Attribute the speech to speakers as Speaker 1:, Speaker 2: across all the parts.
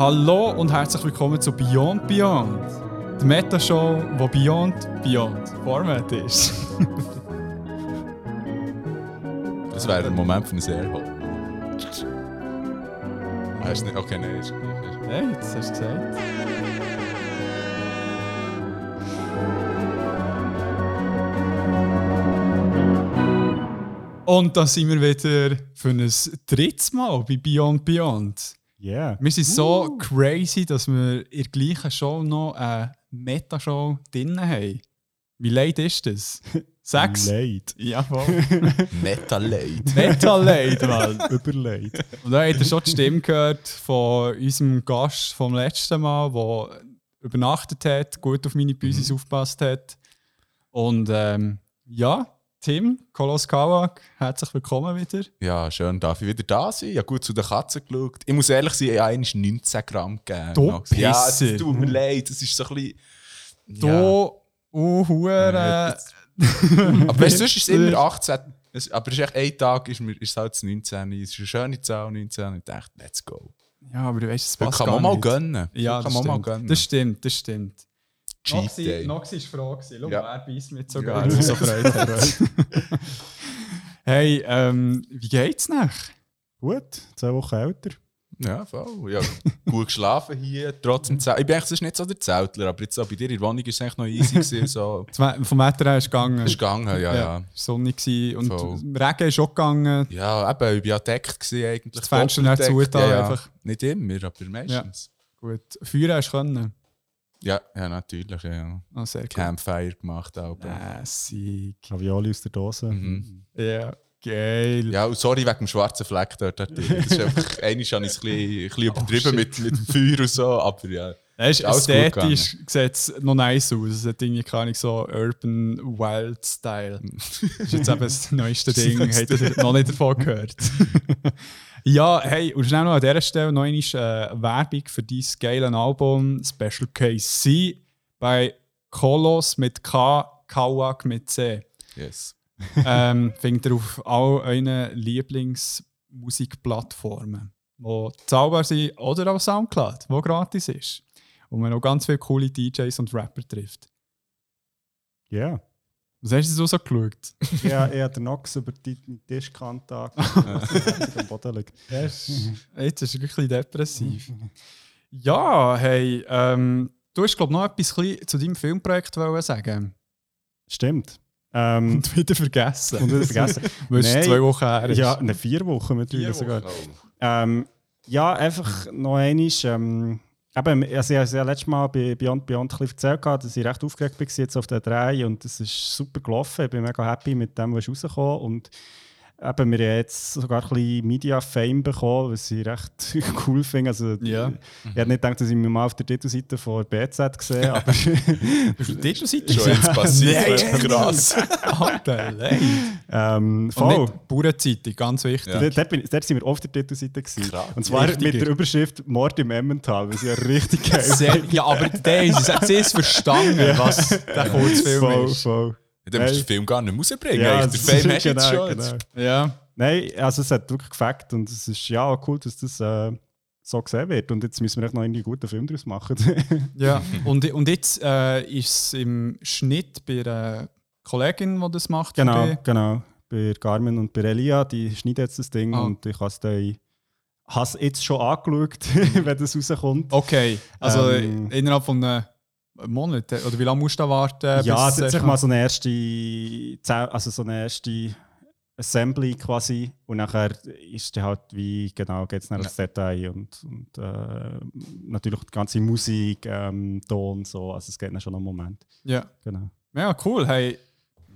Speaker 1: Hallo und herzlich willkommen zu Beyond Beyond. Die Meta-Show, wo Beyond Beyond Format ist.
Speaker 2: Das wäre der Moment von einem Airball. Hast du nicht? Okay, nein, ist gleich.
Speaker 1: hey, jetzt hast du gesagt. Und da sind wir wieder für ein drittes Mal bei Beyond Beyond.
Speaker 3: Yeah.
Speaker 1: Wir sind so crazy, dass wir in der gleichen Show noch eine Meta-Show drin haben. Wie leid ist das? Sechs?
Speaker 3: Leid.
Speaker 1: Jawohl.
Speaker 2: Metal Light.
Speaker 1: Metal leid, Mann.
Speaker 3: Überleid.
Speaker 1: Und da habt ihr schon die Stimme gehört von unserem Gast vom letzten Mal, der übernachtet hat, gut auf meine Büsis aufgepasst hat. Und ähm, ja, Tim, Kolos Kawak, herzlich willkommen wieder.
Speaker 2: Ja, schön, darf ich wieder da sein. Habe gut zu den Katzen geschaut. Ich muss ehrlich sein, ich habe eigentlich 19 Gramm gegeben.
Speaker 1: Du
Speaker 2: Max. Ja, es
Speaker 1: Pisser.
Speaker 2: tut mir leid, das ist so ein bisschen...
Speaker 1: Du, uh, Hure.
Speaker 2: Aber weißt du, sonst ist es immer 18. Es, aber es ist echt ein Tag, ist, mir, ist es halt das 19. Es ist eine schöne Zahl, 19. Und ich dachte, let's go.
Speaker 1: Ja, aber du weißt, es passt
Speaker 2: kann man mal gönnen.
Speaker 1: Ja,
Speaker 2: Da
Speaker 1: das
Speaker 2: kann man mal
Speaker 1: stimmt.
Speaker 2: gönnen.
Speaker 1: das stimmt, das stimmt.
Speaker 2: Cheat
Speaker 1: Noxi,
Speaker 2: Day.
Speaker 1: Noxi ist froh. Schau,
Speaker 2: Ja.
Speaker 1: er beißt mit sogar.
Speaker 2: Ja.
Speaker 1: Ja. so freut hat. hey, ähm, wie geht's nach?
Speaker 3: Gut, zwei Wochen älter.
Speaker 2: Ja, voll. Ja, gut geschlafen hier, trotzdem Zelt. Ich bin eigentlich nicht so der Zeltler, aber jetzt so bei dir in der Wohnung war es eigentlich noch easy. Gewesen, so.
Speaker 1: Vom Wetter her ist es gegangen.
Speaker 2: Es ist gegangen, ja, ja. ja.
Speaker 1: sonnig gewesen und
Speaker 2: Voll.
Speaker 1: Regen ist auch gegangen.
Speaker 2: Ja, eben, ich war ja deckt gewesen eigentlich.
Speaker 1: Das Fenster nicht zugetan,
Speaker 2: ja, ja.
Speaker 1: einfach.
Speaker 2: Nicht immer, aber meistens.
Speaker 1: Gut. Feuer hast du können.
Speaker 2: Ja, ja, natürlich, ja.
Speaker 1: Ah, sehr.
Speaker 2: Campfire gemacht auch.
Speaker 1: Lässig.
Speaker 3: Ravioli aus der Dose.
Speaker 2: Mhm.
Speaker 1: Ja, geil.
Speaker 2: Ja, und sorry wegen dem schwarzen Fleck dort. dort. Das ist einfach, einmal habe ich es ein bisschen, ein bisschen übertrieben
Speaker 1: shit.
Speaker 2: mit, mit dem Feuer und so, aber ja.
Speaker 1: Es ist
Speaker 2: alles gut
Speaker 1: ästhetisch sieht es noch nice aus. Es hat irgendwie keine so Urban Wild Style. Das ist jetzt eben das neueste Ding. Habt ihr noch nicht davon gehört? Ja, hey, und schnell noch an dieser Stelle noch einmal äh, Werbung für dein geile Album Special Case C bei Kolos mit K, Kawak mit C.
Speaker 2: Yes.
Speaker 1: ähm, findet ihr auf all euren Lieblingsmusikplattformen, die zahlbar sind oder auf Soundcloud, wo gratis ist. Und man auch ganz viele coole DJs und Rapper trifft.
Speaker 3: Ja.
Speaker 1: Was hast du so, so geschaut?
Speaker 3: Ja, ich habe den Nox über die den Tischkante angeschaut, am Boden liegt.
Speaker 1: Jetzt ist er wirklich depressiv. ja, hey, ähm, du hast glaube noch etwas zu deinem Filmprojekt wollen sagen.
Speaker 3: Stimmt. Ähm,
Speaker 1: Und wieder vergessen.
Speaker 3: und wieder vergessen.
Speaker 1: Weil es
Speaker 3: Nein.
Speaker 1: zwei Wochen her ist.
Speaker 3: ja, ne, vier Wochen mittlerweile sogar.
Speaker 2: Oh.
Speaker 3: Ähm, ja, einfach noch einmal. Ähm, eben, also ich habe es ja letztes Mal bei Beyond Beyond ein erzählt, dass ich recht aufgeregt war jetzt auf der 3 und es ist super gelaufen. Ich bin mega happy mit dem, was rausgekommen und eben, wir haben jetzt sogar ein bisschen Media-Fame bekommen, was ich recht cool finde. Also,
Speaker 1: Ja.
Speaker 3: Ich hätte nicht gedacht, dass ich mich mal auf der Titelseite von BZ gesehen aber
Speaker 1: Titelseite
Speaker 2: Schon jetzt passiert.
Speaker 1: Nein,
Speaker 2: das ist krass.
Speaker 1: Alter,
Speaker 3: ähm,
Speaker 1: Und
Speaker 3: voll.
Speaker 1: nicht Bauernzeitung, ganz wichtig.
Speaker 2: Ja.
Speaker 3: Dort, bin, dort sind wir auf der Titelseite. Gewesen.
Speaker 2: Krass.
Speaker 3: Und zwar
Speaker 1: Richtiger.
Speaker 3: mit der Überschrift Mord im Emmental, was ja richtig geil
Speaker 1: Sehr, ja, aber der ist, es verstanden, was der Kurzfilm
Speaker 3: voll,
Speaker 1: ist.
Speaker 3: voll.
Speaker 2: Dann musst du den Film gar nicht rausbringen.
Speaker 3: Ja,
Speaker 2: Ja, der
Speaker 3: das
Speaker 2: Fame
Speaker 3: ist-
Speaker 2: hast
Speaker 3: genau,
Speaker 2: schon.
Speaker 3: genau.
Speaker 1: Ja.
Speaker 3: Nein, also es hat wirklich gefällt und es ist ja auch cool, dass das äh, so gesehen wird. Und jetzt müssen wir echt noch einen guten Film daraus machen.
Speaker 1: ja. Und, und jetzt äh, ist es im Schnitt bei einer Kollegin, die das macht.
Speaker 3: genau, genau. Bei Carmen und bei Elia, die schneiden jetzt das Ding
Speaker 1: Ah.
Speaker 3: und ich habe es jetzt schon angeschaut, wenn das rauskommt.
Speaker 1: Okay, also
Speaker 3: Ähm.
Speaker 1: innerhalb von einem Monat, oder wie lange musst du da warten?
Speaker 3: ja,
Speaker 1: bis
Speaker 3: ist sich mal so eine erste, also so eine erste Assembly quasi und nachher ist dann halt wie genau geht es dann ins Detail und, und äh, natürlich die ganze Musik, ähm, Ton so, also es geht dann schon einen Moment.
Speaker 1: Ja.
Speaker 3: Genau.
Speaker 1: ja, cool. Hey,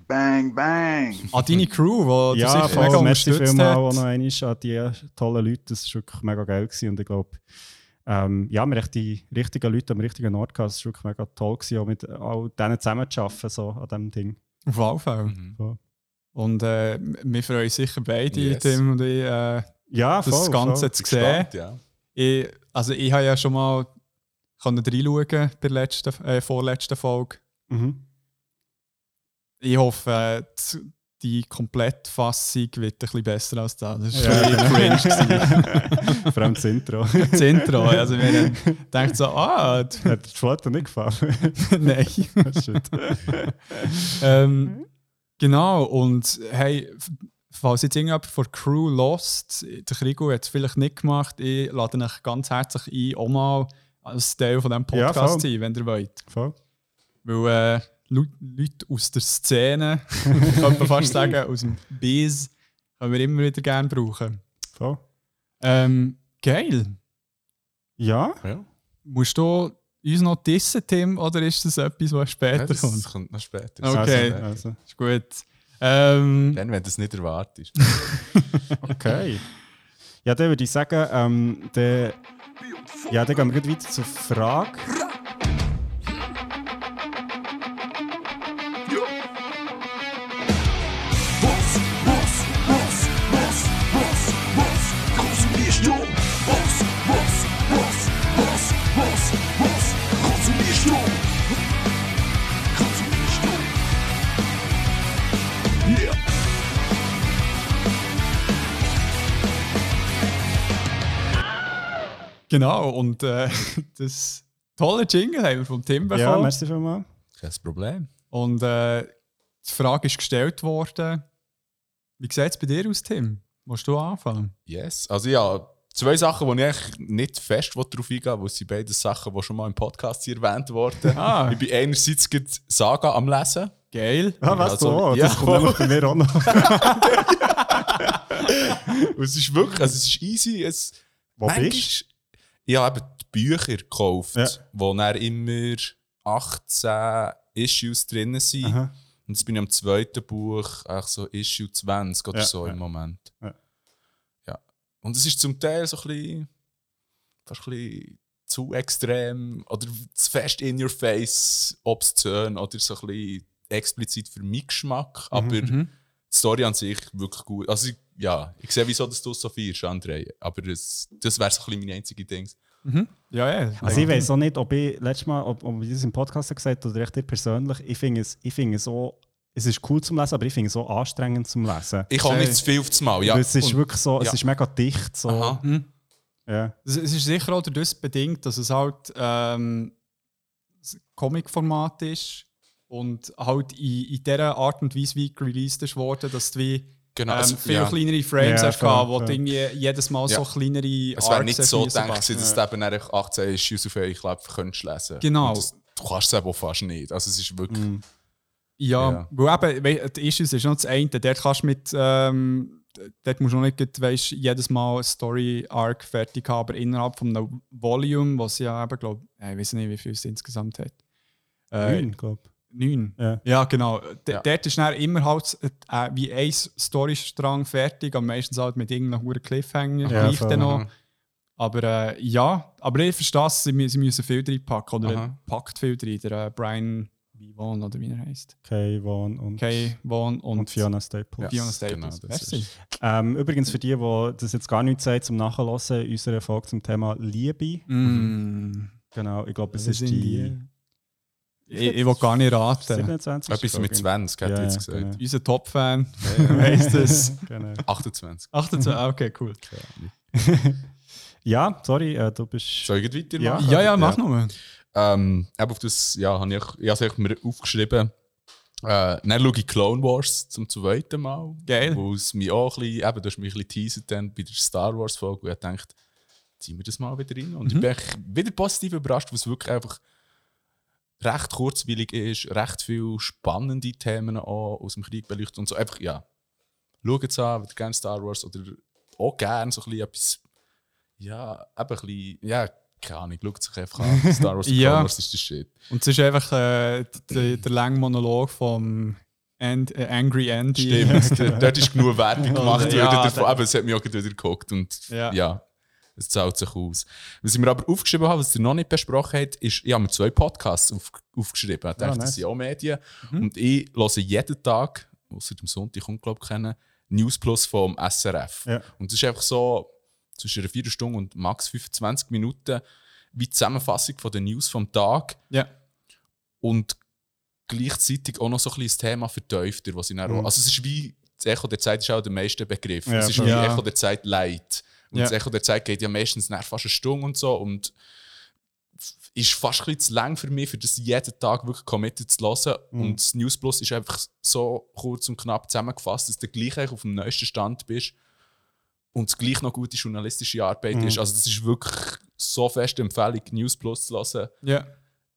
Speaker 4: Bang, bang.
Speaker 1: an deine Crew, die du
Speaker 3: Ja,
Speaker 1: sicher mega
Speaker 3: voll, merci
Speaker 1: unterstützt
Speaker 3: vielmals auch noch einmal an die tollen Leute, das war wirklich mega geil gewesen und ich glaube, ähm, ja, wir die richtigen Leute am richtigen Ort gehabt, es war wirklich mega toll gewesen, auch mit all denen zusammen zu arbeiten, so an diesem Ding.
Speaker 1: Auf alle Fälle.
Speaker 2: Mhm.
Speaker 3: So.
Speaker 1: Und äh, wir freuen uns sicher beide,
Speaker 2: Yes.
Speaker 1: Tim und ich, äh,
Speaker 3: Ja,
Speaker 1: das
Speaker 3: voll,
Speaker 1: Ganze
Speaker 3: voll.
Speaker 1: zu sehen.
Speaker 2: Gespannt, ja.
Speaker 1: Ich, also ich habe ja schon mal reinschauen bei der letzten, äh, vorletzten Folge.
Speaker 3: Mhm.
Speaker 1: Ich hoffe, äh, die- Komplettfassung wird ein bisschen besser als das. Das
Speaker 3: Ja,
Speaker 1: war ja, cringe.
Speaker 3: Vor allem das Intro.
Speaker 1: Das Intro. Also, wir denkt so, ah,
Speaker 3: Hat dir die Flotte nicht gefallen?
Speaker 1: nein.
Speaker 3: Shit.
Speaker 1: ähm, genau, und hey, falls jetzt irgendjemand von Crew lost, der Krigo hat es vielleicht nicht gemacht, ich lade euch ganz herzlich ein, auch mal als Teil von diesem
Speaker 3: Ja,
Speaker 1: Podcast
Speaker 3: voll.
Speaker 1: zu sein, wenn ihr wollt.
Speaker 3: Voll.
Speaker 1: Weil äh, Leute aus der Szene, könnte man fast sagen, aus dem Biz, können wir immer wieder gerne brauchen.
Speaker 3: Voll.
Speaker 1: Ähm, geil.
Speaker 3: Ja,
Speaker 2: Ja,
Speaker 1: Musst du uns noch dissen, Tim, oder ist das etwas, was später
Speaker 2: das
Speaker 1: kommt?
Speaker 2: kommt noch später.
Speaker 1: Okay.
Speaker 3: Also, also.
Speaker 2: Dus
Speaker 1: Ist gut. Ähm,
Speaker 2: Dann, wenn du es nicht erwartest.
Speaker 3: Okay. Ja, dann würde ich sagen, ähm, dann, ja, dann gehen wir weiter zur Frage.
Speaker 1: Genau, und äh, das tolle Jingle haben wir vom Tim
Speaker 3: Ja,
Speaker 1: bekommen.
Speaker 3: merci vielmals.
Speaker 2: Kein Problem.
Speaker 1: und äh, die Frage ist gestellt worden, wie sieht es bei dir aus, Tim? Musst du anfangen?
Speaker 2: Yes. Also ja, zwei Sachen, wo ich eigentlich nicht fest darauf eingehe, weil es sind beide Sachen, die schon mal im Podcast hier erwähnt wurden.
Speaker 1: Ah.
Speaker 2: Ich bin einerseits Saga am Lesen.
Speaker 1: Geil.
Speaker 3: Ah, was
Speaker 2: Also,
Speaker 3: du auch?
Speaker 2: ja,
Speaker 3: Das kommt nämlich bei mir auch noch.
Speaker 2: Es ist wirklich, also es ist easy. Es,
Speaker 3: Wo bist
Speaker 2: Ich habe eben die Bücher gekauft,
Speaker 3: Ja.
Speaker 2: wo dann immer 18 Issues drin sind.
Speaker 3: Aha.
Speaker 2: Und jetzt bin ich am zweiten Buch, eigentlich so Issue 20 oder
Speaker 3: Ja,
Speaker 2: so im Moment.
Speaker 3: Ja.
Speaker 2: Und es ist zum Teil so ein bisschen, fast ein bisschen zu extrem oder zu fest in your face, obszön oder so ein bisschen explizit für meinen Geschmack. Aber die Story an sich wirklich gut. Also ich, ja, ich sehe, wieso dass du so viel André. Aber es, das wäre so ein bisschen meine einzige Dings.
Speaker 1: Ja, ja.
Speaker 3: Also ich weiß auch nicht, ob ich letztes Mal, ob, ob ich das im Podcast gesagt habe oder echt dir persönlich. Ich finde es, ich finde es so, es ist cool zum Lesen, aber ich finde es so anstrengend zum Lesen.
Speaker 2: Ich habe nicht zu viel auf das Mal. Ja.
Speaker 3: Weil es ist
Speaker 2: Und-
Speaker 3: wirklich so, es
Speaker 2: ja.
Speaker 3: ist mega dicht. So.
Speaker 2: Aha.
Speaker 3: Ja.
Speaker 1: Es, es ist sicher auch dadurch bedingt, dass es halt ähm, Comic-Format ist und halt in, in dieser Art und Weise wie released ist worden, dass du wie
Speaker 2: Genau,
Speaker 1: ähm,
Speaker 2: also,
Speaker 1: viel
Speaker 2: ja.
Speaker 1: kleinere Frames
Speaker 3: Ja,
Speaker 1: hast, gehabt, wo du irgendwie jedes Mal
Speaker 2: Ja.
Speaker 1: so kleinere
Speaker 2: Es wäre nicht so gedacht, dass du eben einfach 18 Issues auf einen Klapp könntest lesen
Speaker 1: Genau.
Speaker 2: Das, du kannst es eben auch fast nicht. Also es ist wirklich...
Speaker 1: Ja,
Speaker 2: Ja.
Speaker 1: weil eben, die Issues ist noch das eine. Dort kannst du mit, ähm, dort musst du noch nicht weisst, jedes Mal eine Story-Arc fertig haben, aber innerhalb von einem Volume, was ja eben, glaube ich, weiß nicht, wie viel es insgesamt hat. Äh,
Speaker 3: glaube
Speaker 1: Neun.
Speaker 3: Ja.
Speaker 1: Ja, genau. D
Speaker 2: Ja.
Speaker 1: Dort ist dann immer halt äh, wie ein Storystrang fertig, aber meistens halt mit irgendeinem hohen Cliffhanger.
Speaker 3: Ja,
Speaker 1: gleich dann noch. Aber äh, ja, aber ich verstehe es, sie, mü- sie müssen viel reinpacken. Oder
Speaker 2: Aha.
Speaker 1: packt viel rein. Der äh, Brian Vaughn, oder wie er heißt.
Speaker 3: Kay Vaughn und,
Speaker 1: Kay und,
Speaker 3: und Fiona Staples.
Speaker 1: Fiona
Speaker 2: Genau,
Speaker 1: Staples. Merci.
Speaker 2: ist-
Speaker 3: Ähm, übrigens für die, die das jetzt gar nicht sagen, zum Nachhören, unsere Folge zum Thema Liebe.
Speaker 1: Mm.
Speaker 3: Genau, ich glaube, es ist
Speaker 1: sind
Speaker 3: die
Speaker 1: Ich, ich will gar nicht raten.
Speaker 3: 27.
Speaker 2: Etwas mit
Speaker 3: Folge.
Speaker 2: 20, hat
Speaker 3: Ja,
Speaker 2: er jetzt
Speaker 3: ja,
Speaker 2: gesagt.
Speaker 3: genau.
Speaker 1: Unser Top-Fan weiss das.
Speaker 3: Genau.
Speaker 2: 28.
Speaker 1: 28, ah, okay, cool.
Speaker 3: Ja, sorry, äh, du bist.
Speaker 2: Soll ich gleich
Speaker 3: Ja.
Speaker 2: weitermachen?
Speaker 1: Ja, ja, mach nochmal.
Speaker 2: Ähm, eben auf das, ja, habe ich, ich habe mir aufgeschrieben. Äh, dann schaue ich Clone Wars zum zweiten Mal.
Speaker 1: Geil.
Speaker 2: Wo es mich auch ein bisschen, eben, du hast mich ein bisschen teasert dann bei der Star Wars Folge, wo ich dachte, ziehen wir das mal wieder rein. Und ich bin echt wieder positiv überrascht, weil es wirklich einfach recht kurzwillig ist, recht viele spannende Themen auch aus dem Krieg beleuchtet und so. Einfach, ja, schaut es an, wenn ihr gerne Star Wars oder auch gerne so ein bisschen etwas, ja, eben ein bisschen, ja, keine Ahnung, schaut sich einfach an. Star Wars
Speaker 1: Ja.
Speaker 2: Wars ist der Shit.
Speaker 1: Und es ist einfach äh, der, der lange Monolog vom And, äh, Angry Andy.
Speaker 2: Stimmt, dort ist genug Werbung gemacht
Speaker 1: Ja,
Speaker 2: worden davon, es hat mich auch wieder geguckt und
Speaker 1: Ja.
Speaker 2: ja. Es zahlt sich aus. Was ich mir aber aufgeschrieben habe, was ihr noch nicht besprochen habt, ist, ich habe mir zwei Podcasts auf, aufgeschrieben. Ich dachte,
Speaker 3: Ah, nice.
Speaker 2: das sind auch Medien. Und ich höre jeden Tag, außer dem Sonntag, kommt glaube ich kennen, News Plus vom SRF.
Speaker 3: Ja.
Speaker 2: Und das ist einfach so zwischen einer Viertelstunde und max 25 Minuten wie die Zusammenfassung von den News vom Tag.
Speaker 1: Ja.
Speaker 2: Und gleichzeitig auch noch so ein bisschen das Thema vertiefter, was ich dann
Speaker 3: Mhm.
Speaker 2: also es ist wie, das Echo der Zeit ist auch der meiste Begriff.
Speaker 3: Ja,
Speaker 2: es ist wie
Speaker 1: Ja.
Speaker 2: Echo der Zeit Light. Und
Speaker 1: Ja.
Speaker 2: das Echo der Zeit geht ja meistens nach fast eine Stunde und so und ist fast ein bisschen zu lang für mich, für das jeden Tag wirklich committed zu hören.
Speaker 3: Mhm.
Speaker 2: Und das News Plus ist einfach so kurz und knapp zusammengefasst, dass du gleich auf dem neuesten Stand bist und es gleich noch gute journalistische Arbeit
Speaker 3: Mhm.
Speaker 2: ist. Also das ist wirklich so feste Empfehlung, News Plus zu hören.
Speaker 1: Ja.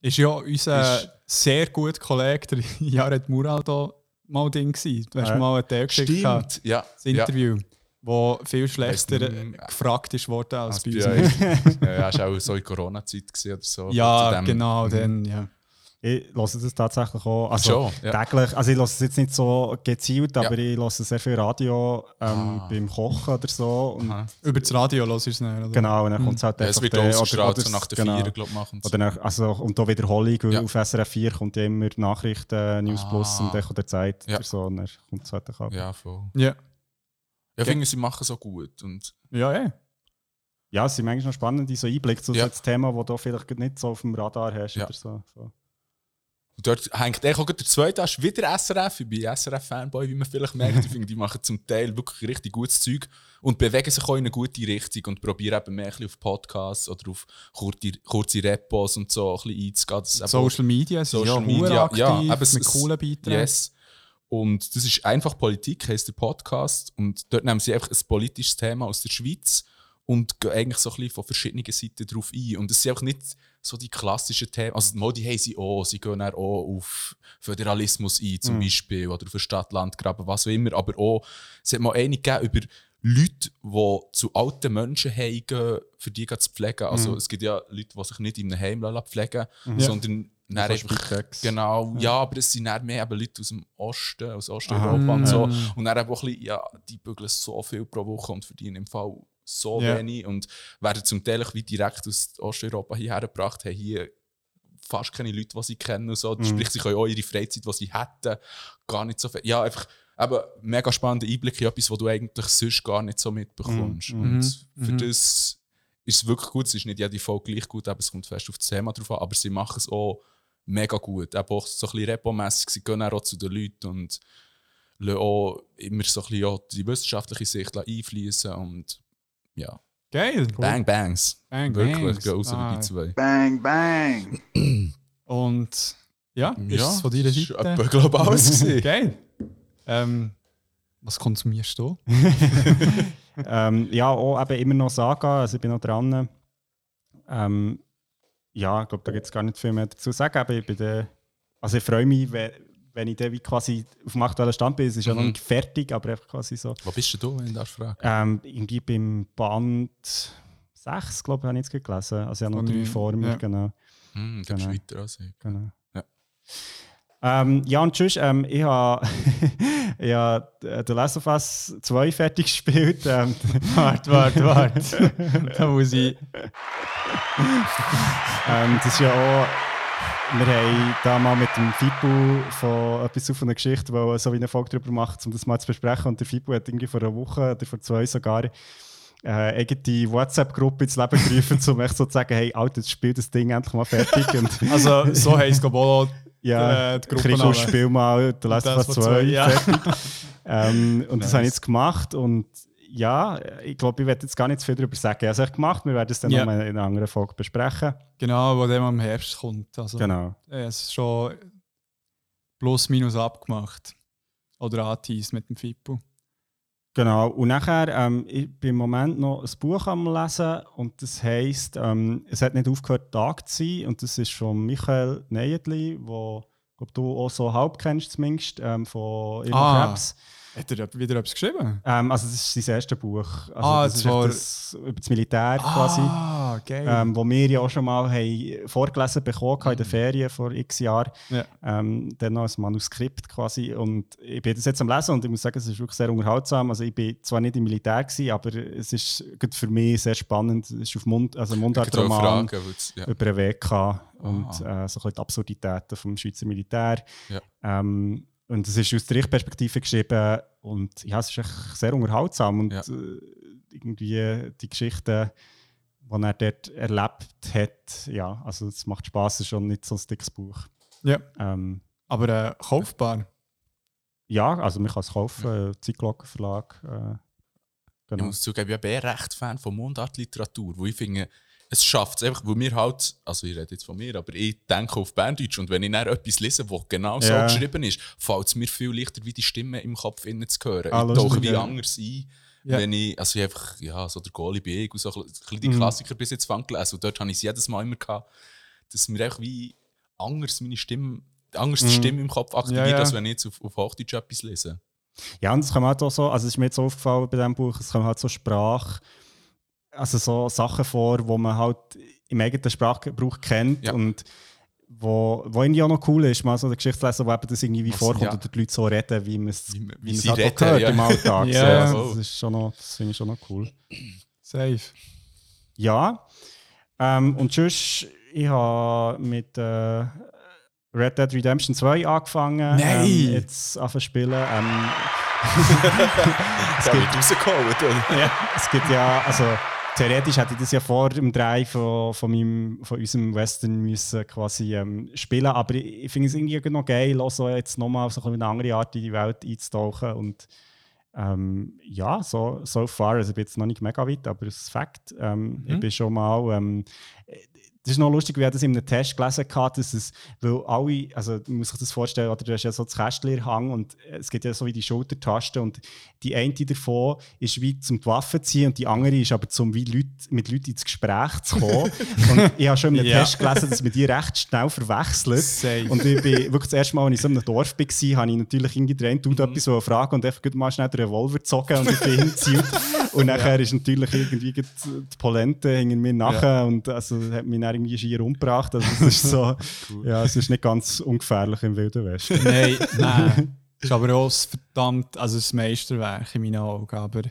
Speaker 1: Ist ja unser
Speaker 2: Ist-
Speaker 1: sehr guter Kollege, der Jared Mural, da mal Ding gewesen. Du hast
Speaker 3: Ja.
Speaker 1: mal einen Teil geschickt,
Speaker 2: Stimmt, ja.
Speaker 1: das Interview, wo viel schlechter
Speaker 2: nicht mehr.
Speaker 1: gefragt ist worden als
Speaker 2: Als
Speaker 1: bei
Speaker 2: bei
Speaker 1: uns.
Speaker 2: ja, ja, ist auch so in Corona-Zeit oder so.
Speaker 1: Ja, genau,
Speaker 2: Mhm.
Speaker 1: dann, ja.
Speaker 3: Ich höre das tatsächlich auch. Also,
Speaker 2: Schon, ja.
Speaker 3: täglich. Also, ich höre es jetzt nicht so gezielt, aber
Speaker 2: Ja.
Speaker 3: ich höre sehr viel Radio ähm,
Speaker 2: Ah.
Speaker 3: beim Kochen oder so.
Speaker 1: Über das Radio los ist es nicht, oder?
Speaker 3: Genau, und dann kommt es halt
Speaker 2: Ja, es wird ausgestrahlt, so
Speaker 3: oder-
Speaker 2: nach der
Speaker 3: genau.
Speaker 2: Vier, glaube ich, machen sie.
Speaker 3: Oder nach, also, und da Wiederholung, weil
Speaker 2: Ja.
Speaker 3: auf SRF 4 kommt ja immer Nachrichten, News
Speaker 2: Ah.
Speaker 3: Plus und Echo der Zeit
Speaker 2: Ja.
Speaker 3: oder so. Und dann kommt es halt auch. Ja.
Speaker 2: Ja, voll.
Speaker 1: Ja,
Speaker 2: Ich finde, sie machen so gut. Und
Speaker 1: ja, ja.
Speaker 3: ja, es sind manchmal noch spannende so Einblicke zu
Speaker 2: Ja.
Speaker 3: so Thema, wo du vielleicht nicht so auf dem Radar hast
Speaker 2: Ja.
Speaker 3: oder so. so.
Speaker 2: Und dort hängt auch der zweite Ast wieder SRF. Ich bin SRF-Fanboy, wie man vielleicht merkt. Ich finde, die machen zum Teil wirklich richtig gutes Zeug und bewegen sich auch in eine gute Richtung und probieren eben mehr auf Podcasts oder auf kurze, kurze Repos und so ein bisschen einzugehen.
Speaker 1: Social Media,
Speaker 2: Social
Speaker 1: ja
Speaker 2: Media,
Speaker 1: aktiv,
Speaker 2: ja, aber
Speaker 1: mit
Speaker 2: es-
Speaker 1: coolen Beiträgen.
Speaker 2: Yes. Und das ist einfach Politik, heisst der Podcast. Und dort nehmen sie einfach ein politisches Thema aus der Schweiz und gehen eigentlich so ein bisschen von verschiedenen Seiten drauf ein. Und es sind auch nicht so die klassischen Themen. Also, die Modi haben sie auch. Sie gehen auch auf Föderalismus ein, zum Beispiel, oder auf ein Stadt-Land-Graben, was auch immer. Aber auch, es hat mal eine gegeben über Leute, die zu alten Menschen heimgehen, für die zu pflegen. Also, es gibt ja Leute, die sich nicht in einem Heim pflegen lassen, sondern dann einfach,
Speaker 3: Spitex.
Speaker 2: genau, ja. aber es sind dann mehr eben Leute aus dem Osten, aus Osteuropa und so. Und dann eben auch ein bisschen, ja, die bügeln so viel pro Woche und verdienen im Fall so
Speaker 1: Ja.
Speaker 2: wenig und werden zum Teil wie direkt aus Osteuropa hierher gebracht, haben hier fast keine Leute, die sie kennen und so. Sprich, sie können auch ihre Freizeit, die sie hätten, gar nicht so viel. Ja, einfach eben mega spannende Einblicke in etwas, was du eigentlich sonst gar nicht so mitbekommst. Und für das ist es wirklich gut. Es ist nicht jede Folge gleich gut, aber es kommt fest auf das Thema drauf an. Aber sie machen es auch mega gut. Eben auch so ein bisschen repomässig. Sie gehen auch zu den Leuten und lassen auch immer so ein bisschen auch die wissenschaftliche Sicht einfließen und ja.
Speaker 1: Geil.
Speaker 2: Bang Bangs.
Speaker 1: Bang
Speaker 2: Wirklich,
Speaker 1: Bangs.
Speaker 2: gehen raus
Speaker 1: Ah.
Speaker 2: die zwei.
Speaker 4: Bang, bang.
Speaker 1: Und ja, ist es von deiner
Speaker 2: das
Speaker 1: Seite?
Speaker 2: war etwa, glaube ich, alles.
Speaker 1: Geil. Ähm, was konsumierst du?
Speaker 3: ähm, ja, auch eben immer noch Saga, also ich bin noch dran. Ähm, ja, ich glaube, da gibt es gar nicht viel mehr dazu zu sagen. Aber ich, bin der, also ich freue mich, wenn, ich dann wie quasi auf dem aktuellen Stand bin. Es ist ja noch
Speaker 2: Mhm.
Speaker 3: nicht fertig, aber einfach quasi so.
Speaker 2: Wo bist du, wenn ich das frage?
Speaker 3: Ähm, irgendwie beim Band 6, glaube ich, habe ich jetzt gelesen. Also ich habe noch drei vor mir,
Speaker 1: Ja.
Speaker 3: genau.
Speaker 2: Hm, bist
Speaker 3: Genau.
Speaker 2: weiter als ich.
Speaker 3: genau.
Speaker 2: Ja.
Speaker 3: Ähm, ja, und tschüss. Ähm, ich habe ich hab The Last of Us 2 fertig gespielt. Ähm,
Speaker 1: Warte, warte, warte. da muss ich.
Speaker 3: ähm, das ist ja auch. Wir haben da mal mit dem Fibu von etwas auf einer Geschichte, wo so wie eine Folge darüber macht, um das mal zu besprechen. Und der Fibu hat irgendwie vor einer Woche oder vor zwei sogar äh, eigene WhatsApp-Gruppe ins Leben gerufen, um echt so zu sagen: Hey, Alter, jetzt spiel das Ding endlich mal fertig. Und
Speaker 1: Also, so heisst es, glaube
Speaker 3: ja,
Speaker 1: äh, die
Speaker 3: du
Speaker 1: Gruppenname.
Speaker 3: spiel mal The Last of
Speaker 1: Das
Speaker 3: Us
Speaker 1: von
Speaker 3: 2
Speaker 1: zwei, ja.
Speaker 3: ähm, und das
Speaker 1: Nice.
Speaker 3: habe ich jetzt gemacht und ja, ich glaube, ich werde jetzt gar nicht zu viel darüber sagen. Ich habe es echt gemacht, wir werden es dann
Speaker 1: Ja.
Speaker 3: noch mal in einer anderen Folge besprechen.
Speaker 1: Genau, wo der mal im Herbst kommt. Also,
Speaker 3: Genau.
Speaker 1: äh, es ist schon plus minus abgemacht. Oder angeteased mit dem Fippo.
Speaker 3: Genau. Und nachher, ähm, ich bin im Moment noch ein Buch am Lesen und das heisst, ähm, es hat nicht aufgehört, Tag zu sein. Und das ist von Michael Neyedli, wo glaub, du auch so halb kennst, zumindest, ähm, von Irma
Speaker 1: Ah.
Speaker 3: Krebs.
Speaker 1: Hat er wieder etwas geschrieben?
Speaker 3: Ähm, also, das ist sein erstes Buch. Also,
Speaker 1: Ah,
Speaker 3: das
Speaker 1: das war-
Speaker 3: das, über das Militär quasi.
Speaker 1: Ah, geil.
Speaker 3: ähm, wo wir ja auch schon mal haben vorgelesen bekommen haben in den Ferien vor x Jahren.
Speaker 1: Ja.
Speaker 3: Ähm, dann noch ein Manuskript quasi. Und ich bin das jetzt am Lesen und ich muss sagen, es ist wirklich sehr unterhaltsam. Also ich bin zwar nicht im Militär gewesen, aber es ist für mich sehr spannend. Es ist auf Mund, also Mundartroman
Speaker 2: ja.
Speaker 3: über den Weg gehabt und
Speaker 2: Ah.
Speaker 3: äh, so ein bisschen die Absurditäten vom Schweizer Militär.
Speaker 2: Ja.
Speaker 3: Ähm, und es ist aus der Ich-Perspektive geschrieben und ja, es ist echt sehr unterhaltsam und
Speaker 2: Ja.
Speaker 3: äh, irgendwie die Geschichten, die er dort erlebt hat, ja, also es macht Spaß, es ist schon nicht so ein dickes Buch.
Speaker 1: ja.
Speaker 3: Ähm,
Speaker 1: Aber äh, kaufbar.
Speaker 3: Ja, also man kann es kaufen, äh, Zeitglockenverlag. Äh,
Speaker 2: Ich
Speaker 3: genau.
Speaker 2: muss zugeben, ich bin recht Fan von Mundartliteratur, wo ich finde, es schafft es einfach, weil wir halt, also ich rede jetzt von mir, aber ich denke auf Berndeutsch und wenn ich dann etwas lese, was genau so
Speaker 3: Ja.
Speaker 2: geschrieben ist, fällt es mir viel leichter, wie die Stimme im Kopf innen zu hören.
Speaker 3: Ah,
Speaker 2: ich tauche wie anders ein,
Speaker 1: Ja.
Speaker 2: wenn ich, also ich einfach, ja, so der Goalie bin ich und so ein die
Speaker 3: Mhm.
Speaker 2: Klassiker bis jetzt fang gelesen und dort habe ich es jedes Mal immer gehabt, dass mir einfach wie anders meine Stimme, anders die
Speaker 3: Mhm.
Speaker 2: Stimme im Kopf aktiviert,
Speaker 1: Ja,
Speaker 2: als wenn ich jetzt auf, auf Hochdeutsch etwas lese.
Speaker 3: Ja, und es kommen halt auch so, also es ist mir jetzt aufgefallen bei diesem Buch, es kommen halt so Sprache, also so Sachen vor, wo man halt im eigenen Sprachgebrauch kennt
Speaker 2: Ja.
Speaker 3: und wo, wo irgendwie auch noch cool ist, mal so eine Geschichte zu lesen, wo eben das irgendwie wie
Speaker 2: Was-
Speaker 3: vorkommt
Speaker 2: ja.
Speaker 3: oder die Leute so reden, wie man es
Speaker 2: Wie-
Speaker 3: wie es
Speaker 2: sie
Speaker 3: halt auch
Speaker 2: reden,
Speaker 3: gehört
Speaker 2: ja.
Speaker 3: im Alltag.
Speaker 1: Ja,
Speaker 3: so.
Speaker 2: voll.
Speaker 3: das, ist schon noch, das finde ich schon noch cool.
Speaker 1: Safe.
Speaker 3: Ja. Ähm, und sonst, ich habe mit äh, Red Dead Redemption 2 angefangen.
Speaker 1: Nein!
Speaker 3: Ähm, jetzt anfangen zu spielen. Ähm,
Speaker 2: wird rausgeholt, oder?
Speaker 3: es gibt ja, also theoretisch hätte ich das ja vor dem Drei von, von, meinem, von unserem Western müssen quasi ähm, spielen, aber ich, ich finde es irgendwie noch geil, auch so jetzt nochmal so eine andere Art in die Welt einzutauchen und ähm, ja, so, so far, also ich bin jetzt noch nicht mega weit, aber es ist Fakt. Ähm, Ich bin schon mal. Ähm, das ist noch lustig, wie ich das in einem Test gelesen habe, dass es, weil alle, also man muss sich das vorstellen, oder du hast ja so das Kästchen Hand und es gibt ja so wie die Schultertaste und die eine davon ist wie zum die Waffe zu ziehen und die andere ist aber zum wie Leute, mit Leuten ins Gespräch zu kommen. und ich habe schon in einem
Speaker 1: Ja.
Speaker 3: Test gelesen, dass man die recht schnell verwechselt.
Speaker 1: Safe.
Speaker 3: Und ich bin wirklich das erste Mal, als ich in so einem Dorf war, habe ich natürlich den Dude etwas wollen fragen und einfach mal schnell den Revolver gezogen und ich bin hingezielt. Und nachher ist natürlich irgendwie die Polente hinter mir nachher und also, hat mich dann irgendwie schier umgebracht. Also es ist so, ja, es ist nicht ganz ungefährlich im Wilden Westen.
Speaker 1: Nein, nein. Ist aber auch das verdammt, also das Meisterwerk in meinen Augen. Aber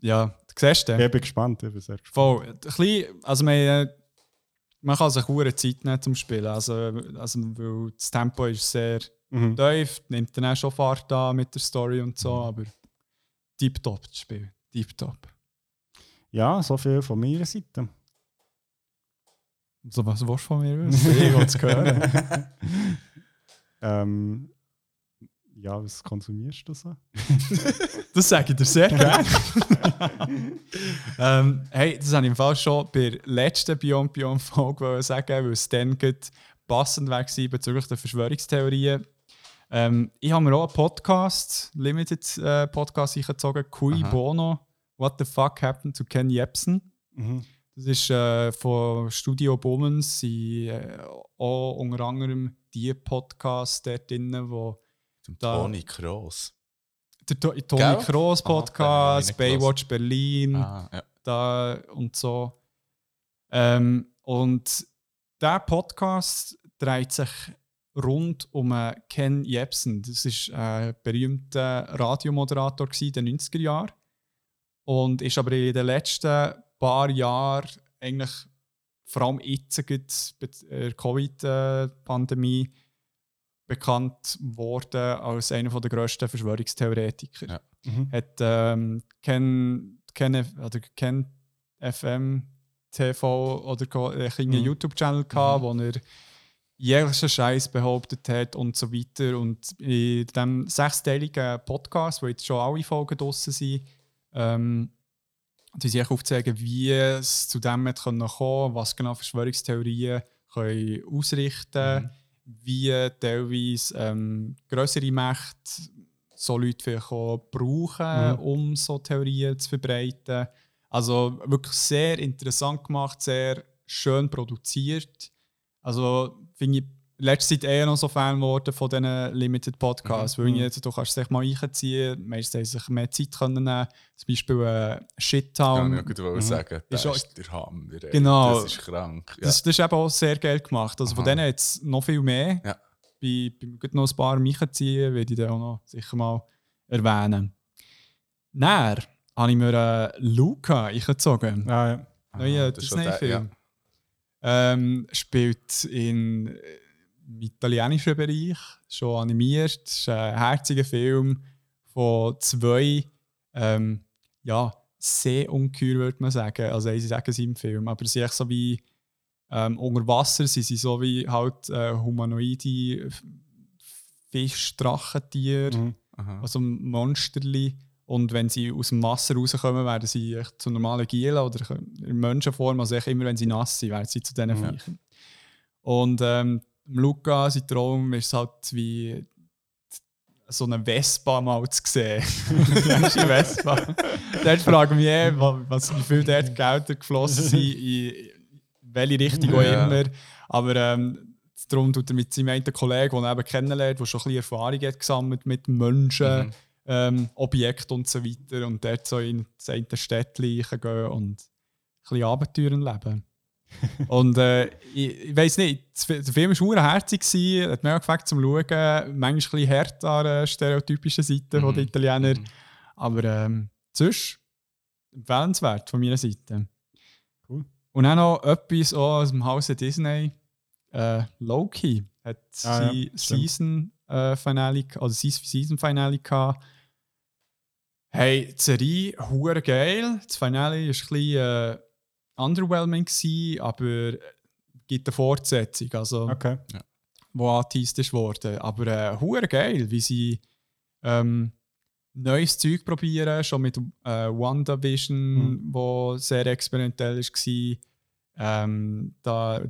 Speaker 1: ja, du siehst
Speaker 3: Ich bin gespannt, ich bin sehr gespannt.
Speaker 1: Voll. Ein bisschen, also man, man kann sich eine Zeit nehmen zum Spielen. Also, also, weil das Tempo ist sehr
Speaker 3: Mhm.
Speaker 1: tief, nimmt dann auch schon Fahrt an mit der Story und so, aber tiptop das Spiel. Tiptop.
Speaker 3: Ja, so viel von meiner Seite.
Speaker 1: So, was willst du von mir? Ich will es hören.
Speaker 3: Ähm, ja, was konsumierst du so?
Speaker 1: Das sage ich dir sehr gerne. ähm, hey, das habe ich im Fall schon bei der letzten Beyond Beyond Folge sagen, weil es dann passend war bezüglich der Verschwörungstheorien. Ähm, ich habe mir auch einen Podcast, Limited äh, Podcast, eingezogen, Cui
Speaker 2: Aha.
Speaker 1: Bono, What the fuck happened to Ken Jebsen?
Speaker 3: Mhm.
Speaker 1: Das ist äh, von Studio Bummens, sind äh, auch unter anderem die Podcasts dort drin, wo
Speaker 2: Zum
Speaker 1: Da-
Speaker 2: Toni Kroos.
Speaker 1: der To- Toni? Kroos Podcast,
Speaker 2: nicht
Speaker 1: Baywatch Berlin,
Speaker 2: Ah, ja.
Speaker 1: da und so. Ähm, und der Podcast dreht sich rund um äh, Ken Jebsen. Das ist ein berühmter Radiomoderator in den 90er Jahren und ist aber in den letzten paar Jahren eigentlich vor allem jetzt bei der Covid-Pandemie bekannt worden als einer der grössten Verschwörungstheoretiker.
Speaker 2: Ja.
Speaker 3: Mhm.
Speaker 1: Hat ähm, Ken, Ken, oder Ken FM TV oder ko- äh, einen
Speaker 3: Mhm.
Speaker 1: YouTube-Channel gehabt, wo er jeglichen Scheiß behauptet hat und so weiter. Und in diesem sechsteiligen Podcast, wo jetzt schon alle Folgen draussen sind, ähm, die sich aufzeigen, wie es zu dem hat kommen, was genau Verschwörungstheorien können ausrichten, wie teilweise ähm, größere Mächte so Leute vielleicht auch brauchen,
Speaker 3: Mhm.
Speaker 1: um so Theorien zu verbreiten. Also wirklich sehr interessant gemacht, sehr schön produziert. Also finde ich in letzter Zeit eher noch so Fan geworden von diesen Limited Podcasts, weil
Speaker 3: Mhm.
Speaker 1: jetzt, du kannst dich mal einziehen, meistens haben sie sich mehr Zeit können nehmen. Zum Beispiel äh, Shittown.
Speaker 2: Kann ich auch sagen. Das
Speaker 1: Ist
Speaker 2: ist der Hammer. ey.
Speaker 1: Genau.
Speaker 2: Das ist krank. Ja.
Speaker 1: Das, das ist eben auch sehr geil gemacht. Also von
Speaker 2: Aha.
Speaker 1: denen jetzt noch viel mehr.
Speaker 2: Ja.
Speaker 1: Bei, bei noch ein paar mich ziehen, werde ich dann auch noch sicher mal erwähnen. Dann habe ich mir äh, Luca eingezogen.
Speaker 3: Ah, ja.
Speaker 1: Neuer Disney-Film. Ähm, spielt in, äh, im italienischen Bereich, schon animiert. Es ist ein herziger Film von zwei ähm, ja, Seeungeheuer, würde man sagen. Also sie sagen es im Film, aber sie sind so wie ähm, unter Wasser, sie sind so wie halt äh, humanoide Fisch-Drachentier,
Speaker 3: Mhm.
Speaker 2: Aha.
Speaker 1: also Monsterli. Und wenn sie aus dem Wasser rauskommen, werden sie echt zu normalen Gielen oder in Menschenform. Also immer, wenn sie nass sind, werden sie zu diesen
Speaker 3: Ja.
Speaker 1: Viechern. Und ähm, Luca, sein Traum ist halt wie so eine Vespa mal zu sehen. Die Vespa? dort frage ich mich eh, wa- was, wie viel dort Gelder geflossen sind, in welche Richtung auch immer. Aber ähm, darum tut er mit seinem einen Kollegen, den er eben kennenlernt, der schon ein bisschen Erfahrung hat gesammelt mit Menschen,
Speaker 2: Mhm.
Speaker 1: ähm, Objekten und so weiter. Und dort so in das eine Städtchen gehen und ein bisschen Abenteuer leben. und äh, ich, ich weiß nicht, der Film war sehr herzig, hat mir auch gefällt zum Schauen. Manchmal ein bisschen hart an der stereotypischen Seite
Speaker 2: Mhm.
Speaker 1: den Italiener.
Speaker 2: Mhm.
Speaker 1: Aber ähm, sonst empfehlenswert von meiner Seite.
Speaker 3: Cool.
Speaker 1: Und auch noch etwas aus dem Hause Disney. Äh, Loki hat
Speaker 3: Ah, ja,
Speaker 1: sein
Speaker 3: stimmt.
Speaker 1: Season äh, Finale sein Season Finale gehabt. Hey, die Serie hure geil. Das Finale war ein bisschen äh, underwhelming, gewesen, aber gibt eine Fortsetzung, also,
Speaker 3: Okay.
Speaker 1: wo angeteased ist worden. Aber äh, geil, wie sie ähm, neues Zeug probieren, schon mit äh, WandaVision,
Speaker 3: Mhm.
Speaker 1: wo sehr experimentell war. Ähm, da,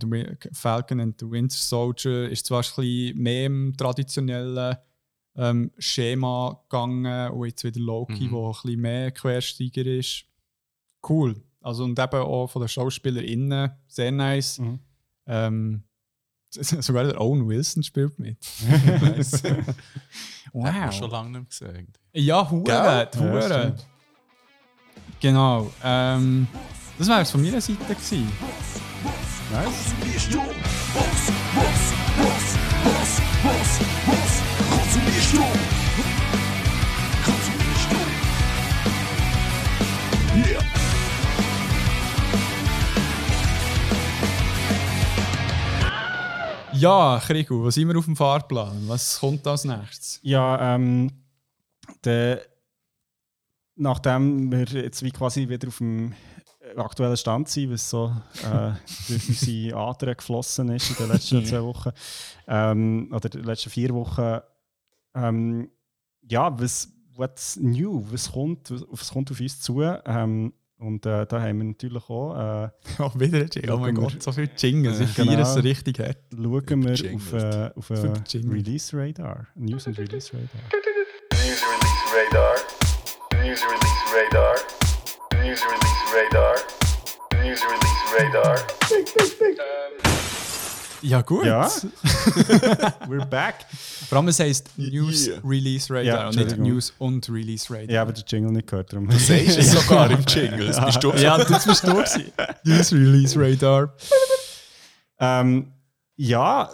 Speaker 1: Falcon and the Winter Soldier ist zwar ein bisschen mehr im traditionellen ähm, Schema gegangen und jetzt wieder Loki,
Speaker 2: Mhm.
Speaker 1: wo ein bisschen mehr Quersteiger ist. Cool. Also und eben auch von den SchauspielerInnen sehr nice.
Speaker 3: Mhm.
Speaker 1: Ähm, sogar der Owen Wilson spielt mit.
Speaker 2: Nice. Hat man schon
Speaker 1: wow.
Speaker 2: lange nicht gesehen.
Speaker 1: Ja, Hure? Hure.
Speaker 3: stimmt.
Speaker 1: genau. Ähm, das wäre es von meiner Seite gewesen.
Speaker 3: Nice.
Speaker 5: Konsumierst
Speaker 1: Ja, Krigu, was sind wir auf dem Fahrplan? Was kommt als nächstes?
Speaker 3: Ja, ähm, der, nachdem wir jetzt wie quasi wieder auf dem aktuellen Stand sind, was so äh, durch unsere Adern geflossen ist in den letzten zwei Wochen ähm, oder den letzten vier Wochen, ähm, ja, was what's new, was kommt, was, was kommt auf uns zu? Ähm, und äh, da haben wir natürlich auch, äh,
Speaker 1: Oh, wieder ein Jingle. Oh mein Gott, so viel Jingles. Ich
Speaker 3: Genau.
Speaker 1: feiere es so richtig hart.
Speaker 3: schauen wir auf, äh, auf äh. Release Radar, News and Release Radar.
Speaker 6: News release radar. News release radar. News release radar. News release radar.
Speaker 1: Ja, gut.
Speaker 3: Ja. We're back.
Speaker 1: Vor allem, es heisst News
Speaker 2: Yeah.
Speaker 1: Release Radar
Speaker 3: Ja,
Speaker 1: und nicht. News und Release Radar.
Speaker 3: Ja, aber der Jingle nicht gehört. Darum.
Speaker 2: Du sagst es sogar im Jingle. Das bist du
Speaker 1: ja das bist du. News Release Radar.
Speaker 3: Ähm, ja,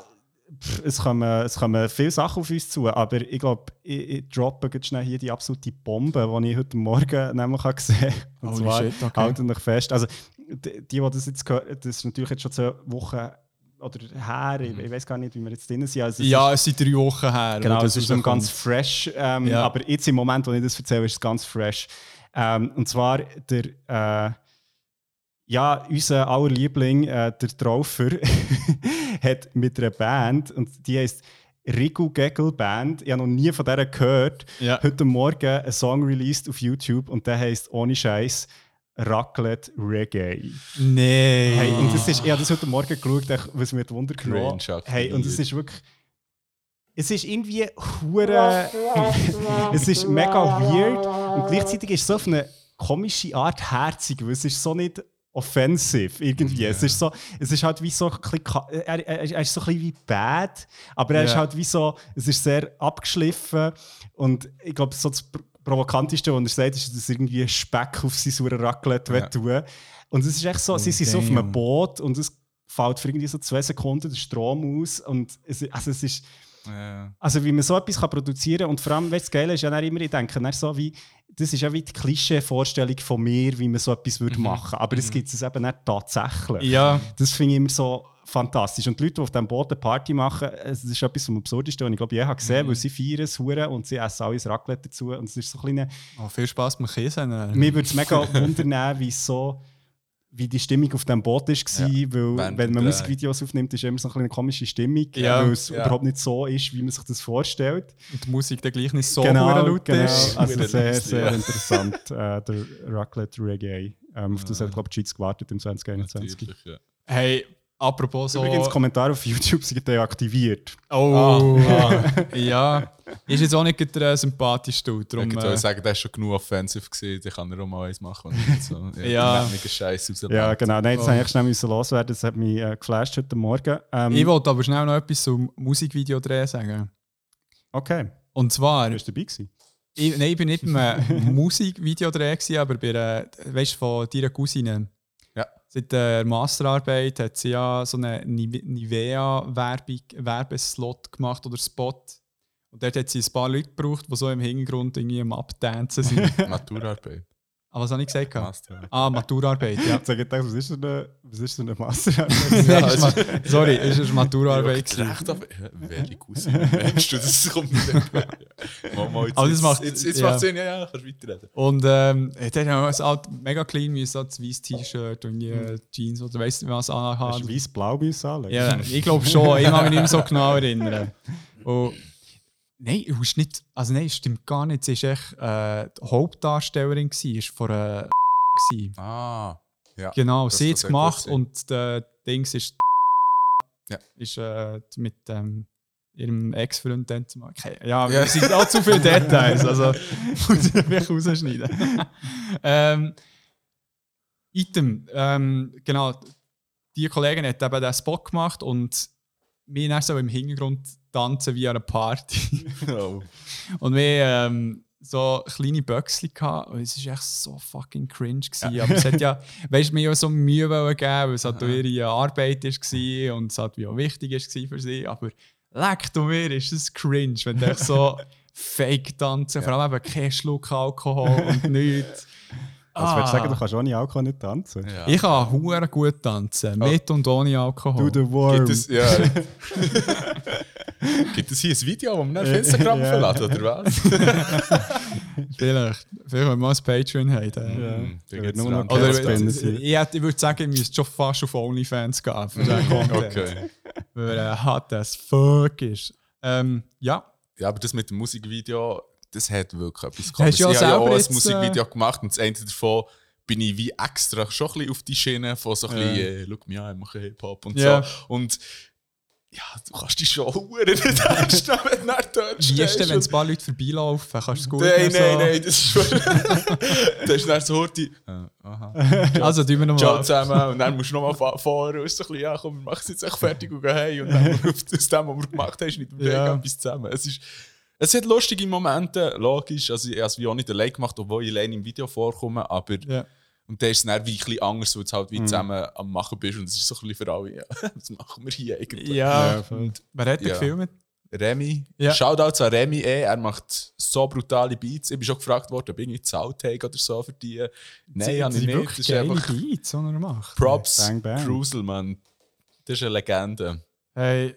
Speaker 3: pff, es kommen, es kommen viele Sachen auf uns zu, aber ich glaube, ich, ich droppe jetzt schnell hier die absolute Bombe, die ich heute Morgen nämlich gesehen habe. Und
Speaker 1: Holy
Speaker 3: zwar,
Speaker 1: shit, okay.
Speaker 3: haltet euch fest, also die, die, die das jetzt gehört, das ist natürlich jetzt schon zwei Wochen oder her, ich, ich weiß gar nicht, wie wir jetzt drin sind. Also es
Speaker 1: Ja, es sind drei Wochen her.
Speaker 3: Genau, es ist
Speaker 1: rauskommt.
Speaker 3: ganz fresh. Ähm,
Speaker 1: Ja.
Speaker 3: Aber jetzt im Moment, wo ich das erzähle, ist es ganz fresh. Ähm, und zwar der, äh, ja, unser aller Liebling, äh, der Traufer, hat mit einer Band, und die heißt Rigu Gegel Band, ich habe noch nie von der gehört,
Speaker 1: Ja.
Speaker 3: heute Morgen einen Song released auf YouTube und der heißt ohne Scheiß Raclette Reggae.
Speaker 1: Nee.
Speaker 3: Hey, und das ist, ich habe das heute Morgen geschaut, was mir Wunder genommen Hey, und es ist wirklich. Es ist irgendwie hure. es ist mega weird und gleichzeitig ist es so auf eine komische Art herzig, weil es ist so nicht offensive irgendwie. Es ist so, es ist halt wie so ein bisschen, er, er, er ist so ein bisschen wie bad, aber er ist
Speaker 1: Ja.
Speaker 3: halt wie so, es ist sehr abgeschliffen und ich glaube, so das Pr- Provokanteste, was er sagt, ist, dass er irgendwie Speck auf sein sauren Raclette
Speaker 2: Ja.
Speaker 3: tun Und es ist echt so, sie sind so auf einem Boot und es fällt für irgendwie so zwei Sekunden der Strom aus und es, also es ist
Speaker 2: Ja.
Speaker 3: also wie man so etwas kann produzieren kann und vor allem, weißt, das Geile ist ja immer, ich denke, dann so wie, das ist ja wie die Klischee-Vorstellung von mir, wie man so etwas würde machen aber es gibt es eben nicht tatsächlich.
Speaker 1: Ja,
Speaker 3: Das finde ich immer so fantastisch. Und die Leute, die auf diesem Boot eine Party machen, es ist etwas vom Absurdesten, was ich glaube, je habe gesehen, weil sie feiern es hure und sie essen alles Raclette dazu und es ist so ein kleiner
Speaker 1: oh, viel Spaß mit Käse.
Speaker 3: mir würde es mega wundern, wie so wie die Stimmung auf dem Boot war, weil
Speaker 2: während
Speaker 3: wenn man
Speaker 2: Dreh.
Speaker 3: Musikvideos aufnimmt, ist immer so eine komische Stimmung,
Speaker 1: Ja,
Speaker 3: weil es
Speaker 2: ja.
Speaker 3: überhaupt nicht so ist, wie man sich das vorstellt.
Speaker 1: Und die Musik dann gleich nicht so
Speaker 3: genau,
Speaker 1: laut
Speaker 3: genau.
Speaker 1: ist.
Speaker 3: Also sehr, sehr
Speaker 2: ja.
Speaker 3: interessant, äh, der Raclette Reggae. Ähm, auf das hat, glaube ich, die Schweiz gewartet im 2021.
Speaker 2: Natürlich, ja.
Speaker 1: Hey, apropos so...
Speaker 3: Übrigens, Kommentare auf YouTube sind deaktiviert.
Speaker 1: Oh, ja. Ist jetzt auch nicht der sympathischste Dude,
Speaker 2: Ich würde
Speaker 1: Äh,
Speaker 2: sagen, der ist schon genug offensiv gewesen, der kann er auch mal eins machen. So,
Speaker 1: Ja.
Speaker 2: Mega Scheiß.
Speaker 3: Ja, genau. Nein, das
Speaker 1: Oh.
Speaker 3: oh. ich schnell müssen loswerden. Das hat mich äh, geflasht heute Morgen. Ähm,
Speaker 1: ich wollte aber schnell noch etwas zum Musikvideo drehen sagen.
Speaker 3: okay,
Speaker 1: Und zwar...
Speaker 3: du warst dabei gewesen.
Speaker 1: Ich, nein, ich bin nicht beim Musikvideo drehen, aber bei einer, weißt, du, von deiner Cousine. Seit der Masterarbeit hat sie ja so eine Nive- Nivea-Werbung, Werbeslot gemacht oder Spot. Und dort hat sie ein paar Leute gebraucht, die so im Hintergrund irgendwie am Abtanzen sind.
Speaker 2: Maturarbeit.
Speaker 1: Aber was habe ich gesagt? gehabt?
Speaker 2: Master.
Speaker 1: Ah, Maturarbeit, ja.
Speaker 3: Ich habe gedacht, was ist denn eine, was ist denn eine Master?
Speaker 1: Nein, ist Ma- sorry, es war Maturarbeit.
Speaker 2: Ja,
Speaker 1: gewesen.
Speaker 2: recht, aber welche Cousine meinst du? Das kommt nicht. Mal, mal, jetzt,
Speaker 1: Aber das macht-
Speaker 2: jetzt, jetzt
Speaker 1: ja.
Speaker 2: macht Sinn, ja, ja, kannst weiterreden.
Speaker 1: Und ähm, dort haben wir halt mega clean, wie so ein weißes T-Shirt und irgendwie Jeans oder weißt du, was
Speaker 3: Hast
Speaker 1: anhaben.
Speaker 3: du weiß-blau müssen anlegen?
Speaker 1: Ja, ich glaube schon. Ich kann mich nicht mehr so genau erinnern. Und, nein, du hast nicht. Also nein, es stimmt gar nicht. Sie war echt äh, die Hauptdarstellerin, gewesen, ist von äh, gewesen.
Speaker 2: Ah, ja.
Speaker 1: Genau,
Speaker 2: das
Speaker 1: sie hat es gemacht und der Dings ist,
Speaker 2: Ja.
Speaker 1: ist äh, mit ähm, ihrem Ex-Freund dann zu machen. Okay, ja,
Speaker 2: Ja.
Speaker 1: es sind auch zu viele Details. Also muss ich mich rausschneiden. ähm, Item, ähm, genau. Die Kollegin hat eben den Spot gemacht und wir dann so im Hintergrund tanzen wie an einer Party.
Speaker 2: Oh.
Speaker 1: Und wir ähm, so kleine Böckchen gehabt und es war echt so fucking cringe. Gewesen. Aber es hat ja, weißt du, mir ja so Mühe wollen geben, weil es halt auch ihre Arbeit war und es halt wie auch wichtig war für sie. Aber leck du mir, ist es cringe, wenn du echt so fake tanzen, vor allem eben kein Schluck Alkohol und nichts.
Speaker 3: Also, willst du sagen, du
Speaker 1: Ah.
Speaker 3: kannst ohne Alkohol nicht tanzen?
Speaker 2: Ja.
Speaker 1: Ich kann hure gut tanzen, mit und ohne Alkohol.
Speaker 3: Do the worm.
Speaker 2: Gibt es, ja. Gibt es hier ein Video, das man auf Instagram
Speaker 3: Ja.
Speaker 2: verladen, oder was?
Speaker 1: Vielleicht, vielleicht wenn wir mal ein Patreon haben.
Speaker 2: da
Speaker 3: Ja,
Speaker 2: gibt's
Speaker 3: nur
Speaker 2: noch
Speaker 1: Oder ich, ich würde sagen, ich müsste schon fast auf OnlyFans gehen für diesen Content.
Speaker 2: Okay.
Speaker 1: Weil er hart as fuck ist. Ähm, ja,
Speaker 2: Ja, aber das mit dem Musikvideo, das hat wirklich etwas Komisches.
Speaker 1: ja
Speaker 2: ich habe ja auch ein
Speaker 1: jetzt, äh,
Speaker 2: Musikvideo gemacht und das eine davon bin ich wie extra schon ein bisschen auf die Schiene von so ein bisschen, äh, schau mich an, ich mache Hip-Hop und
Speaker 1: Ja.
Speaker 2: so. Und ja, du kannst dich schon nicht ernst nehmen, wenn du dann dort
Speaker 1: wie ist denn, wenn ein paar Leute vorbeilaufen? Kannst du es gut
Speaker 2: Nein,
Speaker 1: so?
Speaker 2: nein, nein, das ist schon. da ist dann so Horti. Äh, aha.
Speaker 1: Also, tun wir
Speaker 2: Ciao
Speaker 1: nochmal.
Speaker 2: zusammen. Und dann musst du nochmal fa- fahren und so ein bisschen, ja, komm, wir machen es jetzt echt fertig und gehen heim. Und dann auf das, dem, was wir gemacht haben, wir
Speaker 1: Ja.
Speaker 2: ja. etwas zusammen. Es, ist, es hat lustige Momente, logisch. Also, ich habe es wie auch nicht allein gemacht, obwohl ich allein im Video vorkomme. Aber
Speaker 1: Ja.
Speaker 2: Und dann ist es dann wie ein bisschen anders, weil du halt wie zusammen am Machen bist. Und es ist so ein bisschen für alle, ja, was machen wir hier eigentlich?
Speaker 1: Ja,
Speaker 3: Ja, voll.
Speaker 1: wer hat denn
Speaker 2: Ja.
Speaker 1: gefilmt?
Speaker 2: Remy.
Speaker 1: Ja.
Speaker 2: Shoutouts an Remy eh. Er macht so brutale Beats. Ich bin schon gefragt worden, ob ich irgendwie gezahlt habe oder so für die. Nein, habe ich nicht. Das ist einfach
Speaker 1: Beats, die er macht.
Speaker 2: Props.
Speaker 3: Bang, bang.
Speaker 2: Cruisel, Mann. Das ist eine Legende.
Speaker 1: Hey,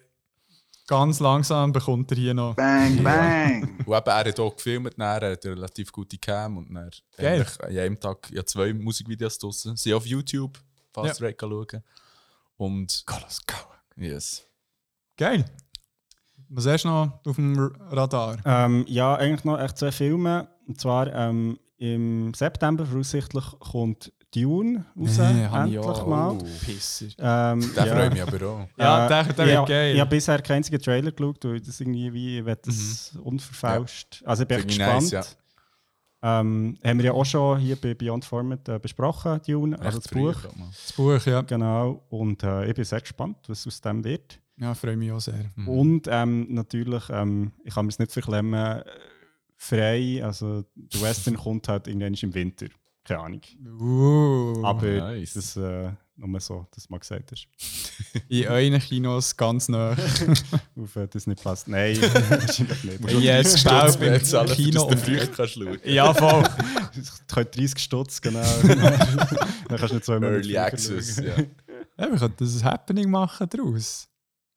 Speaker 1: ganz langsam bekommt er hier noch.
Speaker 4: Bang, bang.
Speaker 2: Und eben, er hat auch gefilmt, dann, er hat eine relativ gute Cam und dann
Speaker 1: Geil.
Speaker 2: eigentlich an jedem Tag ja, zwei Musikvideos draussen. Sie auf YouTube, fast ja. schauen. Und yes.
Speaker 1: Geil. Was hast du noch auf dem Radar?
Speaker 3: Ähm, ja, eigentlich noch echt zwei Filme. Und zwar ähm, im September voraussichtlich kommt Dune raus. endlich mal.
Speaker 1: Pisser.
Speaker 3: Ähm,
Speaker 2: Der
Speaker 3: ja.
Speaker 2: freut mich aber auch.
Speaker 1: Ja,
Speaker 3: Äh,
Speaker 1: der, der
Speaker 3: ja,
Speaker 1: wird geil.
Speaker 3: Ich habe bisher keinen einzigen Trailer geschaut, weil ich das irgendwie wie, ich will das unverfälscht. Also ich bin
Speaker 2: ich
Speaker 3: gespannt.
Speaker 2: nice,
Speaker 3: ähm, haben wir ja auch schon hier bei Beyond Format äh, besprochen, Dune, also
Speaker 2: Recht
Speaker 3: das Buch.
Speaker 1: das Buch, ja.
Speaker 3: Genau. Und äh, ich bin sehr gespannt, was aus dem wird.
Speaker 1: Ja, freue mich auch sehr.
Speaker 2: Mhm.
Speaker 3: Und ähm, natürlich, ähm, ich kann mir es nicht verklemmen, äh, frei, also der Western kommt halt irgendwann im Winter. Keine Ahnung.
Speaker 1: Uh,
Speaker 3: Aber
Speaker 2: nice.
Speaker 3: das äh, nur so, dass mal gesagt ist.
Speaker 1: in euren Kinos ganz nah.
Speaker 3: Auf äh, Disney Plus. Nein, wahrscheinlich nicht.
Speaker 1: Yes,
Speaker 2: Stutz
Speaker 1: Staub im Kino.
Speaker 2: dass du kannst schauen.
Speaker 1: Ja, voll.
Speaker 3: Ich könnte 30 Stutz, genau. Dann kannst du nicht zwei Monate
Speaker 2: Early Access, ja.
Speaker 1: Ja, wir könnten das ein Happening machen daraus.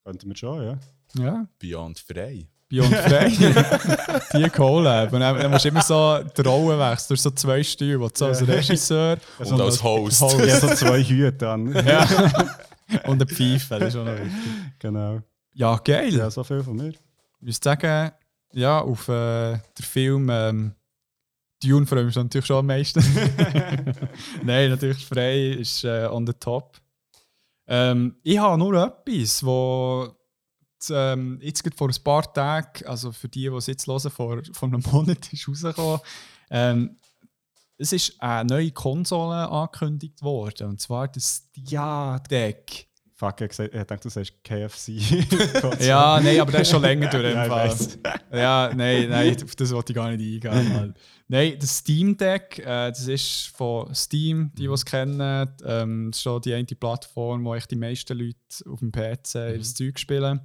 Speaker 3: Könnten wir schon, ja.
Speaker 1: Ja.
Speaker 2: Beyond frei.
Speaker 1: Beyond Frey. die Collab. Und dann, dann musst du immer so die Rollen wechseln. Du hast so zwei Stühle, du so als Regisseur
Speaker 2: Und als Host.
Speaker 3: Ich habe so zwei Hüte an.
Speaker 1: ja. und eine Pfeife, das ist auch noch wichtig.
Speaker 3: genau.
Speaker 1: Ja, geil.
Speaker 3: Ja, so viel von mir.
Speaker 1: Ich muss sagen, ja, auf äh, den Film ähm, Dune freue ich mich natürlich schon am meisten. Nein, natürlich frei ist äh, on the top. Ähm, ich habe nur etwas, wo ähm, jetzt gerade vor ein paar Tagen, also für die, die es jetzt hören, vor, vor einem Monat ist rausgekommen. Ähm, es ist eine neue Konsole angekündigt worden, und zwar das Steam Deck.
Speaker 3: Fuck, ich ich dachte, du sagst KFC.
Speaker 1: Ja, nein, aber das ist schon länger durch.
Speaker 3: Ja, ich
Speaker 1: Fall. ja, nein, nein, auf das wollte ich gar nicht eingehen. Nein, das Steam Deck, äh, das ist von Steam, die, die es kennen. Ähm, das ist schon die eine Plattform, wo echt die meisten Leute auf dem PC ihr Zeug spielen.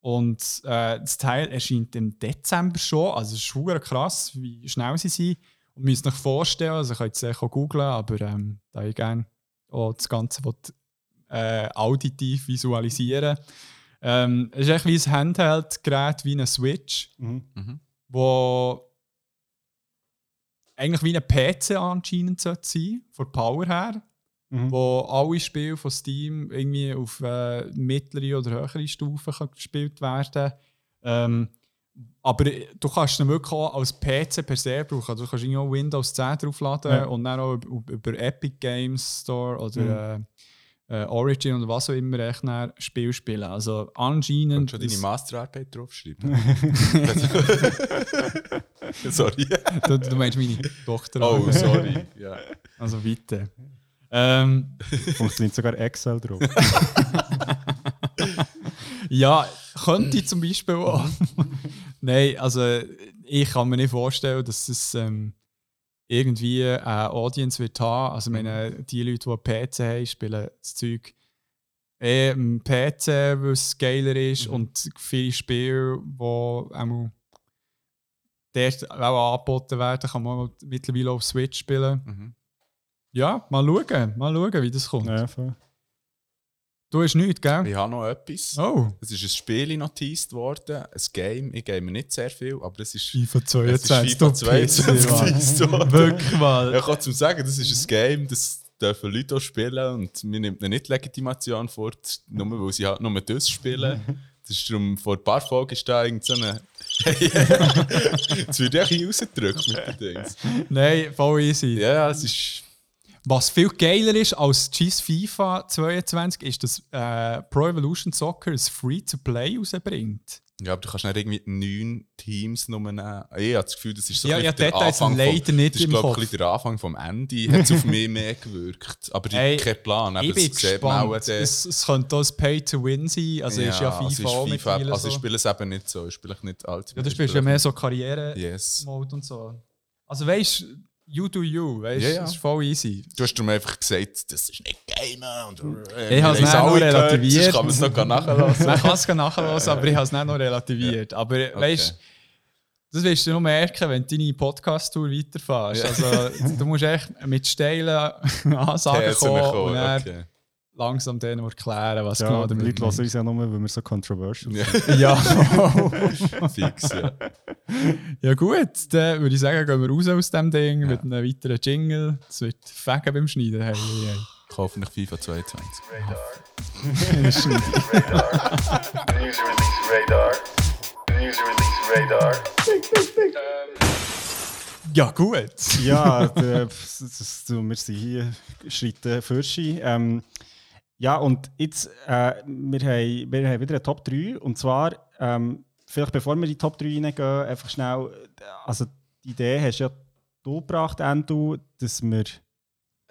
Speaker 1: Und äh, das Teil erscheint im Dezember schon. Also es ist krass, wie schnell sie sind. Und müsst euch vorstellen, also ihr könnt es sicher auch googlen, aber ähm, da ich gerne auch das Ganze will, äh, auditiv visualisieren ähm, Es ist echt wie ein Handheld-Gerät, wie eine Switch,
Speaker 3: Mhm.
Speaker 1: wo eigentlich wie ein PC anscheinend sollte sein, von der Power her,
Speaker 3: Mhm.
Speaker 1: wo alle Spiele von Steam irgendwie auf äh, mittlere oder höhere Stufen kann gespielt werden ähm, aber du kannst ihn wirklich auch als PC per se brauchen. Also du kannst irgendwie auch Windows 10 draufladen
Speaker 3: Ja.
Speaker 1: und dann auch über, über Epic Games Store oder äh, äh, Origin oder was auch immer echt ein Spiel spielen. Also anscheinend...
Speaker 2: Kannst du deine Masterarbeit draufschreiben? sorry.
Speaker 1: du, du meinst meine Tochter.
Speaker 2: Oh, sorry. Ja.
Speaker 1: Also weiter. Ähm,
Speaker 3: Funktioniert sogar Excel drauf.
Speaker 1: ja, könnte ich zum Beispiel auch. Nein, also ich kann mir nicht vorstellen, dass es ähm, irgendwie eine Audience wird haben. Also meine, die Leute, die PC haben, spielen das Zeug eh am PC, weil es geiler ist und viele Spiele, die auch dort auch angeboten werden, kann man mittlerweile auf Switch spielen.
Speaker 2: Mhm.
Speaker 1: Ja, mal schauen, mal schauen, wie das kommt.
Speaker 3: ja, voll.
Speaker 1: Du hast nichts, gell?
Speaker 2: Ich habe noch etwas.
Speaker 1: Oh,
Speaker 2: Es ist ein Spiel notiert worden, ein Game. Ich game nicht sehr viel, aber es ist.
Speaker 1: FIFA
Speaker 2: Es ist
Speaker 1: 22.
Speaker 2: FIFA
Speaker 1: du
Speaker 2: 22
Speaker 1: Pisser, Mann.
Speaker 2: geteased worden.
Speaker 1: Wirklich mal.
Speaker 2: ich kann zum sagen, das ist ein Game, das dürfen Leute auch spielen und mir nimmt eine nicht Legitimation vor, nur weil sie halt nur das spielen. Das ist darum, vor ein paar Folgen ist da irgend so eine. Jetzt wird echt rausgedrückt mit den Dings.
Speaker 1: Nein, voll easy.
Speaker 2: Ja, es ist.
Speaker 1: Was viel geiler ist als GIS FIFA 22, ist, dass äh, Pro Evolution Soccer ein Free-to-Play rausbringt.
Speaker 2: Ja, aber du kannst nicht irgendwie neun Teams nur nehmen. Ich habe das Gefühl, das ist so
Speaker 1: Ja,
Speaker 2: ein
Speaker 1: ja,
Speaker 2: der Anfang
Speaker 1: leider
Speaker 2: vom,
Speaker 1: nicht
Speaker 2: Das ist, glaube ich, der Anfang vom Ende. Hat es auf mich mehr gewirkt. Aber ich
Speaker 1: Ey,
Speaker 2: habe keinen Plan.
Speaker 1: ich
Speaker 2: Aber
Speaker 1: bin
Speaker 2: man auch
Speaker 1: gespannt. Es, es könnte auch ein Pay-to-Win sein. Also ist ja FIFA
Speaker 2: es ist FIFA,
Speaker 1: mittlerweile
Speaker 2: Also ich
Speaker 1: so.
Speaker 2: spiele es eben nicht so. Ich spiele nicht Ultimate.
Speaker 1: Ja, du
Speaker 2: ich
Speaker 1: spielst ja mehr so Karriere-Mode
Speaker 2: Yes.
Speaker 1: und so. Also weißt du, you do you, weißt du,
Speaker 2: Ja, ja.
Speaker 1: das ist voll easy.
Speaker 2: Du hast darum einfach gesagt, das ist nicht Gamen. Und, äh,
Speaker 1: Ich habe es
Speaker 2: gehört,
Speaker 1: relativiert.
Speaker 2: sonst kann man es noch nachlassen.
Speaker 1: Man kann es nachhören, aber ich habe es nicht noch relativiert. Aber weißt du, das wirst du nur merken, wenn du deine Podcast-Tour weiterfährst. Also, du musst echt mit steilen Ansagen kommen
Speaker 2: kommen,
Speaker 1: und dann
Speaker 2: okay.
Speaker 1: Langsam denen erklären, was
Speaker 3: Ja,
Speaker 1: genau
Speaker 3: die
Speaker 1: damit
Speaker 3: Leute hören uns ja nur, weil wir so controversial
Speaker 2: Ja,
Speaker 3: sind.
Speaker 1: Ja.
Speaker 2: fix, ja.
Speaker 1: ja gut, dann würde ich sagen, gehen wir raus aus dem Ding mit einem weiteren Jingle. Es wird fegen beim Schneiden. Hey, hey,
Speaker 2: Ich kaufe nicht FIFA 22.
Speaker 6: Radar. Radar. News release radar. News release radar.
Speaker 1: ja gut.
Speaker 3: ja, der, das, das, wir sind hier Schritte Fürschi. Ähm, ja, und jetzt, äh, wir, haben, wir haben wieder eine Top 3. Und zwar, ähm, vielleicht bevor wir in die Top 3 reingehen, einfach schnell, also die Idee hast ja du gebracht, Endo, dass wir...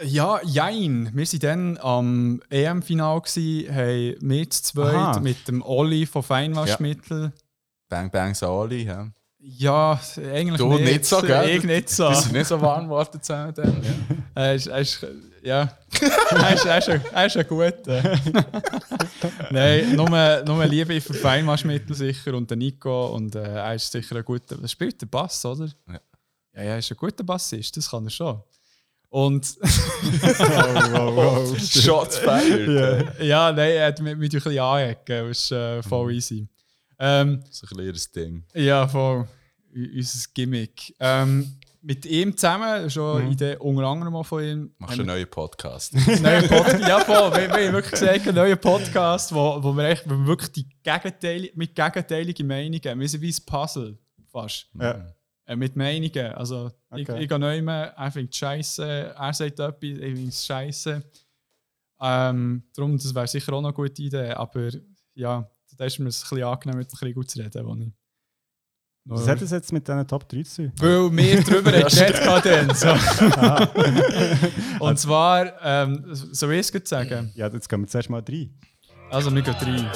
Speaker 1: Ja, jein. Wir waren dann am EM-Final, gsi, haben wir zu zweit
Speaker 3: Aha.
Speaker 1: mit dem Olli von Feinwaschmittel.
Speaker 2: Bang Bang Sali, ja.
Speaker 1: Ja, eigentlich
Speaker 2: Du
Speaker 1: nicht.
Speaker 2: nicht so, gell?
Speaker 1: Ich nicht so.
Speaker 2: Wir sind nicht so warm geworden zusammen dann. Ja.
Speaker 1: Er ist, ist, ja. er, ist, er, ist ein, er ist ein guter. Nein, nur, nur Liebe für Feinwaschmittel sicher und der Nico. Und äh, er ist sicher ein guter. Er spielt den Bass, oder?
Speaker 2: Ja.
Speaker 1: Ja, ja, er ist ein guter Bassist, das kann er schon. Und
Speaker 2: Shots fired.
Speaker 1: ja, nein, er hat mich, mich ein bisschen anecken. Das ist äh, voll easy. Ähm,
Speaker 2: So ein kleines Ding.
Speaker 1: ja, voll. Unser Gimmick. Ähm, mit ihm zusammen, schon eine Idee unter anderem mal von ihm.
Speaker 2: Machst du einen neuen Podcast?
Speaker 1: neuen Podcast. ja, voll. Wir, wir haben wirklich gesagt, einen neuen Podcast, wo, wo wir, echt, wo wir wirklich die Gegenteil, mit gegenteiligen Meinungen, wir sind wie ein Puzzle fast.
Speaker 3: Ja.
Speaker 1: Äh, mit Meinungen. Also, ich,
Speaker 3: Okay.
Speaker 1: ich gehe neu mehr, er findet scheiße, er sagt etwas, ich finde es scheiße. Ähm, darum, das wäre sicher auch noch eine gute Idee. Aber ja, da ist mir es ein bisschen angenehm, mit dem gut zu reden.
Speaker 3: Was hat das jetzt mit diesen Top 3 zu tun?
Speaker 1: weil wir drüber haben geredet hatten. So. Und zwar, ähm, soll ich es gut sagen?
Speaker 3: Ja, jetzt gehen wir zuerst mal rein.
Speaker 1: Also, wir gehen rein.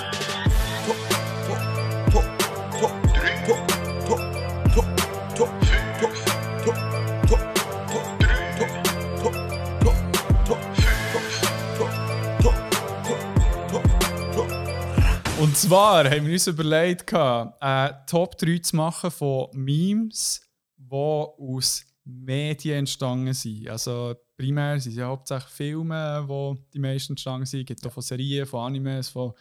Speaker 1: Zwar haben wir uns überlegt, eine Top 3 zu machen von Memes, die aus Medien entstanden sind. Also primär sind es ja hauptsächlich Filme, die die meisten entstanden sind. Es gibt auch von Serien, von Animes, von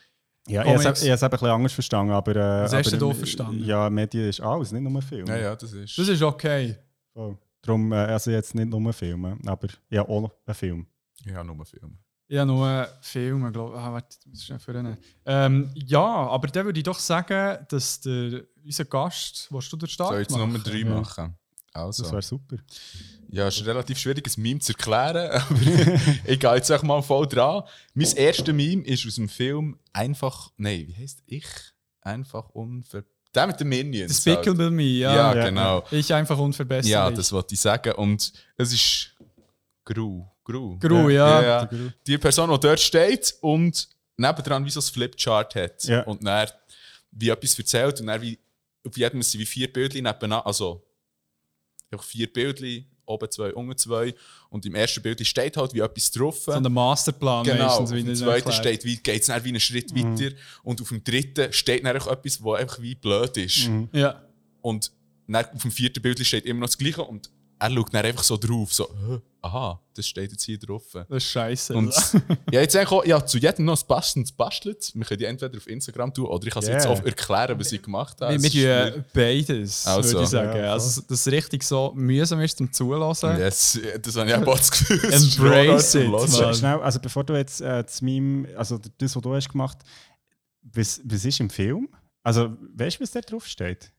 Speaker 3: Ja, ich habe
Speaker 1: Comics.
Speaker 3: es ich habe es eben ein bisschen anders verstanden, aber... Äh,
Speaker 1: Was hast
Speaker 3: aber,
Speaker 1: du da
Speaker 3: äh,
Speaker 1: verstanden?
Speaker 3: Ja, Medien ist alles, nicht nur Film.
Speaker 2: ja, ja, das ist.
Speaker 1: Das ist okay.
Speaker 3: Voll. Darum, äh, also jetzt nicht nur Filme, aber ja, auch einen Film.
Speaker 2: Ja, nur Filme.
Speaker 1: Ich habe nur Filme, glaube ich. Ah, warte, ich muss schnell vornehmen. Ähm, ja, aber dann würde ich doch sagen, dass der, unser Gast, willst du den Start
Speaker 2: Soll ich jetzt
Speaker 1: machen?
Speaker 2: Nummer 3
Speaker 3: Ja.
Speaker 2: machen? Also.
Speaker 3: Das wäre super.
Speaker 2: Ja, es ist relativ schwierig, ein Meme zu erklären, aber ich gehe jetzt auch mal voll dran. Mein erstes Meme ist aus dem Film Einfach. Nein, wie heißt Ich? Einfach unver. Der mit den Minions.
Speaker 1: Despicable Me, ja.
Speaker 2: Ja,
Speaker 3: Ja,
Speaker 2: genau.
Speaker 1: Ich einfach unverbesserlich.
Speaker 2: Ja, das wollte ich sagen. Und es ist Gru. Gru.
Speaker 1: Gru, ja.
Speaker 2: ja, ja. Die Person, die dort steht und nebendran wie so ein Flipchart hat.
Speaker 3: Ja.
Speaker 2: Und dann wie etwas erzählt und dann wie auf jedem sind wie vier Bildchen nebeneinander. Also einfach vier Bildchen, oben zwei, unten zwei. Und im ersten Bild steht halt wie etwas drauf.
Speaker 1: So ein Masterplan
Speaker 2: Genau,
Speaker 1: meistens,
Speaker 2: auf
Speaker 1: wie
Speaker 2: dem
Speaker 1: das
Speaker 2: zweiten steht, wie geht es wie einen Schritt
Speaker 3: Mhm.
Speaker 2: weiter. Und auf dem dritten steht dann auch etwas, was einfach wie blöd ist.
Speaker 3: Mhm.
Speaker 1: Ja.
Speaker 2: Und dann auf dem vierten Bild steht immer noch das Gleiche und er schaut dann einfach so drauf, so, «Hä? aha, das steht jetzt hier drauf.
Speaker 1: Das ist scheiße.
Speaker 2: Und ja, jetzt auch, ja, zu jedem noch ein passendes Bastelt. Wir können die entweder auf Instagram tun oder ich kann es jetzt
Speaker 3: Yeah.
Speaker 2: auch erklären, was ich gemacht habe.
Speaker 1: wir wir
Speaker 2: ist
Speaker 1: tun beides,
Speaker 2: Also.
Speaker 1: würde ich sagen.
Speaker 3: Ja,
Speaker 1: also, dass es richtig so mühsam ist zum Zulassen.
Speaker 2: Yes, das habe ich auch das Gefühl.
Speaker 1: Embrace it.
Speaker 3: Schnell, also bevor du jetzt äh, das Meme, also das, was du hast gemacht, was, was ist im Film? Also, weißt du, was da drauf steht?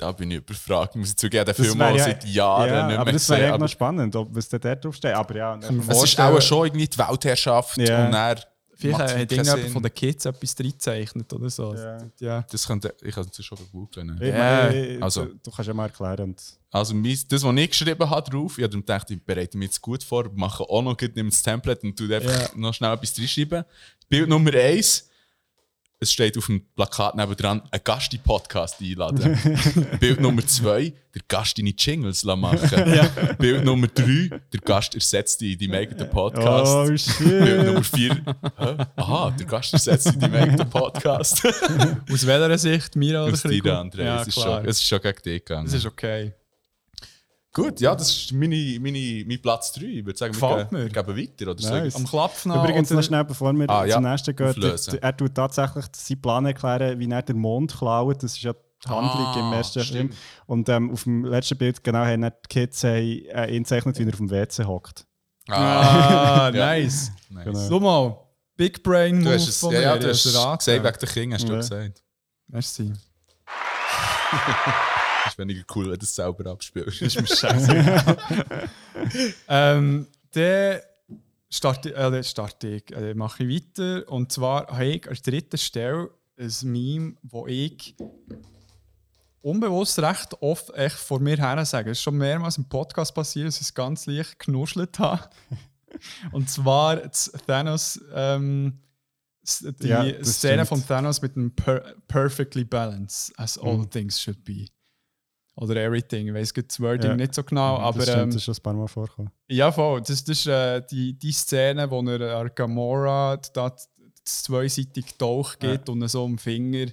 Speaker 2: Da bin ich überfragt, muss ich zugeben. Den
Speaker 3: Das
Speaker 2: Film auch
Speaker 3: ja-
Speaker 2: seit Jahren
Speaker 3: ja,
Speaker 2: nicht mehr
Speaker 3: aber das wäre
Speaker 2: aber
Speaker 3: noch spannend, ob was da drauf steht. Aber ja,
Speaker 2: Es ist auch schon irgendwie die Weltherrschaft
Speaker 3: Ja.
Speaker 2: und dann
Speaker 1: Vielleicht hat irgendjemand von den Kids etwas reingezeichnet oder so.
Speaker 3: Ja.
Speaker 1: Ja.
Speaker 2: Das könnte, ich kann es schon googeln.
Speaker 1: Ja,
Speaker 2: also-
Speaker 3: du, du kannst ja mal erklären.
Speaker 2: Also mein, das, was ich geschrieben habe drauf, ich habe gedacht, ich bereite mich jetzt gut vor, mache auch noch gut, nehme das Template und tue einfach
Speaker 1: Ja.
Speaker 2: noch schnell etwas reinschreiben. Bild Nummer eins, es steht auf dem Plakat nebendran, ein Gast in Podcast einladen. Bild Nummer zwei, der Gast deine Jingles machen. Bild Nummer drei, der Gast ersetzt in deinem eigenen Podcast.
Speaker 3: oh
Speaker 2: Bild
Speaker 3: shit!
Speaker 2: Nummer vier, hä? aha, der Gast ersetzt in deinem eigenen Podcast.
Speaker 1: Aus welcher Sicht? Mira oder
Speaker 2: Aus dir? André.
Speaker 1: Ja,
Speaker 2: es, ist schon, es ist schon gegen dich gegangen.
Speaker 1: Das ist okay.
Speaker 2: Gut, ja, das ist meine, meine, mein Platz 3. Ich würde sagen,
Speaker 1: Gefällt
Speaker 2: wir,
Speaker 1: mir.
Speaker 2: gehen- wir gehen weiter. Oder
Speaker 3: Nice.
Speaker 2: ich-
Speaker 1: Am Klapfen
Speaker 3: Übrigens noch schnell, bevor wir
Speaker 2: Ah, ja.
Speaker 3: zum nächsten gehen. Er tut tatsächlich seinen Plan erklären, wie er den Mond klaut. Das ist ja die Handlung
Speaker 2: Ah,
Speaker 3: im ersten. Film. Und ähm, auf dem letzten Bild genau haben die Kids haben, äh, ihn wie er auf dem WC hockt.
Speaker 1: Ah,
Speaker 2: Ja.
Speaker 1: nice.
Speaker 2: Nice.
Speaker 3: Genau.
Speaker 1: Schau mal. Big Brain
Speaker 2: Du
Speaker 1: Move
Speaker 2: hast es,
Speaker 1: von
Speaker 2: ja,
Speaker 1: mir.
Speaker 2: ja, du hast es gesagt, wegen der Kinder hast du
Speaker 3: Ja.
Speaker 2: gesagt.
Speaker 1: Merci.
Speaker 2: Das ist weniger cool, wenn du es selber abspielst.
Speaker 1: ist mir scheiße. ähm, dann starte, äh, starte ich, äh, mache ich weiter. Und zwar habe ich als dritte Stelle ein Meme, wo ich unbewusst recht oft echt vor mir her sage. Es ist schon mehrmals im Podcast passiert, dass ich es ganz leicht genuschelt habe. Und zwar das Thanos, ähm, die
Speaker 3: Ja, das
Speaker 1: Szene
Speaker 3: stimmt.
Speaker 1: von Thanos mit dem per Perfectly Balanced, as all
Speaker 3: Mhm.
Speaker 1: things should be. Oder everything. Ich weiß das Wording
Speaker 3: Ja.
Speaker 1: nicht so genau, aber
Speaker 3: das stimmt,
Speaker 1: ähm,
Speaker 3: das ist schon ein paar Mal vorgekommen.
Speaker 1: ja, voll. Das, das ist äh, die, die Szene, wo er an Gamora da das zweiseitig Tauch geht und ihn so am Finger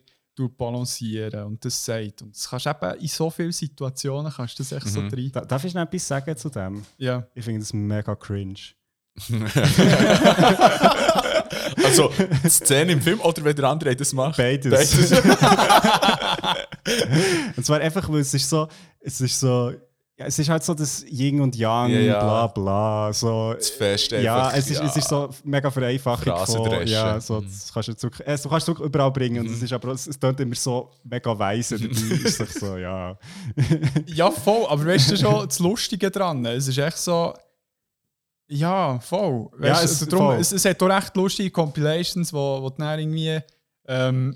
Speaker 1: balancieren und das sagt. Und das kannst du eben in so vielen Situationen kannst du das echt so
Speaker 2: Mhm.
Speaker 1: drin.
Speaker 3: Da, darf ich noch etwas sagen zu dem?
Speaker 1: Ja.
Speaker 3: Ich finde das mega cringe.
Speaker 2: Also, Szene im Film oder wenn der andere das macht?
Speaker 3: Beides.
Speaker 2: Beides.
Speaker 3: Und zwar einfach, weil es ist so, es ist so, ja, es ist halt so das Yin und Yang,
Speaker 2: Ja, ja.
Speaker 3: bla bla. So,
Speaker 2: Das Fest
Speaker 3: ja,
Speaker 2: einfach,
Speaker 3: es ist,
Speaker 2: ja.
Speaker 3: es ist so mega Vereinfachung
Speaker 2: Phrasen
Speaker 3: von, ja, so,
Speaker 2: Mhm.
Speaker 3: das kannst du, zurück, äh, du kannst es zurück überall bringen und es ist aber, es, es klingt immer so mega weise, ist so, ja.
Speaker 1: Ja, voll. Aber weißt du schon das Lustige dran? Es ist echt so. Ja, voll. Weißt,
Speaker 3: Ja,
Speaker 1: ja,
Speaker 3: es-
Speaker 1: es, darum,
Speaker 3: voll.
Speaker 1: es, es hat auch recht lustige Compilations, wo, wo dann irgendwie. Ähm,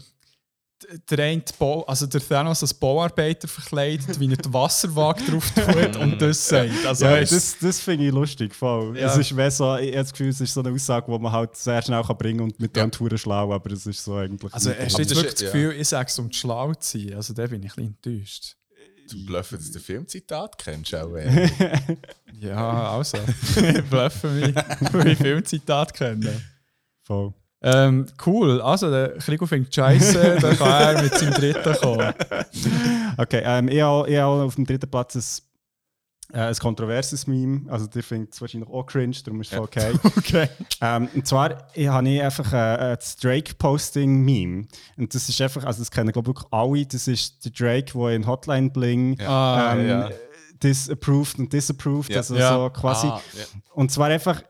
Speaker 1: der eine also der Thanos als Bauarbeiter verkleidet, wie er die Wasserwaage drauf tut und das sagt. Also,
Speaker 3: Ja,
Speaker 1: weißt,
Speaker 3: das, das finde ich lustig, voll.
Speaker 1: Ja.
Speaker 3: Es ist mehr so, ich habe das Gefühl, es ist so eine Aussage, die man halt sehr schnell kann bringen und mit dem Touren schlau, aber es ist so eigentlich...
Speaker 1: also hast du wirklich das Gefühl, ich sage es, um schlau zu sein? Also da bin ich ein bisschen enttäuscht.
Speaker 2: Du bluffen, dass du den Filmzitat kennst, auch. Ey.
Speaker 1: Ja, also. ich bluffe mich, weil ich Filmzitat kenne.
Speaker 3: voll.
Speaker 1: Ähm, cool, also der Krigo fängt scheiße, dann kann er mit seinem dritten kommen.
Speaker 3: Okay, ähm, ich habe ich habe auch auf dem dritten Platz ein, äh, ein kontroverses Meme. Also, ihr findet es wahrscheinlich auch cringe, darum ist es voll okay.
Speaker 1: Okay.
Speaker 3: ähm, und zwar ich habe ich einfach äh, das Drake-Posting-Meme. Und das ist einfach, also das kennen glaube ich alle, das ist der Drake, der in Hotline Bling
Speaker 1: Ah,
Speaker 3: ähm,
Speaker 2: ja.
Speaker 3: disapproved und disapproved,
Speaker 2: Ja.
Speaker 3: also
Speaker 1: Ja.
Speaker 3: so quasi.
Speaker 2: Ah, ja.
Speaker 3: Und zwar einfach,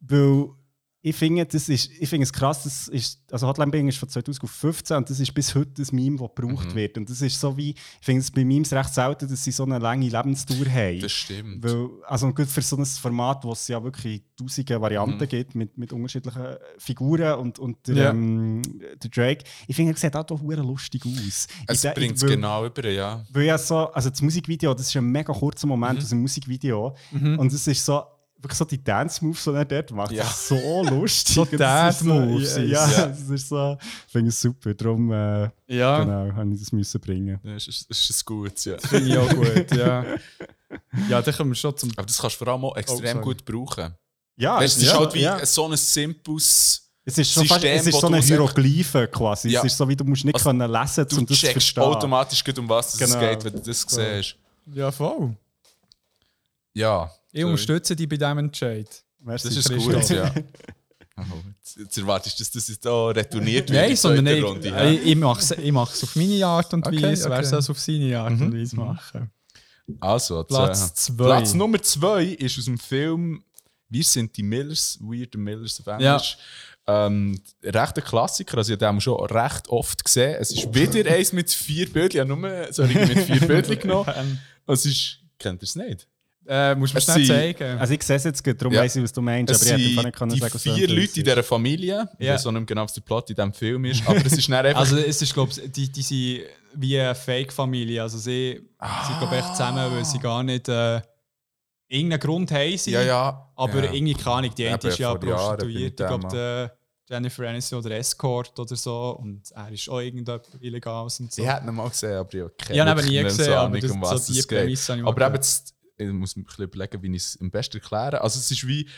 Speaker 3: weil ich finde, das ist, ich finde es krass, das ist, also Hotline Bling ist von 2015 und das ist bis heute das Meme, das gebraucht
Speaker 2: Mhm.
Speaker 3: wird. Und das ist so wie, ich finde es bei Memes recht selten, dass sie so eine lange Lebenstour haben.
Speaker 2: Das stimmt.
Speaker 3: Weil, also gut für so ein Format, wo es ja wirklich tausende Varianten
Speaker 2: Mhm.
Speaker 3: gibt mit, mit unterschiedlichen Figuren und, und der,
Speaker 1: Ja.
Speaker 3: ähm, der Drake, ich finde, er sieht auch doch lustig aus.
Speaker 2: Es bringt es genau über, ja.
Speaker 3: weil ja so, also das Musikvideo, das ist ein mega kurzer Moment
Speaker 2: Mhm.
Speaker 3: aus dem Musikvideo. Und es ist so, wirklich so die Dance-Moves, die er dort macht.
Speaker 2: Ja.
Speaker 3: Das ist so lustig.
Speaker 1: So
Speaker 3: das ist
Speaker 1: Dance-Moves
Speaker 3: So,
Speaker 1: ist
Speaker 3: ja, ja, das ist so, ich finde es super. Darum äh,
Speaker 1: Ja,
Speaker 3: genau, habe ich das müssen bringen.
Speaker 2: Das ist, das ist ein gutes, ja.
Speaker 1: finde ich auch gut, ja. Ja, dann kommen wir schon zum...
Speaker 2: Aber das kannst du vor allem auch extrem
Speaker 1: sorry.
Speaker 2: gut brauchen.
Speaker 3: Ja,
Speaker 2: Weißt, du, es ist
Speaker 3: ja,
Speaker 2: halt wie
Speaker 3: ja.
Speaker 2: so ein simples.
Speaker 3: Es ist, schon fast,
Speaker 2: System,
Speaker 3: es ist so
Speaker 2: du
Speaker 3: eine Hieroglyphe quasi.
Speaker 2: Ja.
Speaker 3: Es ist so, wie du musst nicht
Speaker 2: Also,
Speaker 3: können lesen,
Speaker 2: Du
Speaker 3: um das zu verstehen.
Speaker 2: automatisch, gut, um was es
Speaker 3: Genau.
Speaker 2: geht, wenn du das siehst.
Speaker 1: Ja, voll.
Speaker 2: Ja.
Speaker 1: Ich
Speaker 2: sorry.
Speaker 1: unterstütze dich bei diesem Entscheid.
Speaker 3: Merci,
Speaker 2: Das ist
Speaker 1: Christoph.
Speaker 2: gut, ja. Jetzt, erwartest du, dass das jetzt auch retourniert wird
Speaker 1: Nein,
Speaker 2: in der
Speaker 1: sondern ich,
Speaker 2: Runde.
Speaker 1: ich, ich mache es ich mach's auf meine Art und
Speaker 2: Okay,
Speaker 1: Weise, wer
Speaker 2: okay.
Speaker 1: soll es auf seine Art und Weise machen.
Speaker 2: Also,
Speaker 1: Platz
Speaker 2: äh,
Speaker 1: zwei.
Speaker 2: Platz Nummer zwei ist aus dem Film Wir sind die Millers, Weird Millers auf Englisch. Ähm, recht ein Klassiker, also ich habe den schon recht oft gesehen. Es ist wieder eins mit vier Bildchen, ich habe nur sorry, mit vier Bildchen genommen. Es ist, kennt ihr es nicht?
Speaker 1: Äh, musst du mir
Speaker 2: Es
Speaker 1: schnell
Speaker 2: sind-
Speaker 1: zeigen?
Speaker 3: Also ich sehe es jetzt gut, darum
Speaker 2: Ja.
Speaker 3: weiss ich, was du meinst.
Speaker 2: Es
Speaker 3: aber ich hätte nicht können
Speaker 2: die
Speaker 3: sagen,
Speaker 2: vier Leute in dieser Familie. Ich
Speaker 1: Ja.
Speaker 2: weiß auch nicht mehr genau, was der Plot in diesem Film ist, aber es ist einfach...
Speaker 1: Also es ist, glaube ich, die, die sind wie eine Fake-Familie. Also sie sind, glaube ich, echt zusammen, weil sie gar nicht äh, irgendeinen Grund haben. Sie,
Speaker 2: ja, ja.
Speaker 1: Aber
Speaker 2: ja.
Speaker 1: irgendwie keine Ahnung, die eine ist ja prostituiert. Ich glaube, Jennifer Aniston oder Escort oder so. Und er ist auch irgendetwas Illegales und so.
Speaker 2: Ich hätte ihn mal gesehen, aber ich habe keine
Speaker 1: Ich habe ihn nie gesehen,
Speaker 2: so
Speaker 1: aber das-
Speaker 2: um
Speaker 1: so die. Prämisse habe ich mal
Speaker 2: Aber eben,
Speaker 1: gehört.
Speaker 2: Ich muss mir ein bisschen überlegen, wie ich es am besten erklären Also es ist wie,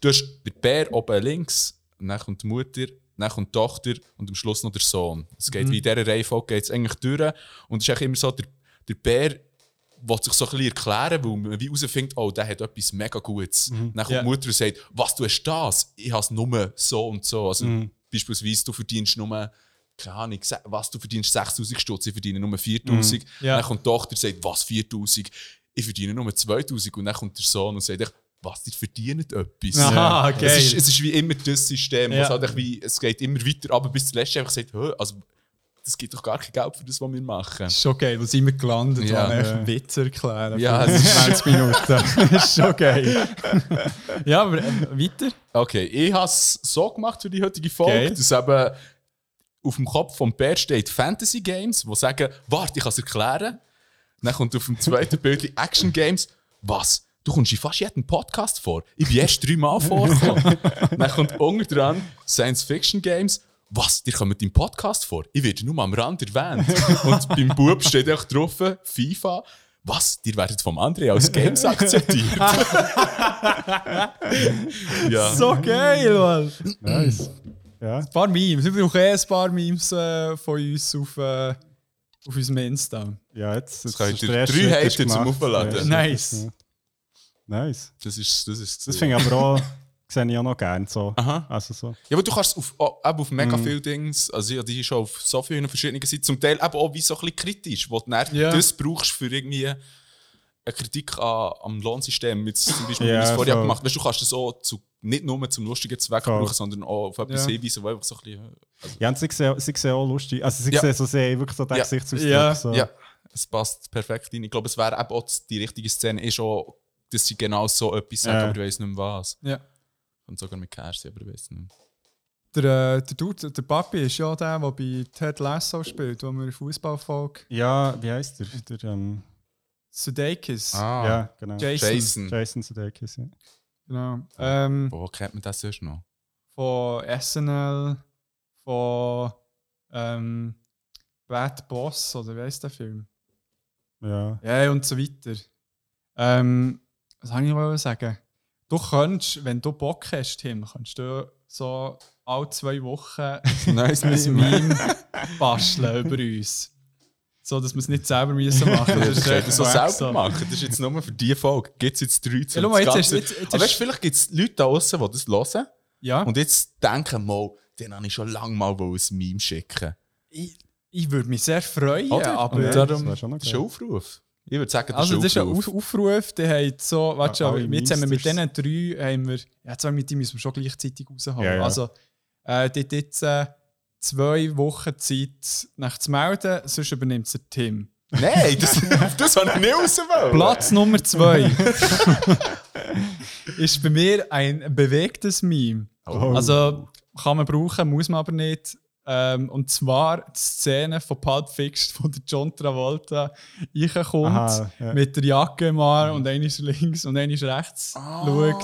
Speaker 2: du hast den Bär oben links, dann kommt die Mutter, dann kommt die Tochter und am Schluss noch der Sohn. Es
Speaker 1: Mhm.
Speaker 2: geht wie in dieser Reihenfolge geht es eigentlich durch. Und es ist eigentlich immer so, der, der Bär will sich so ein bisschen erklären, weil man wie herausfindet, oh, der hat etwas mega Gutes. Dann kommt
Speaker 1: Ja.
Speaker 2: die Mutter und sagt, was, du hast das? Ich habe es nur so und so. Also beispielsweise, du verdienst nur keine Ahnung, was du verdienst 6000 Stutz, ich verdiene nur 4000.
Speaker 1: Ja.
Speaker 2: Dann kommt die Tochter und sagt, was 4000? Ich verdiene nur 2000. Und dann kommt der Sohn und sagt, was, ihr verdient etwas.
Speaker 1: Aha,
Speaker 2: Es,
Speaker 1: geil.
Speaker 2: ist, es ist wie immer das System,
Speaker 1: Ja.
Speaker 2: halt wie, es geht immer weiter, aber bis zuletzt einfach sagt, «Hä, also, das gibt doch gar kein Geld für das, was wir machen.
Speaker 1: Das ist schon geil, wo sind wir gelandet,
Speaker 2: Ja.
Speaker 1: ja. echt Witze erklären.
Speaker 2: Ja, es ist-
Speaker 1: 20 Minuten. das ist schon geil. ja, aber äh, weiter?
Speaker 2: Okay, ich habe es so gemacht für die heutige Folge,
Speaker 1: Geil.
Speaker 2: dass eben auf dem Kopf vom Bär steht Fantasy Games, die sagen, warte, ich kann es erklären. Dann kommt auf dem zweiten Bild Action Games, was? Du kommst in fast jedem Podcast vor. Ich bin erst dreimal vorgekommen. Dann kommt unten dran Science Fiction Games. Was? Dir kommt im Podcast vor? Ich werde nur am Rand erwähnt. Und beim Bub steht auch drauf FIFA. Was? Dir werdet vom André als Games akzeptiert. ja.
Speaker 1: So geil, Mann.
Speaker 3: Nice. Ja.
Speaker 1: Ein paar Memes. Wir brauchen eh ein paar Memes äh, von uns auf, äh, auf unserem Insta.
Speaker 3: Ja, jetzt, jetzt
Speaker 2: ihr
Speaker 3: der erste
Speaker 2: drei
Speaker 3: ist
Speaker 2: zum. Aufladen.
Speaker 3: Ja.
Speaker 1: Nice.
Speaker 3: Nice.
Speaker 2: Das ist das. Ist
Speaker 3: Das finde ich aber auch, sehe ich auch noch gerne. So.
Speaker 2: Aha.
Speaker 3: Also so.
Speaker 2: Ja, aber du kannst auf, eben auf mega
Speaker 3: Mhm.
Speaker 2: viele Dinge, also ja, die ist schon auf so vielen verschiedenen Seiten, zum Teil eben auch wie so ein bisschen kritisch, wo du
Speaker 1: Ja.
Speaker 2: das brauchst für irgendwie eine Kritik an, am Lohnsystem, jetzt zum Beispiel, wie
Speaker 3: Ja,
Speaker 2: wir es vorher
Speaker 3: voll.
Speaker 2: gemacht Weißt du, du kannst das auch zu, nicht nur zum lustigen Zweck
Speaker 3: Voll.
Speaker 2: brauchen, sondern auch auf etwas
Speaker 1: Ja.
Speaker 2: hinweisen, wo einfach so ein bisschen... Also,
Speaker 3: Ja, und sie sehen, sie sehen auch lustig. Also sie
Speaker 2: Ja.
Speaker 3: sehen so sehr, wirklich so den
Speaker 2: Ja.
Speaker 3: Gesichtsausdruck.
Speaker 1: Ja.
Speaker 3: So.
Speaker 2: Ja, es passt perfekt rein. Ich glaube, es wäre eben auch die richtige Szene, ist auch, dass sie genau so etwas sagen,
Speaker 3: Ja.
Speaker 2: aber ich weiß nicht mehr was.
Speaker 1: Ja.
Speaker 2: Und sogar mit Cash, aber ich weiß nicht mehr.
Speaker 1: Der, äh, der Dude, der Papi ist ja der, der bei Ted Lasso spielt, wo wir in Fußballfolge
Speaker 3: ja, wie heißt der? der ähm,
Speaker 1: Sudeikis.
Speaker 2: Ah,
Speaker 3: Ja, genau.
Speaker 1: Jason.
Speaker 2: Jason.
Speaker 3: Jason Sudeikis, ja.
Speaker 1: Genau. Ähm,
Speaker 2: Wo kennt man das sonst noch?
Speaker 1: von SNL, von ähm, Bad Boss, oder wie heißt der Film?
Speaker 3: ja.
Speaker 1: Ja, und so weiter. Ähm, was soll ich noch sagen? Du kannst, wenn du Bock hast, Tim, kannst du so alle zwei Wochen
Speaker 2: Neues
Speaker 1: ein Meme basteln über uns. So, dass wir es nicht selber müssen machen
Speaker 2: Das
Speaker 1: müssen.
Speaker 2: könnt ihr so selber
Speaker 1: so.
Speaker 2: machen. Das ist jetzt nur für diese Folge. Gibt es jetzt drei
Speaker 1: Ja, schau mal, jetzt ist- jetzt- jetzt
Speaker 2: Aber weißt,
Speaker 1: ist-
Speaker 2: vielleicht gibt es Leute da draußen, die das hören
Speaker 1: Ja,
Speaker 2: und jetzt denken, mal, den habe ich schon lange mal ein Meme schicken.
Speaker 1: ich, ich würde mich sehr freuen,
Speaker 2: Oder?
Speaker 1: aber...
Speaker 2: Und
Speaker 3: Ja,
Speaker 2: darum,
Speaker 3: das schon noch
Speaker 2: das ist ein Aufruf. Ich würde sagen, das
Speaker 1: Also, das
Speaker 2: ist
Speaker 1: ist
Speaker 2: ein
Speaker 1: ein
Speaker 2: Aufruf.
Speaker 1: Auf Aufruf, der hat so, warte
Speaker 3: Ja,
Speaker 1: schon, jetzt haben wir mit diesen drei, haben wir, ja, zwei mit die müssen wir schon gleichzeitig raushauen.
Speaker 3: Ja, ja.
Speaker 1: Also, äh, dort jetzt äh, zwei Wochen Zeit, nach zu melden, sonst übernimmt es der Tim.
Speaker 2: Nein, das, das habe ich nicht rauswollen.
Speaker 1: Platz Nummer zwei ist bei mir ein bewegtes Meme.
Speaker 3: Oh.
Speaker 1: Also kann man brauchen, muss man aber nicht. Ähm, und zwar die Szene von Pulp Fiction, wo der John Travolta reinkommt,
Speaker 3: Aha, ja.
Speaker 1: mit der Jacke im Arm und einer ist links und einer ist rechts schaut.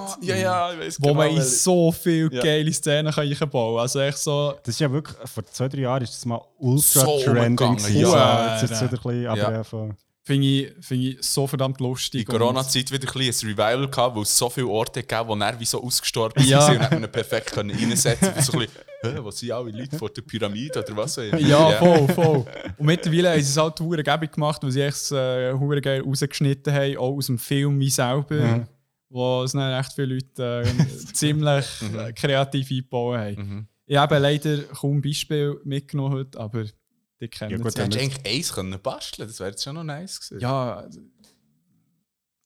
Speaker 2: Ah, Ja, ja, ich weiß
Speaker 1: Wo
Speaker 2: genau.
Speaker 1: man in so viele
Speaker 2: Ja.
Speaker 1: geile Szenen kann reinbauen kann. Also echt so,
Speaker 3: Das ist ja wirklich, vor zwei, drei Jahren ist das mal ultra
Speaker 2: So
Speaker 3: trending.
Speaker 1: ja.
Speaker 3: So, jetzt ist es wieder ein bisschen, aber
Speaker 2: Ja.
Speaker 3: ja.
Speaker 1: Finde ich, find ich so verdammt
Speaker 2: in
Speaker 1: lustig.
Speaker 2: Corona-Zeit wieder ein, bisschen ein Revival gehabt, wo es so viele Orte gab, wo dann wie so ausgestorben
Speaker 1: Ja.
Speaker 2: sind und man perfekt können reinsetzen konnte. So ein bisschen, «Hä, wo sind alle Leute vor der Pyramide oder was auch immer.
Speaker 1: Und, ja, voll, voll. Und mittlerweile haben sie es halt hure gäbig gemacht, weil sie echt äh, hure geil rausgeschnitten haben, auch aus dem Film wie selber.
Speaker 3: Mhm.
Speaker 1: Wo es dann echt viele Leute äh, ziemlich äh, kreativ eingebaut haben.
Speaker 2: Mhm.
Speaker 1: Ich habe leider kaum Beispiel mitgenommen heute, aber die kennen
Speaker 3: Ja, gut,
Speaker 1: es
Speaker 2: Du hättest
Speaker 1: ja.
Speaker 2: eigentlich eins können basteln das wäre jetzt schon noch nice gewesen.
Speaker 1: Ja, also-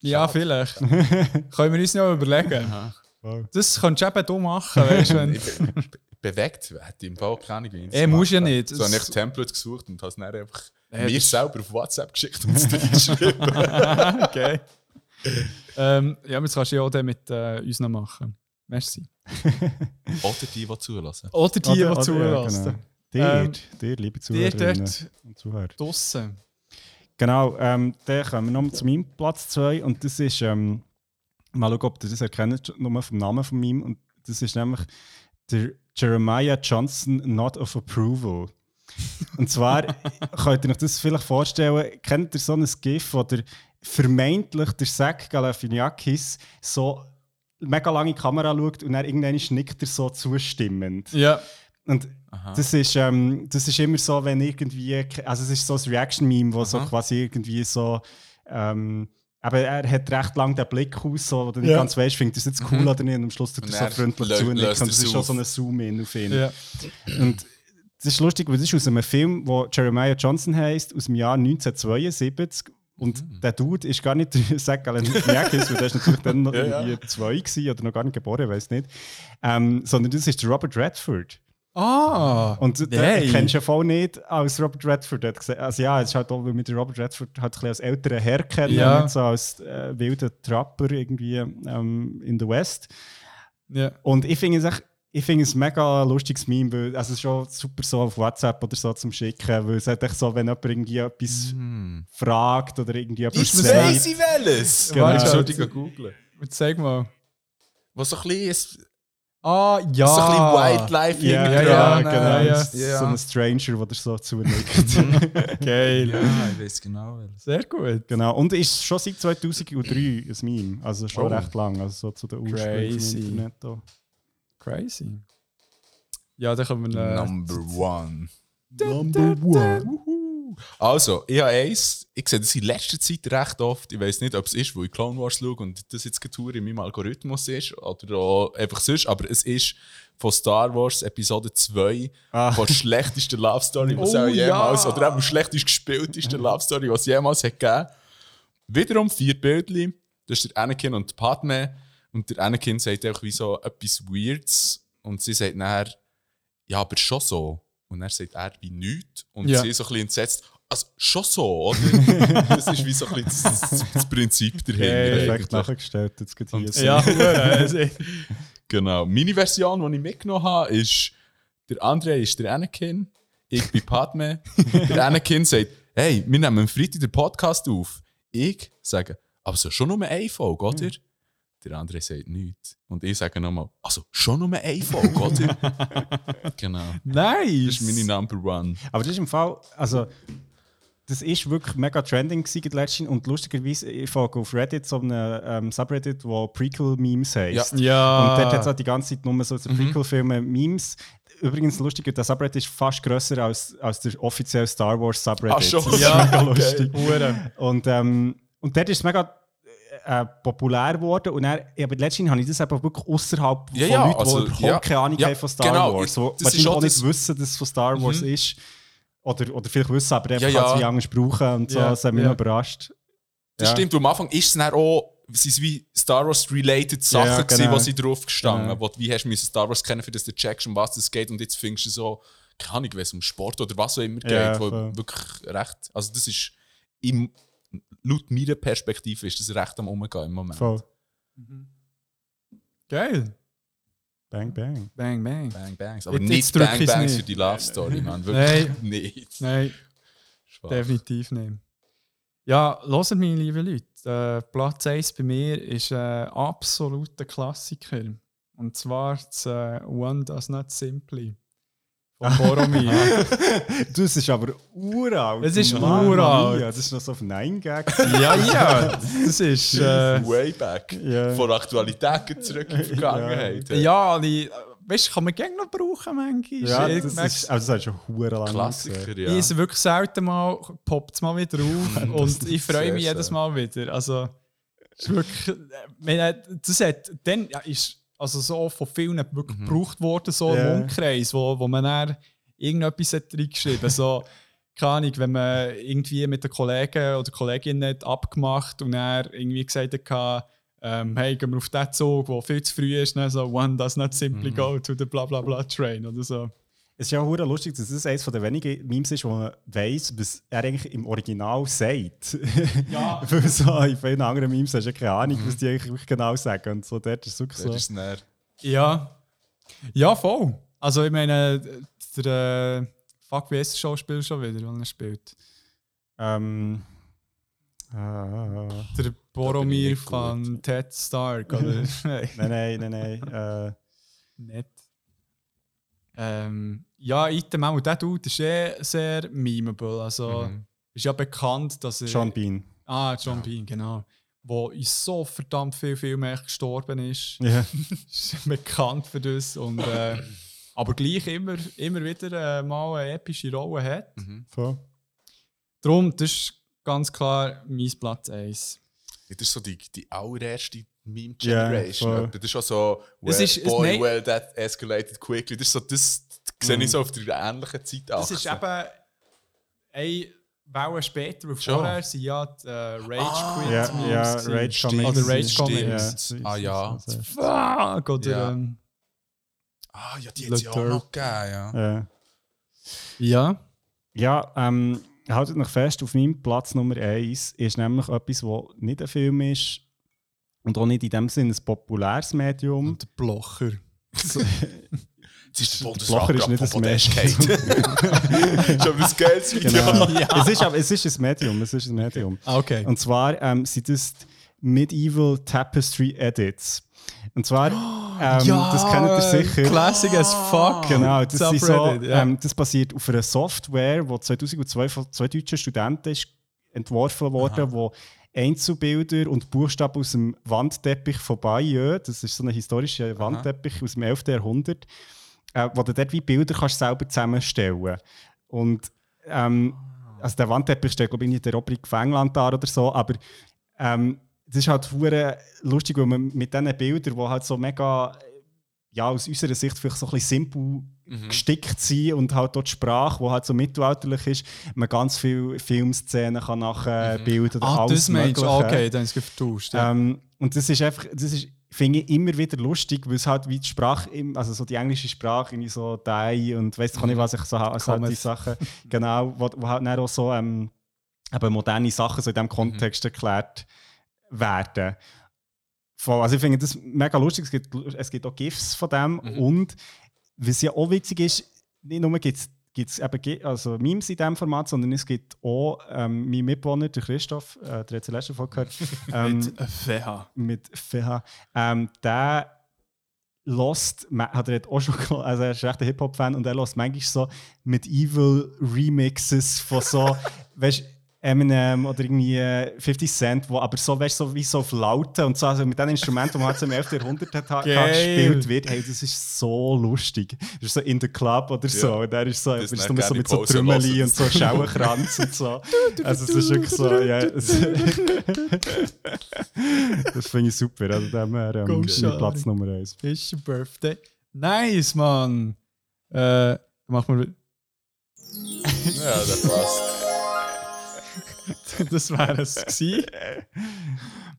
Speaker 1: ja, vielleicht. Können wir uns noch überlegen.
Speaker 3: Voll.
Speaker 1: Das kannst du eben du machen, weißt du.
Speaker 2: bewegt hätte im Fall keine Ahnung, wie ich
Speaker 1: musst ja nicht.
Speaker 2: So habe ich Template gesucht und habe es dann einfach
Speaker 1: Ja,
Speaker 2: mir selber auf WhatsApp geschickt und es reingeschrieben.
Speaker 1: okay. ähm, ja, das kannst du ja auch dann mit äh, uns noch machen. Merci.
Speaker 2: Oder die, die zulassen.
Speaker 1: Oder die, die
Speaker 3: Oder- oder- ja,
Speaker 1: zulassen.
Speaker 3: genau. Dir,
Speaker 1: Ähm,
Speaker 3: dir, liebe Zuhörerinnen
Speaker 1: dort
Speaker 3: und Zuhörer.
Speaker 1: draussen.
Speaker 3: Genau, ähm, dann kommen wir noch zu meinem Platz 2 und das ist, ähm, mal schauen, ob ihr das erkennt, nur vom Namen von ihm. Und das ist nämlich der Jeremiah Johnson Not of Approval. Und zwar könnt ihr euch das vielleicht vorstellen, kennt ihr so ein GIF, wo der vermeintlich der Zach Galifianakis so mega lange Kamera schaut und dann irgendwann nickt er so zustimmend.
Speaker 1: Ja.
Speaker 3: Und das ist, ähm, das ist immer so, wenn irgendwie, also es ist so ein Reaction-Meme, wo so quasi irgendwie so, ähm, aber er hat recht lang den Blick aus, so, wo du nicht
Speaker 1: Ja.
Speaker 3: ganz weißt, findet er es jetzt cool oder nicht. Und am Schluss tut er so freundlich zu und das ist schon so ein Zoom-In auf ihn.
Speaker 1: ja.
Speaker 3: Und das ist lustig, weil das ist aus einem Film, wo Jeremiah Johnson heißt, aus dem Jahr 1972. Und
Speaker 2: Mhm.
Speaker 3: der Dude ist gar nicht der Zach Galifianakis, weil der ist natürlich dann noch
Speaker 2: Ja, ja.
Speaker 3: irgendwie zwei gewesen oder noch gar nicht geboren, weiß nicht. Ähm, sondern das ist der Robert Redford.
Speaker 1: Ah!
Speaker 3: Und den
Speaker 1: Hey.
Speaker 3: kennst du ja voll nicht als Robert Redford. Also ja, es ist halt auch, weil den Robert Redford halt ein bisschen als älteren Herr kennen,
Speaker 1: Ja.
Speaker 3: nicht so als äh, wilder Trapper irgendwie ähm, in der West.
Speaker 1: Ja.
Speaker 3: Und ich finde es echt, ich finde es ein mega lustiges Meme, weil also es ist schon super so auf WhatsApp oder so zum Schicken, weil es halt echt so, wenn jemand irgendwie etwas fragt oder irgendwie etwas
Speaker 2: Ich weiß ich welches!
Speaker 3: Genau.
Speaker 2: Warte, Entschuldigung, googeln.
Speaker 1: Zeig mal.
Speaker 2: Was so ein bisschen,
Speaker 1: Ah, ja!
Speaker 2: so ein bisschen Wildlife
Speaker 3: Ja,
Speaker 2: hinten
Speaker 3: ja, ja, genau.
Speaker 2: äh,
Speaker 1: ja.
Speaker 3: So ein Stranger, der so zunickt.
Speaker 1: Geil.
Speaker 2: Ja, ich weiß genau.
Speaker 1: Sehr gut.
Speaker 3: Genau, und ist schon seit 2003 ein Meme, also schon
Speaker 2: Oh.
Speaker 3: recht lang, also so zu den Ursprüngen
Speaker 1: Crazy.
Speaker 3: vom Internet. da.
Speaker 1: Crazy. Ja, dann können wir. Äh,
Speaker 2: Number one.
Speaker 3: Number one.
Speaker 2: Also, ich habe eins, ich sehe das in letzter Zeit recht oft. Ich weiß nicht, ob es ist, wo ich Clone Wars schaue und das jetzt Tour in meinem Algorithmus ist oder auch einfach sonst, aber es ist von Star Wars Episode 2
Speaker 3: Ah.
Speaker 2: von der schlechtesten Love Story, was
Speaker 1: Oh,
Speaker 2: es auch jemals,
Speaker 1: ja.
Speaker 2: oder eben schlechtest gespielteste Love Story, was es jemals hat gegeben. Wiederum vier Bildchen, das ist der Anakin und Padme und der Anakin sagt einfach wie so etwas Weirds und sie sagt nachher, ja, aber schon so. Und dann sagt er wie nichts. Und
Speaker 1: Ja.
Speaker 2: sie so ein bisschen entsetzt, also schon so, oder? das ist wie so ein bisschen das, das, das Prinzip dahinter.
Speaker 3: Perfekt
Speaker 2: eigentlich.
Speaker 3: nachgestellt. Jetzt geht hier.
Speaker 1: Ja, also,
Speaker 2: Genau. Meine Version, die ich mitgenommen habe, ist, der André ist der Anakin, ich bin Padme. der Anakin sagt, hey, wir nehmen am Freitag den Podcast auf. Ich sage, aber so schon nur eine Folge, oder? Der André sagt nichts. Und ich sage nochmal, also schon nur eine Folge, oder? genau.
Speaker 1: nice.
Speaker 2: Das ist meine Number One.
Speaker 3: Aber das ist im Fall, also das ist wirklich mega trending gewesen letztens und lustigerweise, ich folge auf Reddit so einem ähm, Subreddit, wo Prequel-Memes heisst.
Speaker 1: Ja.
Speaker 3: Und dort hat es halt die ganze Zeit nur so so Prequel-Filme-Memes. Übrigens, lustig, der Subreddit ist fast grösser als, als der offizielle Star Wars Subreddit.
Speaker 2: Ach schon?
Speaker 3: Das ist
Speaker 1: Ja,
Speaker 3: mega
Speaker 2: okay.
Speaker 3: lustig.
Speaker 1: Hure.
Speaker 3: Und, ähm, und dort ist es mega äh, populär geworden. Und dann, ja, aber letztens habe ich das eben wirklich außerhalb
Speaker 2: Ja,
Speaker 3: von
Speaker 2: ja,
Speaker 3: Leuten,
Speaker 2: also,
Speaker 3: die überhaupt
Speaker 2: ja.
Speaker 3: keine Ahnung
Speaker 2: Ja,
Speaker 3: haben von Star
Speaker 2: genau.
Speaker 3: Wars. Die
Speaker 2: Das
Speaker 3: wahrscheinlich
Speaker 2: auch
Speaker 3: nicht wissen, dass es von Star Wars
Speaker 2: Mhm.
Speaker 3: ist. Oder, oder vielleicht wissen, aber einfach
Speaker 2: Ja, ja.
Speaker 3: wie anders brauchen und so.
Speaker 1: Ja,
Speaker 3: Das hat mich
Speaker 1: ja.
Speaker 3: noch überrascht.
Speaker 2: Das
Speaker 3: Ja.
Speaker 2: stimmt, am Anfang ist es dann auch, es sind wie Star Wars-related Sachen,
Speaker 3: Ja, genau.
Speaker 2: wo sie drauf gestanden
Speaker 3: Genau.
Speaker 2: wo du wie hast du Star Wars kennen, für das du checkst, um was es geht, und jetzt findest du so, keine Ahnung, wenn es um Sport oder was auch immer geht,
Speaker 3: Ja,
Speaker 2: wo
Speaker 3: voll.
Speaker 2: wirklich recht, also das ist, im, laut meiner Perspektive ist das recht am Umgehen im Moment.
Speaker 3: Voll.
Speaker 1: Geil.
Speaker 3: Bang, bang.
Speaker 1: Bang, bang.
Speaker 2: Bang Bangs, aber
Speaker 1: Jetzt-
Speaker 2: nicht
Speaker 1: jetzt
Speaker 2: Bang Bangs
Speaker 1: nicht.
Speaker 2: für die Love Story, man, wirklich nicht.
Speaker 1: Nein,
Speaker 2: Schwach.
Speaker 1: definitiv nicht. Ja, hört meine lieben Leute. Äh, Platz 1 bei mir ist ein absoluter Klassiker. Und zwar das äh, One Does Not Simply. Von Boromir.
Speaker 3: Das ist aber uralt.
Speaker 1: Es ist
Speaker 3: Mann,
Speaker 1: uralt.
Speaker 3: Ja, das ist noch so auf Nein gag
Speaker 1: ja, ja. Das ist. Äh,
Speaker 2: Way back.
Speaker 3: Ja.
Speaker 2: Von Aktualität zurück in die Vergangenheit.
Speaker 1: ja, die, weißt du, kann man gerne noch brauchen manchmal.
Speaker 3: Ja,
Speaker 1: Ich
Speaker 3: das ist, also das hat schon hure lang
Speaker 2: Klassiker,
Speaker 1: Ich
Speaker 2: ja.
Speaker 1: esse wirklich selten mal, poppt es mal wieder auf und ich freue mich jedes. Mal wieder. Also, es ist wirklich, wenn, das hat, dann ja, ist also so von vielen wirklich gebraucht worden, so
Speaker 3: Ja.
Speaker 1: im Umkreis, wo, wo man dann irgendetwas hat reingeschrieben so keine Ahnung, wenn man irgendwie mit den Kollegen oder Kolleginnen hat abgemacht und er irgendwie gesagt hat, ähm, hey, gehen wir auf den Zug, der viel zu früh ist, ne? so one does not simply go to the bla bla bla train oder so.
Speaker 3: Es ist ja hure lustig, dass das eines der wenigen Memes ist, wo man weiss, was er eigentlich im Original sagt.
Speaker 1: Ja.
Speaker 3: Weil so in vielen anderen Memes hast du ja keine Ahnung, was die eigentlich genau sagen. Und so dort ist es wirklich
Speaker 2: Das
Speaker 3: so.
Speaker 2: ist näher.
Speaker 1: Ja. Ja, voll. Also ich meine, der äh, Fuck, wie der Schauspieler schon wieder, wenn er spielt?
Speaker 3: Ähm, ah,
Speaker 1: Der Boromir von Ted Stark, oder? Nein,
Speaker 3: nein, nein, nein. Äh,
Speaker 1: nicht. Ähm, ja, Item auch, der Dude ist eh sehr memeable. Also
Speaker 2: Mhm.
Speaker 1: ist ja bekannt, dass er...
Speaker 3: Sean Bean.
Speaker 1: Ah, John Bean, genau. Wo in so verdammt viel Filmen gestorben ist.
Speaker 3: Ja.
Speaker 1: ist bekannt für das. Und, äh, aber gleich immer, immer wieder äh, mal eine epische Rolle hat.
Speaker 3: Voll.
Speaker 1: Darum, das ist ganz klar mein Platz 1.
Speaker 2: Das ist so die, die allererste
Speaker 3: Ja,
Speaker 2: Meme-Generation.
Speaker 3: voll.
Speaker 2: das ist schon so, well,
Speaker 1: Es ist-
Speaker 2: boy,
Speaker 1: nein.
Speaker 2: well, that escalated quickly. Das ist so, das, das sehe ich so auf der ähnlichen Zeit
Speaker 1: Das ist eben eine Welle später, weil
Speaker 2: Schon.
Speaker 1: vorher sind ja die äh, Rage
Speaker 2: Ah,
Speaker 1: Quit
Speaker 3: Ja,
Speaker 1: Memes
Speaker 3: ja,
Speaker 1: gewesen.
Speaker 3: Rage
Speaker 2: Stimmt,
Speaker 3: Comics.
Speaker 1: Oder Rage. Comics.
Speaker 2: Ah, ja.
Speaker 1: Fuck, oder,
Speaker 2: Ja.
Speaker 1: ähm,
Speaker 2: Ah, ja, die hat es ja auch noch gegeben, ja.
Speaker 3: Ja.
Speaker 1: ja.
Speaker 3: Ja, ähm, haltet noch fest, auf meinem Platz Nummer 1 ist nämlich etwas, das nicht ein Film ist und auch nicht in dem Sinne ein populäres Medium.
Speaker 1: Und der Blocher.
Speaker 2: Es ist der
Speaker 3: Blocher ist nicht ein Medium.
Speaker 2: aber ein geiles Video.
Speaker 3: Genau. Es, ist, aber- es ist ein Medium. Es ist ein Medium.
Speaker 1: Ah, okay.
Speaker 3: Und zwar ähm, sind das die Medieval Tapestry Edits. Und zwar, ähm, das kennt ihr sicher.
Speaker 1: Classic as fuck.
Speaker 3: Genau, das, ist so,
Speaker 1: ja.
Speaker 3: ähm, das basiert auf einer Software, die 2002 von zwei deutschen Studenten ist entworfen wurde, wo Einzelbilder und Buchstaben aus dem Wandteppich von Bayeux, das ist so ein historischer Wandteppich aus dem 11. Jahrhundert, äh, wo du dort wie Bilder kannst selber zusammenstellen. Und ähm, also der Wandteppich steht, glaube ich, nicht der Oprik von England da oder so, aber ähm, das ist halt lustig, weil man mit diesen Bildern, die halt so mega, ja, aus unserer Sicht vielleicht so ein bisschen simpel
Speaker 2: Mhm.
Speaker 3: gestickt sind und halt dort die Sprache, die halt so mittelalterlich ist, man ganz viele Filmszenen kann nachbilden oder
Speaker 1: Ah,
Speaker 3: alles
Speaker 1: das meinst du? Okay, dann ist es vertauscht. Ja.
Speaker 3: Ähm, und das ist einfach, das ist, finde ich immer wieder lustig, weil es halt wie die Sprache, also so die englische Sprache, irgendwie so die und weiss ich nicht, was ich so habe, also halt die. Sachen, genau, wo, wo halt dann auch so ähm, moderne Sachen so in diesem Kontext erklärt werden. Voll, also ich finde das mega lustig, es gibt, es gibt auch GIFs von dem und was ja auch witzig ist, nicht nur gibt es gibt es eben also Memes in diesem Format, sondern es gibt auch ähm, mein Mitbewohner, der Christoph, äh, der hat die letzte Folge gehört, ähm,
Speaker 1: Mit FH.
Speaker 3: mit FH, ähm, der lost, hat er auch schon also er ist echt ein Hip-Hop-Fan und er lost manchmal so Medieval Remixes von so, weißt Eminem oder irgendwie äh, 50 Cent, wo aber so, weißt, so wie so auf Laute und so, also mit den Instrumenten, die man halt so im 11. Jahrhundert hat, hat gespielt wird, hey, das ist so lustig. Das ist so in the Club oder so, und er ist so,
Speaker 2: Das
Speaker 3: ist
Speaker 2: dann
Speaker 3: so, so mit so Trümmeli und so Schauenkranz und so. Also es ist wirklich so, ja, das finde ich super, also dem her ähm. Platz Nummer 1.
Speaker 1: Ist birthday. Nice, Mann. Äh, machen wir.
Speaker 2: Ja, das passt.
Speaker 1: Das wäre es gewesen.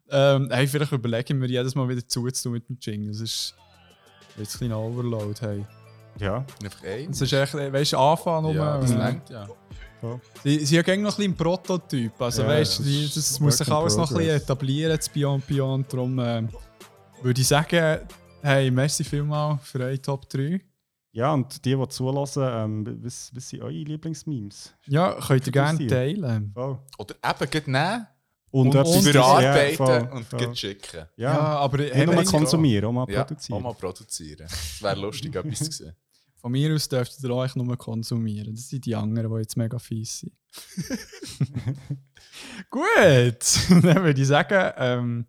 Speaker 1: ähm, hey, vielleicht überlegen wir jedes Mal wieder zuzutun mit dem Jingle. Das ist jetzt ein kleiner Overload. Hey.
Speaker 3: Ja,
Speaker 2: Einfach ein.
Speaker 1: Das ist echt, weißt du, Anfang um.
Speaker 2: Ja, das
Speaker 1: äh,
Speaker 2: längt, ja.
Speaker 1: Sie, sie haben noch ein bisschen einen Prototyp. Also,
Speaker 3: Ja,
Speaker 1: weißt du,
Speaker 3: das
Speaker 1: das, muss sich alles noch ein bisschen etablieren, das Beyond Beyond. Darum ähm, würde ich sagen, hey, merci vielmals für eure Top 3.
Speaker 3: ja und die, die zulassen, ähm, was, was sind eure Lieblingsmemes?
Speaker 1: Ja, könnt ihr gerne teilen.
Speaker 3: Voll.
Speaker 2: Oder eben geht nehmen,
Speaker 3: Und,
Speaker 1: Und- und
Speaker 2: verarbeiten
Speaker 3: ja, voll,
Speaker 2: und
Speaker 3: voll.
Speaker 2: geht schicken.
Speaker 3: Ja,
Speaker 1: Ja, aber
Speaker 3: nicht nur konsumieren, auch mal
Speaker 2: Ja,
Speaker 3: produzieren.
Speaker 2: auch mal produzieren. Es wäre lustig, etwas zu sehen.
Speaker 1: von mir aus dürft ihr euch nur konsumieren. Das sind die anderen, die jetzt mega fies sind. Gut, dann würde ich sagen, ähm,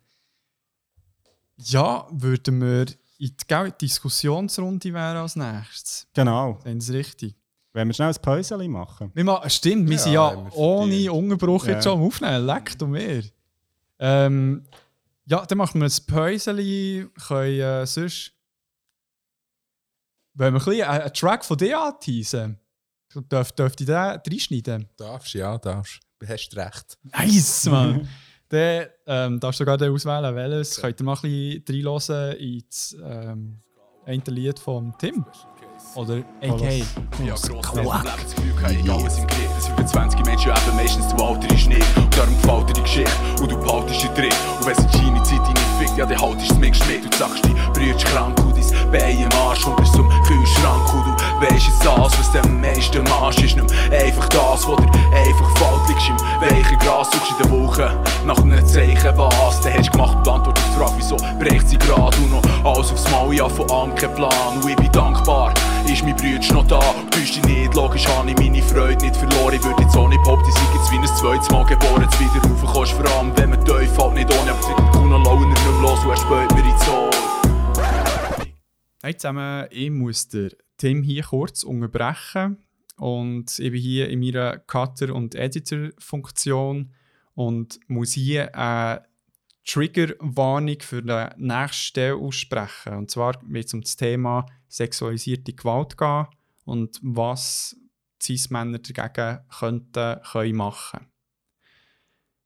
Speaker 1: ja, würden wir in die Diskussionsrunde wären als nächstes.
Speaker 3: Genau.
Speaker 1: Sie es richtig?
Speaker 3: Wenn wir schnell ein Päuschen machen.
Speaker 1: Wir machen, stimmt, wir
Speaker 2: Ja,
Speaker 1: sind ja ohne
Speaker 2: verdient.
Speaker 1: Unterbruch jetzt
Speaker 3: Ja.
Speaker 1: schon am Aufnehmen. Leckt um mir. Ähm, ja, dann machen wir ein Päuschen. Können äh, sonst. Wollen wir ein bisschen einen, einen Track von dir anteasen? Dürf, dürfte ich den reinschneiden?
Speaker 2: Darfst, ja, darfst. Du hast recht.
Speaker 1: Nice, Mann! Dann ähm, darfst du sogar auswählen, welches. Könnt ihr mal ein bisschen reinhören ins ähm, Lied von Tim? Oder AK?
Speaker 7: Ja, grosses Lebensgefühl, keine alles im Griff. Das 25 Menschen eben meistens du Alter ist nicht. Und darum gefällt dir die Geschichte und du behaltest dich drin. Und wenn es deine Zeit nicht fickt, ja, dann haltest du es zumindest mit. Und du sagst, die Brüder krank und dein Bein im Arsch und bist zum Kühlschrank. Und du weisst jetzt das, was du am meisten machst, ist mehr einfach das, was dir einfach fällt. Liegst im weichen Gras, suchst in der Woche nach einem Zeichen, was du hast gemacht. Die Antwort auf die Frage, wieso bricht sie gerade und noch alles aufs Mal, ja, von Ankerplan. Und ich bin dankbar, ist mein Brütsch noch da. Du dich nicht, logisch habe ich meine Freude nicht verloren. Ich würde jetzt ohne Pop, die sind jetzt wie ein zweites Mal geboren. Jetzt wieder raufkommst, vor allem wenn man tief fällt, nicht ohne. Aber seit Kuno Launer nicht mehr los er spät mir ins Ohr.
Speaker 1: Hey zusammen, ich muss den Tim hier kurz unterbrechen. Und ich bin hier in meiner Cutter- und Editor-Funktion und muss hier eine Triggerwarnung für die nächste Stelle aussprechen. Und zwar wird es um das Thema sexualisierte Gewalt gehen und was Cis-Männer dagegen könnten, können machen.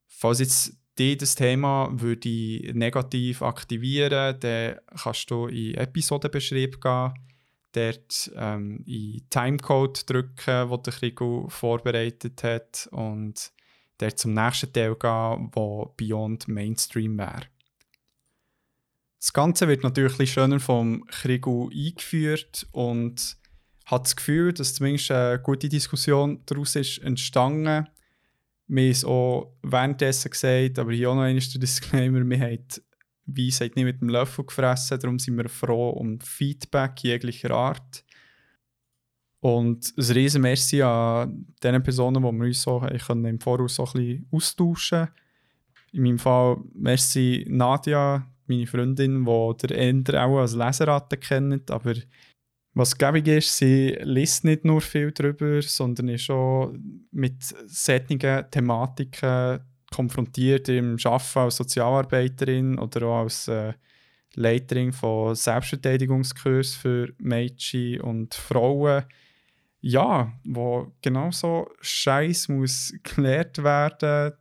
Speaker 1: Falls jetzt dich das Thema würde negativ aktivieren, dann kannst du in Episodenbeschrieb gehen, dort ähm, in Timecode drücken, den der Krigo vorbereitet hat und dort zum nächsten Teil gehen, wo Beyond Mainstream wäre. Das Ganze wird natürlich schöner vom Krigo eingeführt und hat das Gefühl, dass zumindest eine gute Diskussion daraus ist entstanden. Wir haben es auch währenddessen gesagt, aber hier auch noch einmal der Disclaimer, wir haben Weisheit nicht mit dem Löffel gefressen, darum sind wir froh um Feedback jeglicher Art. Und ein riesen Merci an den Personen, die wir uns so können im Voraus so ein bisschen austauschen In meinem Fall merci Nadia, meine Freundin, die der Ender auch als Leseratte kennt, aber Was gäbig ist, sie liest nicht nur viel darüber, sondern ist auch mit solchen Thematiken konfrontiert im Arbeiten als Sozialarbeiterin oder auch als äh, Leiterin von Selbstverteidigungskursen für Mädchen und Frauen. Ja, wo genauso Scheiß muss gelehrt werden,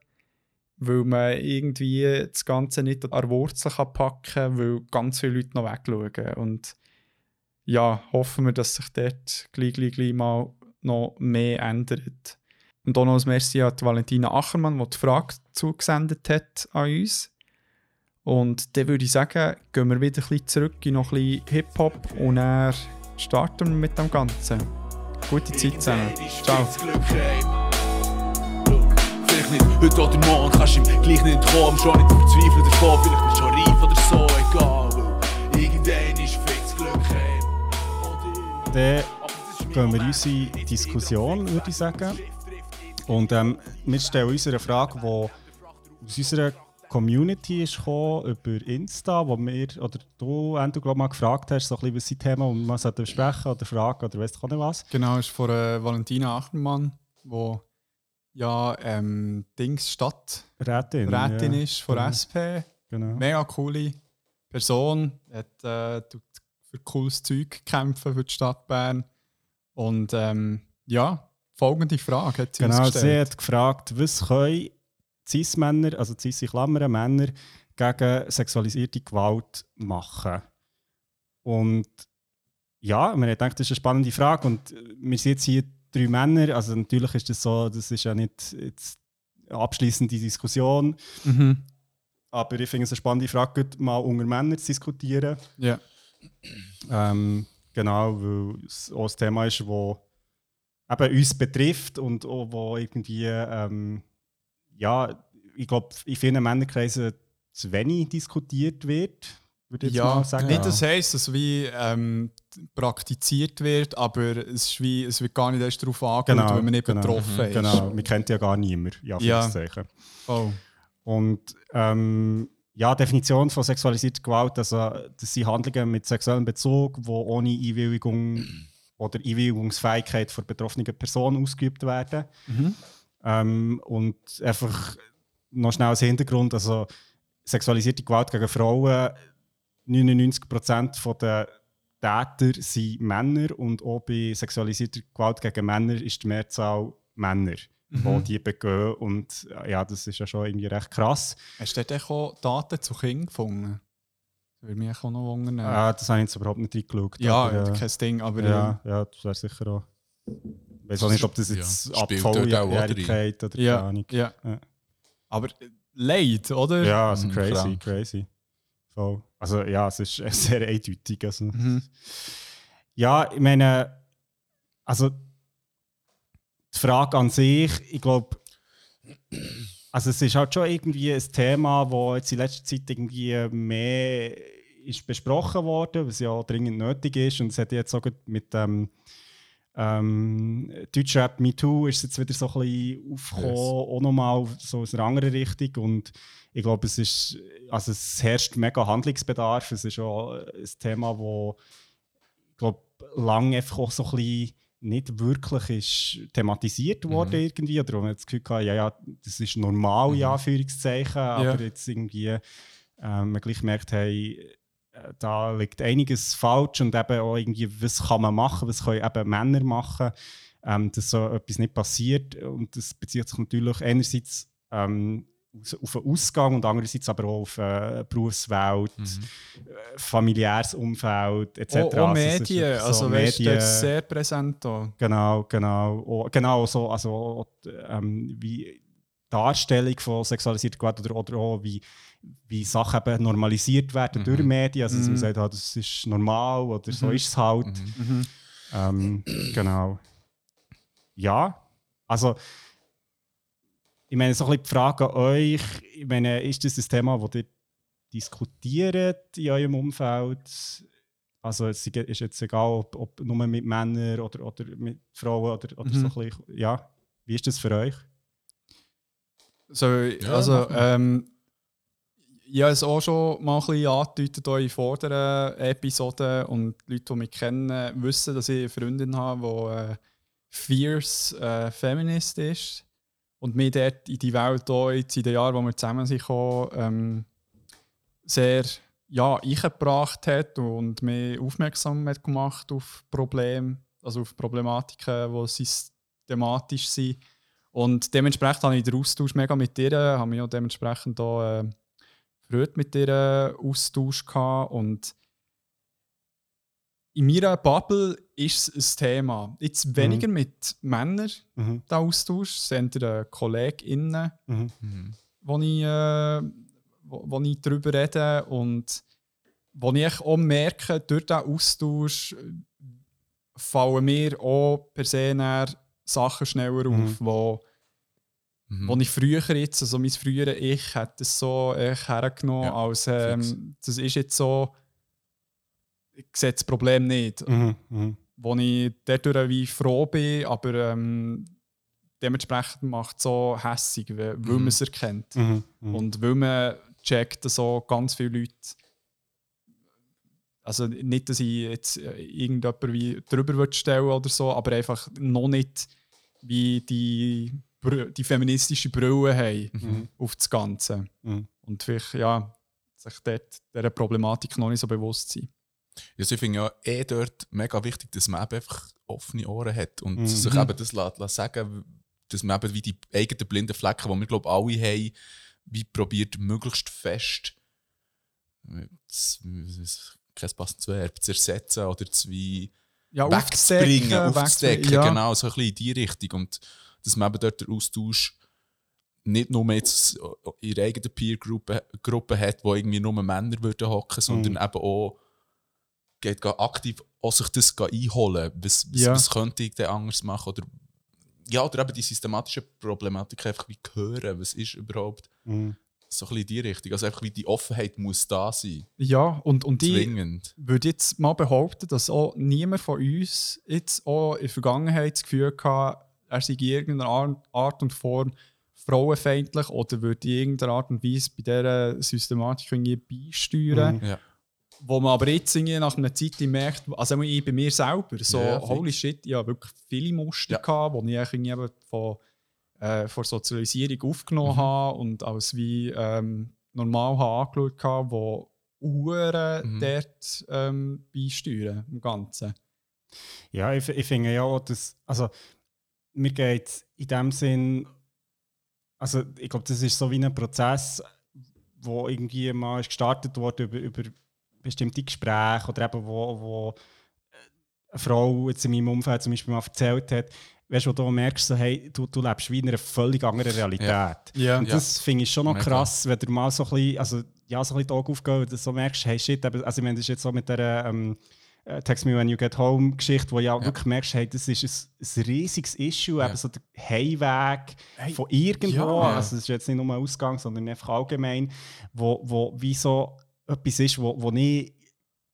Speaker 1: weil man irgendwie das Ganze nicht an der Wurzel kann packen kann, weil ganz viele Leute noch wegschauen. Und ja, hoffen wir, dass sich dort gleich, gleich, gleich mal noch mehr ändert. Und auch noch ein Merci an Valentina Achermann, die die Frage zugesendet hat an uns. Und dann würde ich sagen, gehen wir wieder ein bisschen zurück in noch ein bisschen Hip-Hop und dann starten wir mit dem Ganzen. Gute Zeit zusammen. Ciao.
Speaker 7: Nicht heute oder morgen, kannst ihm gleich nicht kommen, schon nicht verzweifeln davon, vielleicht bist du schon reif oder so, egal, weil irgendwann ist fix Glück heim.
Speaker 3: Dann gehen wir unsere Diskussion, würde ich sagen. Und ähm, wir stellen uns eine Frage, die aus unserer Community ist gekommen, über Insta, wo wir, oder du, Andrew, glaub, mal gefragt hast, so ein bisschen, was sind Themen, die man sollte besprechen oder fragen oder ich auch nicht was.
Speaker 1: Genau, ist von äh, Valentina Achtermann, die ja ähm, Dings Stadt
Speaker 3: Rätin.
Speaker 1: Rätin
Speaker 3: ja.
Speaker 1: ist von
Speaker 3: Genau.
Speaker 1: SP.
Speaker 3: Genau.
Speaker 1: Mega coole Person. Hat äh, für cooles Zeug kämpfen für die Stadt Bern. Und ähm, ja, folgende Frage hat sie
Speaker 3: Genau,
Speaker 1: uns
Speaker 3: sie
Speaker 1: gestellt.
Speaker 3: hat gefragt, was können Cis-Männer, also cis in Klammern Männer, gegen sexualisierte Gewalt machen? Und ja, man hat gedacht, das ist eine spannende Frage. Und äh, wir sind jetzt hier drei Männer, also natürlich ist das so, das ist ja nicht jetzt eine abschließende Diskussion,
Speaker 1: Mhm.
Speaker 3: aber ich finde es eine spannende Frage, mal unter Männern zu diskutieren.
Speaker 1: Ja.
Speaker 3: Ähm, genau, weil es auch ein Thema ist, das eben uns betrifft und auch, wo irgendwie, ähm, ja, ich glaube, in vielen Männerkreisen zu wenig diskutiert wird, würde ich
Speaker 1: Ja,
Speaker 3: sagen.
Speaker 1: nicht das heisst, dass es wie ähm, praktiziert wird, aber es, ist wie, es wird gar nicht erst darauf angeschaut,
Speaker 3: Genau,
Speaker 1: wenn man nicht
Speaker 3: genau,
Speaker 1: betroffen ist.
Speaker 3: Genau, man kennt ja gar niemand, ja,
Speaker 1: Ja. Oh.
Speaker 3: Und ähm, ja, Definition von sexualisierter Gewalt, also das sind Handlungen mit sexuellem Bezug, die ohne Einwilligung oder Einwilligungsfähigkeit von betroffenen Person ausgeübt werden.
Speaker 1: Mhm.
Speaker 3: Ähm, und einfach noch schnell als Hintergrund, also sexualisierte Gewalt gegen Frauen, 99% der Täter sind Männer und auch bei sexualisierter Gewalt gegen Männer ist die Mehrzahl Männer, die die begehen. Und äh, ja, das ist ja schon irgendwie recht krass.
Speaker 1: Hast du dort auch Daten zu Kindern gefunden? Das würde mich auch noch wundern.
Speaker 3: Äh, das habe ich jetzt überhaupt nicht reingeschaut.
Speaker 1: ja,
Speaker 3: aber, äh,
Speaker 1: kein Ding, aber
Speaker 3: ja, ja, das wäre sicher auch. Ich weiß auch nicht, ob das
Speaker 2: Ja,
Speaker 3: jetzt
Speaker 2: oder?
Speaker 3: Abfalljährigkeit oder
Speaker 1: äh, ja,
Speaker 3: keine Ahnung.
Speaker 1: ja.
Speaker 3: Ja.
Speaker 1: Aber Leid, oder?
Speaker 3: Ja, also
Speaker 2: Mhm,
Speaker 3: crazy,
Speaker 2: krank.
Speaker 3: crazy. Voll. Also ja, es ist sehr eindeutig. Also.
Speaker 1: Mhm.
Speaker 3: Ja, ich meine, also die Frage an sich, ich glaube, also es ist halt schon irgendwie ein Thema, das jetzt in letzter Zeit irgendwie mehr ist besprochen worden, was ja dringend nötig ist. Und es hat jetzt gerade mit dem ähm, Deutschrap MeToo ist es jetzt wieder so ein bisschen aufgekommen,
Speaker 2: Yes.
Speaker 3: auch nochmal so aus einer anderen Richtung. Und ich glaube, es ist, also es herrscht mega Handlungsbedarf. Es ist auch ein Thema, wo ich glaube, lange einfach auch so ein bisschen nicht wirklich ist thematisiert worden irgendwie. Oder man das Gefühl hatte, ja, ja, das ist normal, in Anführungszeichen. Aber jetzt irgendwie ähm, man gleich merkt, hey, äh, da liegt einiges falsch und eben auch irgendwie, was kann man machen, was können eben Männer machen, ähm, dass so etwas nicht passiert. Und das bezieht sich natürlich einerseits ähm, auf den Ausgang und andererseits aber auch auf äh, Berufswelt, äh, familiäres Umfeld etc.
Speaker 1: Auch, auch
Speaker 3: Also
Speaker 1: Medien,
Speaker 3: so
Speaker 1: also weißt
Speaker 3: Medien-
Speaker 1: das ist sehr präsent auch.
Speaker 3: Genau, genau. Auch, genau so, also ähm, wie Darstellung von sexualisierter Gewalt oder, oder auch wie, wie Sachen eben normalisiert werden durch Medien. Also dass man sagt, ah, das ist normal oder so ist es halt.
Speaker 1: Mhm.
Speaker 3: Ähm, genau. Ja, also ich meine, so ein bisschen die Frage an euch, ich meine, ist das ein Thema, das ihr diskutiert in eurem Umfeld? Also es ist jetzt egal, ob, ob nur mit Männern oder, oder mit Frauen oder, oder so ein bisschen, ja. Wie ist das für euch?
Speaker 1: So,
Speaker 2: Ja,
Speaker 1: also, ähm, ich habe es auch schon mal ein bisschen angedeutet in vorderen Episoden und die Leute, die mich kennen, wissen, dass ich eine Freundin habe, die äh, fierce äh, Feminist ist und mich dort in die Welt jetzt in den Jahren, wo wir zusammen sind, ähm, sehr ja, eingebracht hat und mich aufmerksam hat gemacht auf Probleme, also auf Problematiken, die systematisch sind. Und dementsprechend habe ich den Austausch mega mit dir, habe mich auch dementsprechend auch, äh, mit dir Austausch gehabt und in meiner Bubble ist es ein Thema. Jetzt weniger mit Männern,
Speaker 3: Mhm.
Speaker 1: der Austausch, es sind äh, KollegInnen,
Speaker 3: Mhm.
Speaker 1: wo ich, äh, wo, wo ich darüber rede und wo ich auch merke, durch diesen Austausch äh, fallen mir auch per se Sachen schneller
Speaker 3: Mhm.
Speaker 1: auf, wo,
Speaker 2: Mhm.
Speaker 1: wo ich früher jetzt, also mein früheres Ich, hätte es so äh, hergenommen,
Speaker 2: Ja,
Speaker 1: als ähm, das ist jetzt so, ich sehe das Problem nicht
Speaker 3: Mhm. Mhm.
Speaker 1: wo ich dadurch wie froh bin, aber ähm, dementsprechend macht es so hässig, weil, weil
Speaker 2: Mhm.
Speaker 1: man es erkennt.
Speaker 3: Mhm. Mhm.
Speaker 1: Und weil man checkt, dass so ganz viele Leute. Also nicht, dass ich jetzt äh, irgendjemand wie drüber würde stellen oder so, aber einfach noch nicht wie die, die feministische Brille haben
Speaker 3: Mhm.
Speaker 1: auf das Ganze.
Speaker 3: Mhm.
Speaker 1: Und vielleicht, ja, sich dort dieser Problematik noch nicht so bewusst sein.
Speaker 2: Also ich finde ja eh dort mega wichtig, dass man eben einfach offene Ohren hat und
Speaker 3: Mhm.
Speaker 2: sich eben das lässt, lässt sagen, dass man eben wie die eigenen blinden Flecken, die wir glaube alle haben, wie probiert möglichst fest das, das, kein passendes Verb, zu ersetzen oder zu wie
Speaker 1: Ja,
Speaker 2: wegzubringen,
Speaker 1: aufzudecken, ja.
Speaker 2: genau, so ein bisschen in die Richtung. Und dass man eben dort den Austausch nicht nur jetzt ihre eigene Peer-Gruppe Gruppe hat, wo irgendwie nur Männer würden hocken, sondern eben auch geht aktiv auch sich das einholen. Was, was,
Speaker 1: Ja.
Speaker 2: was könnte ich denn anders machen? Oder, ja, oder eben die systematische Problematik einfach wie hören. Was ist überhaupt
Speaker 3: Mhm.
Speaker 2: so ein bisschen in die Richtung? Also einfach wie die Offenheit muss da sein.
Speaker 1: Ja, und, und die,
Speaker 2: Zwingend.
Speaker 1: würde jetzt mal behaupten, dass auch niemand von uns jetzt auch in der Vergangenheit das Gefühl hatte, er sei in irgendeiner Art- Art und Form frauenfeindlich oder würde in irgendeiner Art und Weise bei dieser Systematik irgendwie beisteuern.
Speaker 3: Mhm.
Speaker 2: Ja.
Speaker 1: Wo man aber jetzt nach einer Zeit merkt, also ich bei mir selber, so
Speaker 2: Ja, fix.
Speaker 1: holy shit, ich habe wirklich viele Muster
Speaker 2: Ja.
Speaker 1: gehabt, die ich irgendwie von, äh, von Sozialisierung aufgenommen
Speaker 2: Mhm.
Speaker 1: habe und als wie ähm, normal habe angeschaut habe, wo Uhren
Speaker 2: Mhm.
Speaker 1: dort ähm, beisteuern im Ganzen.
Speaker 3: Ja, ich, ich finde ja auch, dass, also mir geht in dem Sinn, also ich glaube, das ist so wie ein Prozess, wo irgendwie mal ist gestartet wurde über, über bestimmte Gespräche oder eben wo, wo eine Frau jetzt in meinem Umfeld zum Beispiel mal erzählt hat, weißt wo du merkst, so, hey, du, du lebst wie in einer völlig anderen Realität.
Speaker 1: Ja.
Speaker 3: Und
Speaker 2: Ja.
Speaker 3: das finde ich schon noch krass, wenn du mal so ein bisschen, also, ja, so ein bisschen die Augen aufgehen, und du so merkst, hey shit, also ich meine, das ist jetzt so mit der ähm, äh, Text Me When You Get Home Geschichte, wo ja, wirklich merkst, hey, das ist ein, ein riesiges Issue,
Speaker 2: Ja.
Speaker 3: eben so der Heimweg
Speaker 1: Hey,
Speaker 3: von irgendwo,
Speaker 1: ja.
Speaker 3: also das ist jetzt nicht nur ein Ausgang, sondern einfach allgemein, wo, wo wie so etwas ist, wo, wo ich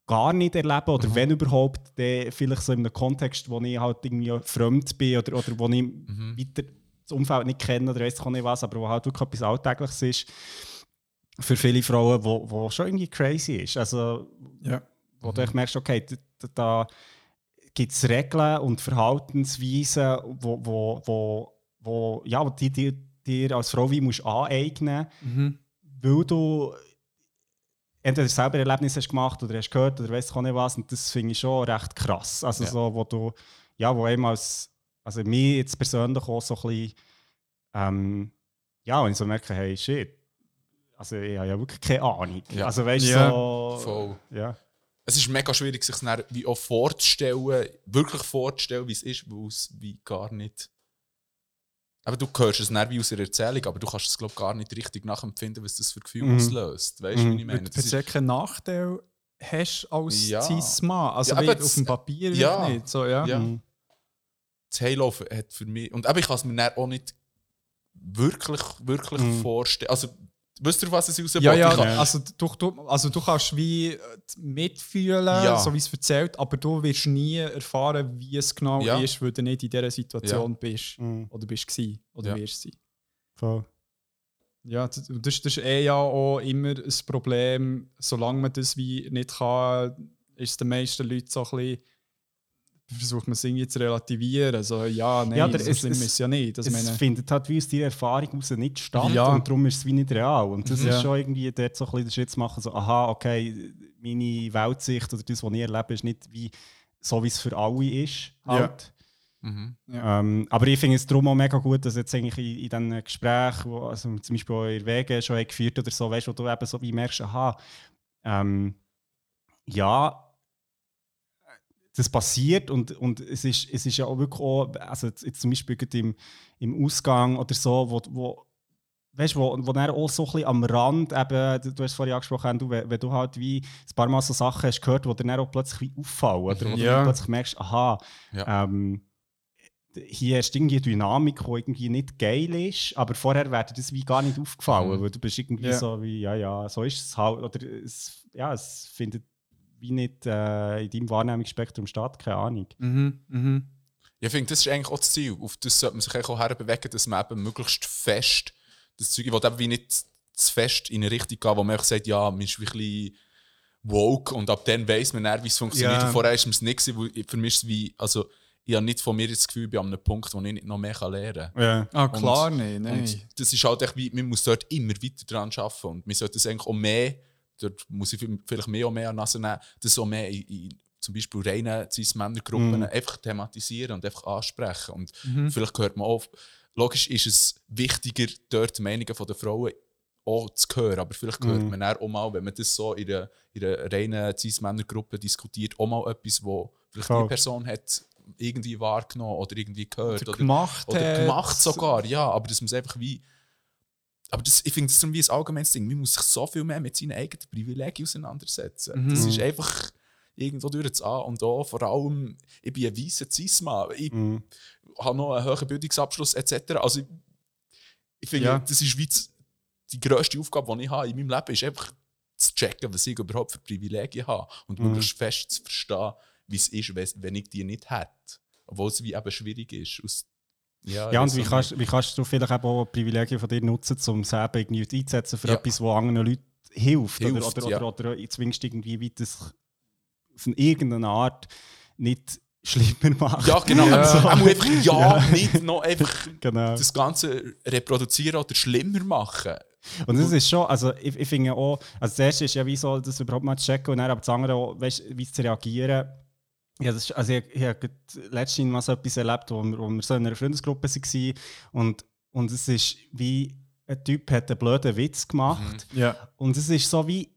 Speaker 3: gar nicht erlebe oder wenn überhaupt, dann vielleicht so in einem Kontext, wo ich halt irgendwie fremd bin oder, oder wo ich weiter das Umfeld nicht kenne oder weiß auch nicht was, aber wo halt wirklich etwas Alltägliches ist für viele Frauen, wo, wo schon irgendwie crazy ist. Also,
Speaker 1: Ja.
Speaker 3: wo du echt merkst, okay, da, da, gibt es Regeln und Verhaltensweisen, wo, wo, wo, wo, ja, die dir dir als Frau wie musst aneignen
Speaker 1: Mhm.
Speaker 3: weil du entweder selber Erlebnisse hast gemacht oder hast gehört oder weißt auch nicht was. Und das finde ich schon recht krass. Also
Speaker 2: Ja.
Speaker 3: so, wo du, ja, wo einem als, also mir jetzt persönlich auch so ein bisschen, ähm, ja, wenn ich so merke, hey, shit, also ich habe ja wirklich keine Ahnung.
Speaker 2: Ja.
Speaker 3: Also weißt du,
Speaker 1: Ja.
Speaker 3: so,
Speaker 2: Voll.
Speaker 3: ja.
Speaker 2: Es ist mega schwierig, sich dann wie auch vorzustellen, wirklich vorzustellen, wie es ist, weil es wie gar nicht. Aber du hörst es wie aus der Erzählung, aber du kannst es glaube gar nicht richtig nachempfinden, was das für Gefühl
Speaker 3: Mhm.
Speaker 2: auslöst. Weißt du,
Speaker 3: Mhm.
Speaker 2: wie ich meine?
Speaker 1: Weil du keinen Nachteil hast als
Speaker 2: Ja.
Speaker 1: Cis-Mann. Also
Speaker 2: Ja,
Speaker 1: auf dem
Speaker 2: das-
Speaker 1: Papier
Speaker 2: ja.
Speaker 1: nicht. So, ja.
Speaker 2: Ja.
Speaker 3: Mhm.
Speaker 2: das Heilaufen hat für mich. Und aber ich kann es mir auch nicht wirklich, wirklich
Speaker 3: Mhm.
Speaker 2: vorstellen. Also, wisst ihr, was es rausbaut?
Speaker 1: Ja, ja,
Speaker 2: Ich kann-
Speaker 1: also du, du, also du kannst wie äh, mitfühlen,
Speaker 2: Ja.
Speaker 1: so wie es erzählt, aber du wirst nie erfahren, wie es genau
Speaker 2: Ja.
Speaker 1: ist, weil du nicht in dieser Situation bist.
Speaker 3: Mhm.
Speaker 1: Oder bist gewesen, oder
Speaker 2: Ja.
Speaker 1: wirst sein.
Speaker 3: Voll.
Speaker 1: Ja, das, das das ist eh ja auch immer ein Problem, solange man das wie nicht kann, ist es den meisten Leuten so ein bisschen, versucht man es irgendwie zu relativieren. Also, ja, nein,
Speaker 3: Ja, der-
Speaker 1: so
Speaker 3: es-
Speaker 1: schlimm
Speaker 3: es-
Speaker 1: ist ja nicht. Also,
Speaker 3: es
Speaker 1: meine,
Speaker 3: findet halt wie aus deiner Erfahrung heraus nicht statt
Speaker 1: Ja.
Speaker 3: und darum ist es wie nicht real. Und das
Speaker 1: Ja.
Speaker 3: ist schon irgendwie dort so ein bisschen den Schritt zu machen, so, aha, okay, meine Weltsicht oder das, was ich erlebe, ist nicht wie so, wie es für alle ist. Halt.
Speaker 2: Mhm.
Speaker 3: Ähm, aber ich finde es darum auch mega gut, dass jetzt eigentlich in, in diesen Gesprächen, wo, also zum Beispiel auch in Wege schon geführt oder so, weißt, wo du eben so wie merkst, aha, ähm, ja, das passiert und, und es, ist, es ist ja auch wirklich auch, also jetzt, jetzt zum Beispiel im, im Ausgang oder so, wo, wo Weißt du, wo, wo dann auch so ein bisschen am Rand, eben, du, du hast es vorhin angesprochen, du, wenn, wenn du halt wie ein paar Mal so Sachen hast gehört, die dir dann auch plötzlich wie auffallen, oder wo
Speaker 1: Ja.
Speaker 3: du plötzlich merkst, aha,
Speaker 2: Ja.
Speaker 3: ähm, hier ist irgendwie eine Dynamik, die irgendwie nicht geil ist, aber vorher wäre dir das wie gar nicht aufgefallen,
Speaker 2: Mhm.
Speaker 3: weil du bist irgendwie
Speaker 1: Ja.
Speaker 3: so wie, ja, ja, so ist es halt, oder es, ja, es findet wie nicht äh, in deinem Wahrnehmungsspektrum statt, keine Ahnung.
Speaker 1: mhm, mhm.
Speaker 2: Ich finde, das ist eigentlich auch das Ziel. Auf das sollte man sich auch herbewegen, dass man eben möglichst fest das Zeug, ich will eben wie nicht zu fest in eine Richtung gehen, wo man sagt, ja, man ist wirklich ein bisschen woke und ab dann weiss man dann, wie es funktioniert.
Speaker 1: Ja.
Speaker 2: Und vorher ist es nicht gewesen, für mich ist es wie, also ich habe nicht von mir das Gefühl, ich bin an einem Punkt, wo ich nicht noch mehr lernen kann.
Speaker 3: Ja.
Speaker 1: Ah, klar, nicht. Nein.
Speaker 2: Und das ist halt echt wie, man muss dort immer weiter dran arbeiten und man sollte das eigentlich auch mehr, dort muss ich vielleicht mehr und mehr an Nase nehmen, das auch mehr in, in zum Beispiel reinen Cis-Männergruppen einfach thematisieren und einfach ansprechen. Und vielleicht hört man auf, logisch ist es wichtiger, dort die Meinungen der Frauen auch zu hören, aber vielleicht hört man dann auch mal, wenn man das so in einer, in einer reinen Cis-Männergruppe diskutiert, auch mal etwas, wo vielleicht
Speaker 3: Voll.
Speaker 2: die Person hat irgendwie wahrgenommen oder irgendwie gehört
Speaker 1: Oder
Speaker 2: oder
Speaker 1: gemacht
Speaker 2: oder
Speaker 1: hat.
Speaker 2: gemacht sogar, ja, aber das muss einfach wie. Aber das, ich finde das so wie ein allgemeines Ding. Man muss sich so viel mehr mit seinen eigenen Privilegien auseinandersetzen.
Speaker 1: Mhm.
Speaker 2: Das ist einfach irgendwo durch das A und O. Vor allem, ich bin ein weißer Cis-Mann. Ich
Speaker 3: Mhm.
Speaker 2: habe noch einen hohen Bildungsabschluss etc. Also ich, ich finde,
Speaker 1: Ja.
Speaker 2: das ist wie die grösste Aufgabe, die ich habe in meinem Leben, ist einfach zu checken, was ich überhaupt für Privilegien habe und
Speaker 3: Mhm.
Speaker 2: möglichst fest zu verstehen, wie es ist, wenn- wenn ich die nicht hätte. Obwohl es wie eben schwierig ist. Aus, ja,
Speaker 3: Ja, und wie kannst, wie kannst du vielleicht auch Privilegien von dir nutzen, um es eben irgendwie einzusetzen für
Speaker 2: Ja.
Speaker 3: etwas, was anderen Leuten hilft?
Speaker 2: Hilft,
Speaker 3: oder, oder,
Speaker 2: ja.
Speaker 3: oder, oder zwingst irgendwie wie das auf eine irgendeine Art nicht schlimmer macht.
Speaker 2: Ja, genau.
Speaker 1: Ja.
Speaker 2: Also, auch einfach ja, nicht noch einfach
Speaker 3: Genau.
Speaker 2: das Ganze reproduzieren oder schlimmer machen.
Speaker 3: Und das ist schon, also ich, ich finde auch, also das erste ist ja, wie soll das überhaupt mal checken und dann aber das andere auch, weißt, wie zu reagieren. Ja, das ist, also ich, ich habe letztens mal so etwas erlebt, wo wir, wo wir so in einer Freundesgruppe waren und, und es ist wie, ein Typ hat einen blöden Witz gemacht
Speaker 1: Ja.
Speaker 3: und es ist so wie,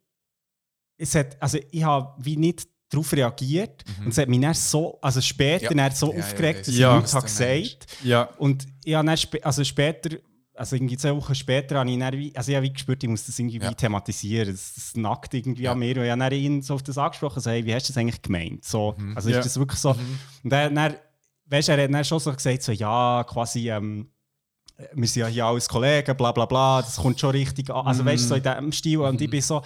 Speaker 3: es hat, also ich habe wie nicht darauf reagiert und es hat mich dann so, also später
Speaker 2: Mhm. Ja.
Speaker 3: so
Speaker 2: Ja,
Speaker 3: aufgeregt, dass ich nichts habe gesagt
Speaker 1: Ja.
Speaker 3: und ich habe dann spä also später, also irgendwie zwei Wochen später, habe ich dann wie, also ich habe wie gespürt, ich muss das irgendwie
Speaker 2: Ja.
Speaker 3: thematisieren. Das, das nackt irgendwie
Speaker 2: Ja.
Speaker 3: an mir. Und ich habe dann ihn so auf das angesprochen, so, hey, wie hast du das eigentlich gemeint? So,
Speaker 2: Mhm.
Speaker 3: Also
Speaker 1: Ja.
Speaker 3: ist das wirklich so? Und dann, dann weißt er hat dann schon so gesagt, so, ja, quasi, ähm, wir sind ja hier alles Kollegen, bla bla bla, das kommt schon richtig an. Also weißt du, so in diesem Stil. Und ich bin so,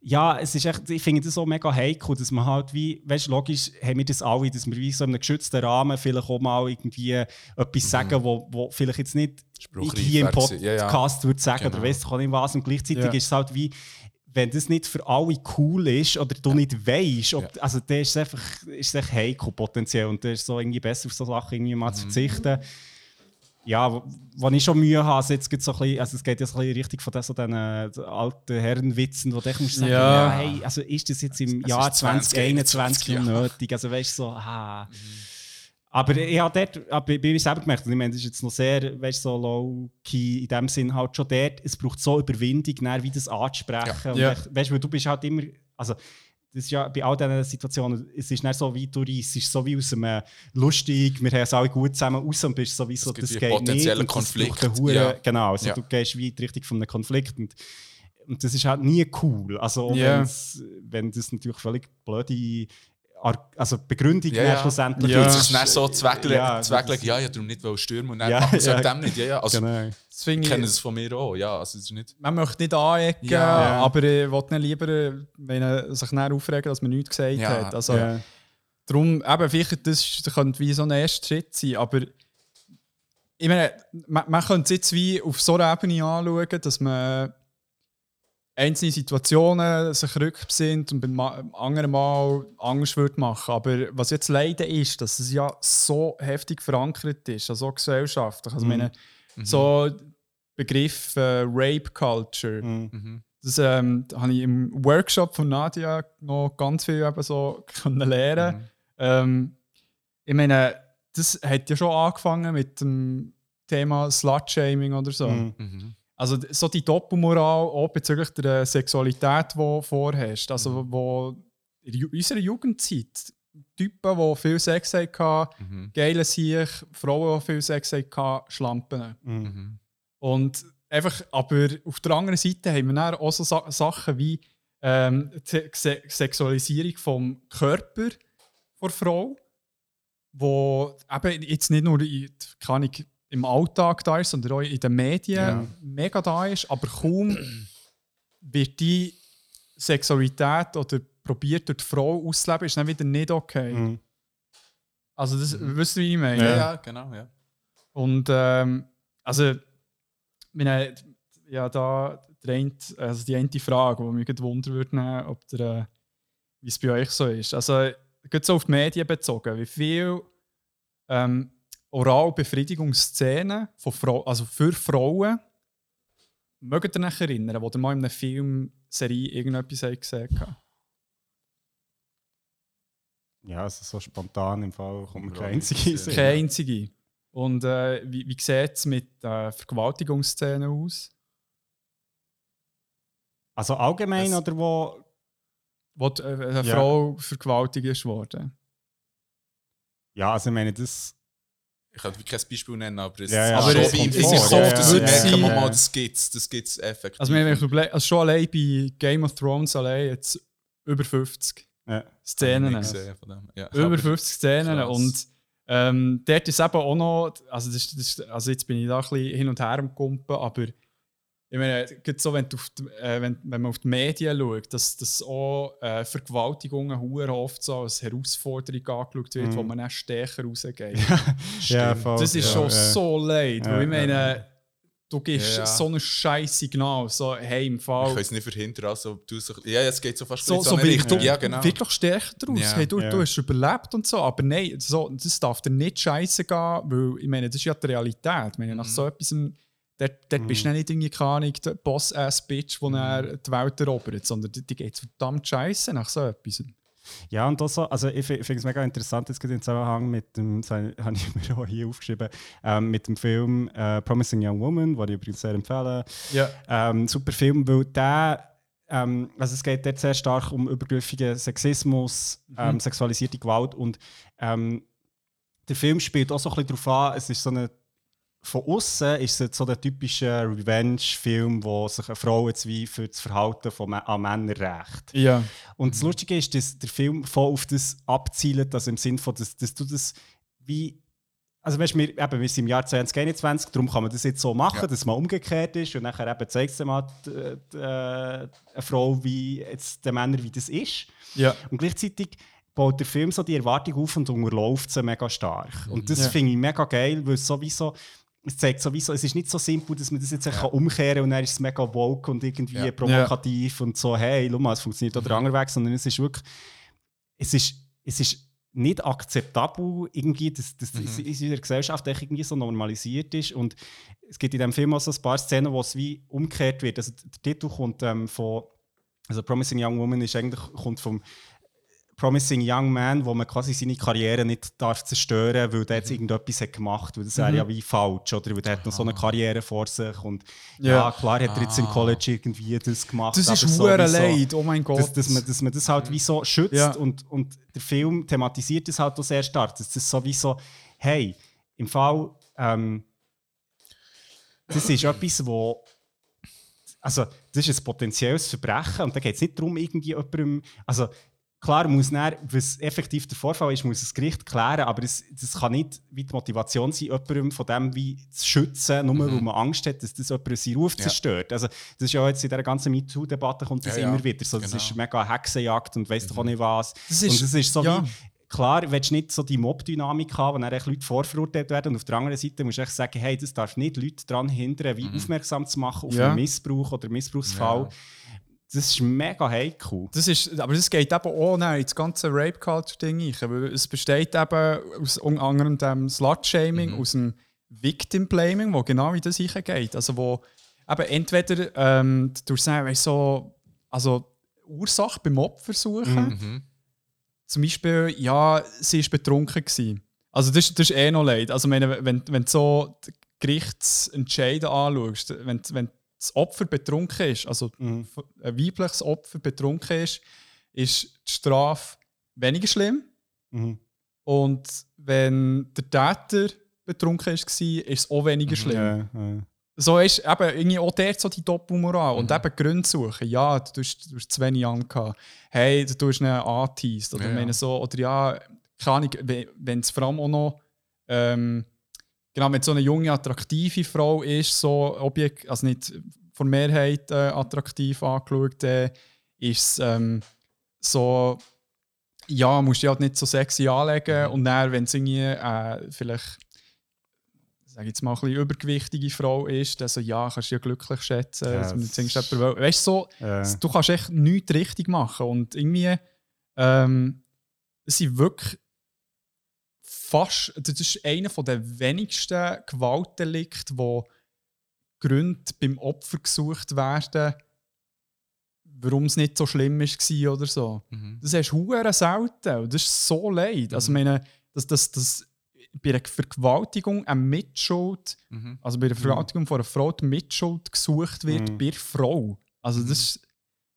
Speaker 3: ja, es ist echt, ich finde das so mega heikel, dass man halt wie, weißt du, logisch haben wir das alle, dass wir wie so in einem geschützten Rahmen vielleicht auch mal irgendwie etwas sagen, wo, wo vielleicht jetzt nicht ich hier im
Speaker 2: gewesen. Ja, ja.
Speaker 3: Podcast würde sagen
Speaker 2: Genau.
Speaker 3: oder weiss ich auch nicht was. Und gleichzeitig
Speaker 1: Ja.
Speaker 3: ist es halt wie, wenn das nicht für alle cool ist oder du nicht weißt, ob,
Speaker 2: Ja.
Speaker 3: also dann ist es einfach ist es echt heikel potenziell und dann ist es so irgendwie besser auf so Sachen irgendwie mal
Speaker 2: Mhm.
Speaker 3: zu verzichten. Ja, wo, ich schon Mühe habe, also jetzt gibt's so ein bisschen, also es geht ja so ein bisschen richtig von so den äh, alten Herrenwitzen, wo du echt musst sagen,
Speaker 1: Ja.
Speaker 3: ja. hey, also ist das jetzt im
Speaker 2: Es
Speaker 3: Jahr
Speaker 2: ist 2021,
Speaker 3: 2021 noch nötig? Also weißt du so, ah. Aber ich habe dort, aber bei mir selber gemerkt, ich meine, das ist jetzt noch sehr, weißt du, so low-key in dem Sinn halt schon dort, es braucht so Überwindung, dann, wie das anzusprechen.
Speaker 2: Ja.
Speaker 3: Und
Speaker 1: Ja.
Speaker 3: weißt du, du bist halt immer, also das ist ja bei all diesen Situationen, es ist nicht so wie du reist, es ist so wie aus einem lustig, wir haben es alle gut zusammen raus und bist sowieso, das
Speaker 2: wie
Speaker 3: geht
Speaker 2: potenziellen
Speaker 3: nicht. das
Speaker 2: Konflikt,
Speaker 3: Hure-
Speaker 2: ja.
Speaker 3: Genau, also
Speaker 2: Ja.
Speaker 3: du gehst wie in die Richtung von einem Konflikt und, und das ist halt nie cool. Also wenn's- wenn das natürlich völlig blöde also Begründung
Speaker 2: Ja, ja.
Speaker 3: schlussendlich
Speaker 1: Ja.
Speaker 2: Es ist dann so zweckeln,
Speaker 3: Ja,
Speaker 2: ja, zweckeln, ja, ja, darum nicht stürmen und dann
Speaker 3: Ja,
Speaker 2: ja, machen sie
Speaker 3: ja.
Speaker 2: ja. dem nicht. Ja, ja. Also,
Speaker 3: Genau.
Speaker 1: Das finde
Speaker 2: Ich
Speaker 1: ich,
Speaker 2: kenne das von mir auch, ja. Also, es ist nicht,
Speaker 1: man möchte nicht anecken,
Speaker 2: Ja.
Speaker 1: aber ich nicht lieber, äh, wenn er sich dann aufregen, dass man nichts gesagt
Speaker 2: Ja.
Speaker 1: hat. Also,
Speaker 3: Ja.
Speaker 1: Darum, eben, vielleicht, das, das könnte wie so ein erster Schritt sein, aber ich meine, man, man könnte es jetzt wie auf so einer Ebene anschauen, dass man einzelne Situationen sich rückbesinnt und beim anderen Mal anders würde machen. Aber was jetzt leider ist, dass es ja so heftig verankert ist, also auch gesellschaftlich. Also, ich meine, so Begriff äh, Rape Culture,
Speaker 3: Mhm.
Speaker 1: das ähm, da habe ich im Workshop von Nadia noch ganz viel eben so können lernen. Ähm, ich meine, das hat ja schon angefangen mit dem Thema Slut-Shaming oder so.
Speaker 3: Mhm.
Speaker 1: Also so die Doppelmoral auch bezüglich der Sexualität, die du vorhast. Also wo in unserer Jugendzeit Typen, die viel Sex hatten, geile sich, Frauen, die viel Sex hatten, Schlampen.
Speaker 3: Mhm.
Speaker 1: Und einfach, aber auf der anderen Seite haben wir dann auch so Sa Sachen wie ähm, die Se Sexualisierung vom Körper der Frau, wo eben jetzt nicht nur in, kann ich, im Alltag da ist, sondern auch in den Medien
Speaker 3: Ja.
Speaker 1: mega da ist, aber kaum wird die Sexualität oder probiert durch die Frau auszuleben, ist dann wieder nicht okay.
Speaker 3: Mhm.
Speaker 1: Also das, wisst ihr, wie ich meine?
Speaker 2: Ja, ja, genau, ja.
Speaker 1: Und ähm, also, meine, ja, da eine, also die eine Frage, die mich gerade wundern würde, nehmen, ob der, äh, wie es bei euch so ist. Also, geht so auf die Medien bezogen, wie viel ähm, Oralbefriedigungsszenen von Frau, also für Frauen mögt ihr euch erinnern, wo ihr mal in einer Filmserie irgendetwas habt gesehen habt?
Speaker 3: Ja, also so spontan im Fall kommt mir
Speaker 2: Ja,
Speaker 3: kein einziger in den Sinn.
Speaker 1: Keine einzige. Und äh, wie, wie sieht es mit äh, Vergewaltigungsszenen aus?
Speaker 3: Also allgemein
Speaker 2: Das-
Speaker 3: oder wo.
Speaker 1: wo die, äh, eine
Speaker 3: Ja.
Speaker 1: Frau vergewaltigt ist worden.
Speaker 3: Ja, also ich meine, das.
Speaker 2: Ich kann wie kein Beispiel nennen, aber es
Speaker 3: Ja, ja,
Speaker 1: aber
Speaker 2: schon
Speaker 1: es vor,
Speaker 2: sich
Speaker 1: ja,
Speaker 2: oft, dass
Speaker 1: ja,
Speaker 2: ich merke,
Speaker 1: ja,
Speaker 2: man
Speaker 3: ja.
Speaker 2: mal, das das gibt's effektiv.
Speaker 1: Also, wenn ich überlege, also schon allein bei Game of Thrones allein jetzt über 50
Speaker 3: Ja.
Speaker 1: Szenen.
Speaker 2: Nicht gesehen von dem. Ja,
Speaker 1: Über
Speaker 2: aber-
Speaker 1: 50 Szenen.
Speaker 2: krass.
Speaker 1: Und ähm, dort ist eben auch noch, also, das, ist- das, ist- also jetzt bin ich da ein bisschen hin und her am Kumpen, aber ich meine, so, wenn, die, äh, wenn, wenn man auf die Medien schaut, dass, dass auch äh, Vergewaltigungen oft so als Herausforderung angeschaut wird,
Speaker 3: Mhm.
Speaker 1: wo man dann stärker rausgeht.
Speaker 3: Ja, voll,
Speaker 1: Das ist
Speaker 3: ja,
Speaker 1: schon
Speaker 3: ja.
Speaker 1: so leid,
Speaker 3: Ja,
Speaker 1: weil ich meine,
Speaker 3: ja.
Speaker 1: du gibst
Speaker 2: Ja,
Speaker 1: so ein scheiß Signal, so hey, im
Speaker 2: Ich
Speaker 1: Fall.
Speaker 2: kann es nicht verhindern, also du so, ja, es geht so fast
Speaker 1: So,
Speaker 2: in
Speaker 1: so
Speaker 2: eine
Speaker 1: wirklich,
Speaker 2: Richtung.
Speaker 1: du
Speaker 2: Ja, genau.
Speaker 1: wirklich stärker daraus.
Speaker 2: Ja.
Speaker 1: Hey, du,
Speaker 3: Ja.
Speaker 1: du hast überlebt und so, aber nein, so, das darf dir nicht scheiße gehen, weil ich meine, das ist ja die Realität. Ich meine,
Speaker 2: Mhm.
Speaker 1: nach so etwas, dort, dort bist du nicht irgendwie keine Ahnung, der Boss-Ass-Bitch,
Speaker 2: Mhm.
Speaker 1: die Welt erobert, sondern die, die geht verdammt scheiße nach so etwas.
Speaker 3: Ja, und das so, also ich fi- finde es mega interessant, jetzt im Zusammenhang mit dem, habe ich mir auch hier aufgeschrieben, ähm, mit dem Film äh, Promising Young Woman, den ich übrigens sehr empfehle.
Speaker 1: Ja.
Speaker 3: Ähm, super Film, weil der, ähm, also es geht dort sehr stark um übergriffigen Sexismus, ähm, sexualisierte Gewalt und ähm, der Film spielt auch so ein bisschen darauf an, es ist so eine von außen ist es jetzt so der typische Revenge-Film, wo sich eine Frau jetzt wie für das Verhalten von an Männern rächt.
Speaker 1: Ja.
Speaker 3: Und das Lustige ist, dass der Film voll auf das abzielt, also im Sinne von, dass, dass du das wie. Also weißt, wir, eben, wir sind im Jahr 2021, darum kann man das jetzt so machen,
Speaker 2: Ja.
Speaker 3: dass man umgekehrt ist und nachher eben zeigt es mal die, die, äh, eine Frau, wie jetzt den Männern, wie das ist.
Speaker 1: Ja.
Speaker 3: Und gleichzeitig baut der Film so die Erwartung auf und unterläuft sie mega stark. Und das
Speaker 1: Ja.
Speaker 3: finde ich mega geil, weil es sowieso es zeigt sowieso, es ist nicht so simpel, dass man das jetzt ja. umkehren kann und dann ist es mega woke und irgendwie
Speaker 2: Ja.
Speaker 3: provokativ und so, hey, schau mal, es funktioniert auch der andere Weg, sondern es ist wirklich, es ist, es ist nicht akzeptabel, irgendwie, dass das in unserer Gesellschaft irgendwie so normalisiert ist und es gibt in dem Film auch so ein paar Szenen, wo es wie umgekehrt wird. Also der Titel kommt ähm, von, also Promising Young Woman ist eigentlich, kommt vom Promising Young Man, wo man quasi seine Karriere nicht darf zerstören weil der jetzt irgendetwas hat gemacht weil das wäre ja wie falsch, oder? Weil der hat noch so eine Karriere vor sich und ja,
Speaker 1: Ja.
Speaker 3: klar hat er jetzt im College irgendwie das gemacht.
Speaker 1: Das ist hure
Speaker 3: sowieso-
Speaker 1: leid, oh mein Gott.
Speaker 3: dass, dass, man, dass man das halt wie so schützt
Speaker 1: Ja.
Speaker 3: und, und der Film thematisiert das halt auch sehr stark. Das ist sowieso, hey, im Fall, ähm, das ist etwas, wo also das ist ein potenzielles Verbrechen und da geht es nicht darum, irgendwie jemandem, also klar muss dann, was effektiv der Vorfall ist, muss das Gericht klären, aber das, das kann nicht wie die Motivation sein, jemandem von dem wie zu schützen, nur weil man Angst hat, dass das jemanden seinen Ruf
Speaker 2: Ja.
Speaker 3: zerstört. Also das ist ja jetzt in dieser ganzen MeToo-Debatte kommt das
Speaker 2: Ja, ja,
Speaker 3: immer wieder so, das
Speaker 2: genau.
Speaker 3: ist mega Hexenjagd und weiss doch auch nicht was.
Speaker 1: Das ist-
Speaker 3: und das ist so
Speaker 1: ja.
Speaker 3: wie, klar, willst du nicht so die Mob-Dynamik haben, wo dann Leute vorverurteilt werden. Und auf der anderen Seite musst du echt sagen, hey, das darf nicht Leute daran hindern, wie aufmerksam zu machen auf
Speaker 1: Ja.
Speaker 3: einen Missbrauch oder Missbrauchsfall.
Speaker 2: Ja.
Speaker 3: Das ist mega heikel.
Speaker 1: Das ist, aber das geht eben auch nein, ins ganze Rape-Culture-Ding es besteht eben aus unter anderem dem Slut-Shaming, aus dem Victim-Blaming, wo genau wie das reingeht. Also wo eben entweder ähm, du sagen, weißt, so, also Ursache beim Opfer suchen, zum Beispiel, ja, sie war betrunken. Gewesen. Also das, das ist eh noch leid. Also meine, wenn, wenn du so die Gerichtsentscheide anschaust, wenn, wenn das Opfer betrunken ist, also ein weibliches Opfer betrunken ist, ist die Strafe weniger schlimm.
Speaker 3: Mhm.
Speaker 1: Und wenn der Täter betrunken ist, war, ist es auch weniger schlimm.
Speaker 3: Ja, ja.
Speaker 1: So ist eben irgendwie auch dort so die Doppelmoral. Und eben Gründe suchen. Ja, du hast, du hast zu wenig angehabt. Hey, du hast ihn angeteased. Oder,
Speaker 2: Ja,
Speaker 1: meine so, oder ja, keine Ahnung, we- wenn es vor allem auch noch. Ähm, genau, wenn so eine junge, attraktive Frau ist, so objekt, also nicht von der Mehrheit äh, attraktiv angeschaut, äh, ist es ähm, so. Ja, musst du halt nicht so sexy anlegen. Und dann, wenn es irgendwie äh, vielleicht sage jetzt mal, ein bisschen übergewichtige Frau ist, dann so, ja, kannst du ja glücklich schätzen.
Speaker 3: Ja,
Speaker 1: dass man
Speaker 3: das
Speaker 1: jetzt
Speaker 3: ist-
Speaker 1: jemand will. Weißt du, so,
Speaker 3: Ja.
Speaker 1: du kannst echt nichts richtig machen. Und irgendwie, ähm, sind wirklich fast, das ist einer der wenigsten Gewaltdelikte, wo Gründe beim Opfer gesucht werden, warum es nicht so schlimm war oder so. Das hast du selten und das ist so leid. Also, ich meine, dass, dass, dass bei einer Vergewaltigung eine Mitschuld, also bei der Vergewaltigung von einer Frau die Mitschuld gesucht wird bei der Frau. Also das ist,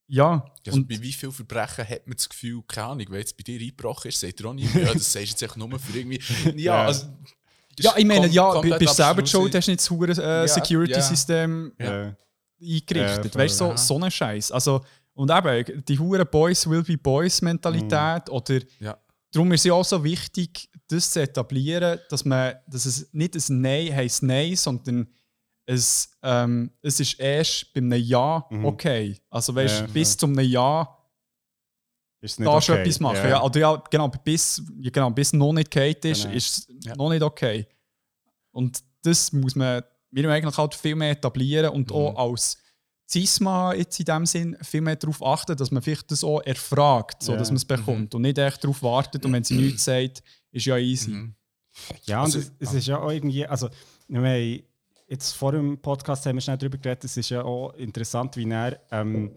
Speaker 1: ja.
Speaker 2: Also
Speaker 1: und,
Speaker 2: bei wie vielen Verbrechen hat man das Gefühl, keine Ahnung, wenn jetzt bei dir eingebrochen ist, sagt er auch nicht, ja, das sagst du jetzt echt nur für irgendwie. Ja,
Speaker 3: Ja.
Speaker 2: also.
Speaker 1: ja, ich meine, ja, bist du selber
Speaker 2: abstruse-
Speaker 1: schuld, hast du nicht das hure äh,
Speaker 2: Ja,
Speaker 1: Security-System
Speaker 3: Ja.
Speaker 1: eingerichtet.
Speaker 3: Ja,
Speaker 1: weißt du, so, so ein Scheiß. Also, und eben, die hure Boys will be Boys Mentalität oder
Speaker 2: Ja.
Speaker 1: darum ist es ja auch so wichtig, das zu etablieren, dass, man, dass es nicht ein Nein heisst Nein, sondern es, ähm, es ist erst bei einem Ja okay. Also weißt,
Speaker 3: Ja,
Speaker 1: bis zum einem Ja
Speaker 3: Ist nicht
Speaker 1: darfst du
Speaker 3: okay.
Speaker 1: etwas machen. Ja. oder ja, genau, bis, ja, genau, bis noch nicht geht ist,
Speaker 3: Genau.
Speaker 1: ist es noch nicht okay. Und das muss man wir eigentlich halt viel mehr etablieren und
Speaker 3: Mhm.
Speaker 1: auch als Cisma jetzt in dem Sinn viel mehr darauf achten, dass man vielleicht das auch erfragt, so
Speaker 3: Ja.
Speaker 1: dass man es bekommt und nicht echt darauf wartet und wenn sie nichts sagt, ist ja easy.
Speaker 3: Ja, und
Speaker 2: Also,
Speaker 3: es, es ist ja auch irgendwie, also wir jetzt vor dem Podcast haben wir schnell darüber geredet, es ist ja auch interessant, wie er, ähm,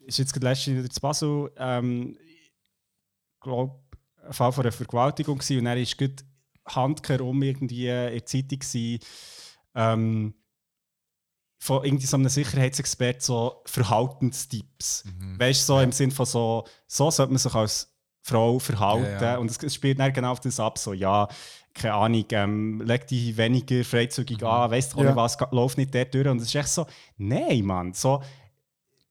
Speaker 3: ist jetzt gerade letztens wieder zu Basel, ähm, glaube ein Fall von einer Vergewaltigung gewesen, und er ist gut handkehrum irgendwie in der Zeitung gewesen, ähm, von irgendwie so einem Sicherheitsexpert so Verhaltenstipps. Weißt du, so im Sinn von so, so sollte man sich als Frau verhalten.
Speaker 2: Ja, ja.
Speaker 3: Und es, es spielt dann genau auf das ab, so, ja, keine Ahnung, ähm, leg dich weniger freizügig an, weißt du
Speaker 1: Ja.
Speaker 3: nicht was, lauf nicht dort durch. Und es ist echt so, nein, Mann, so,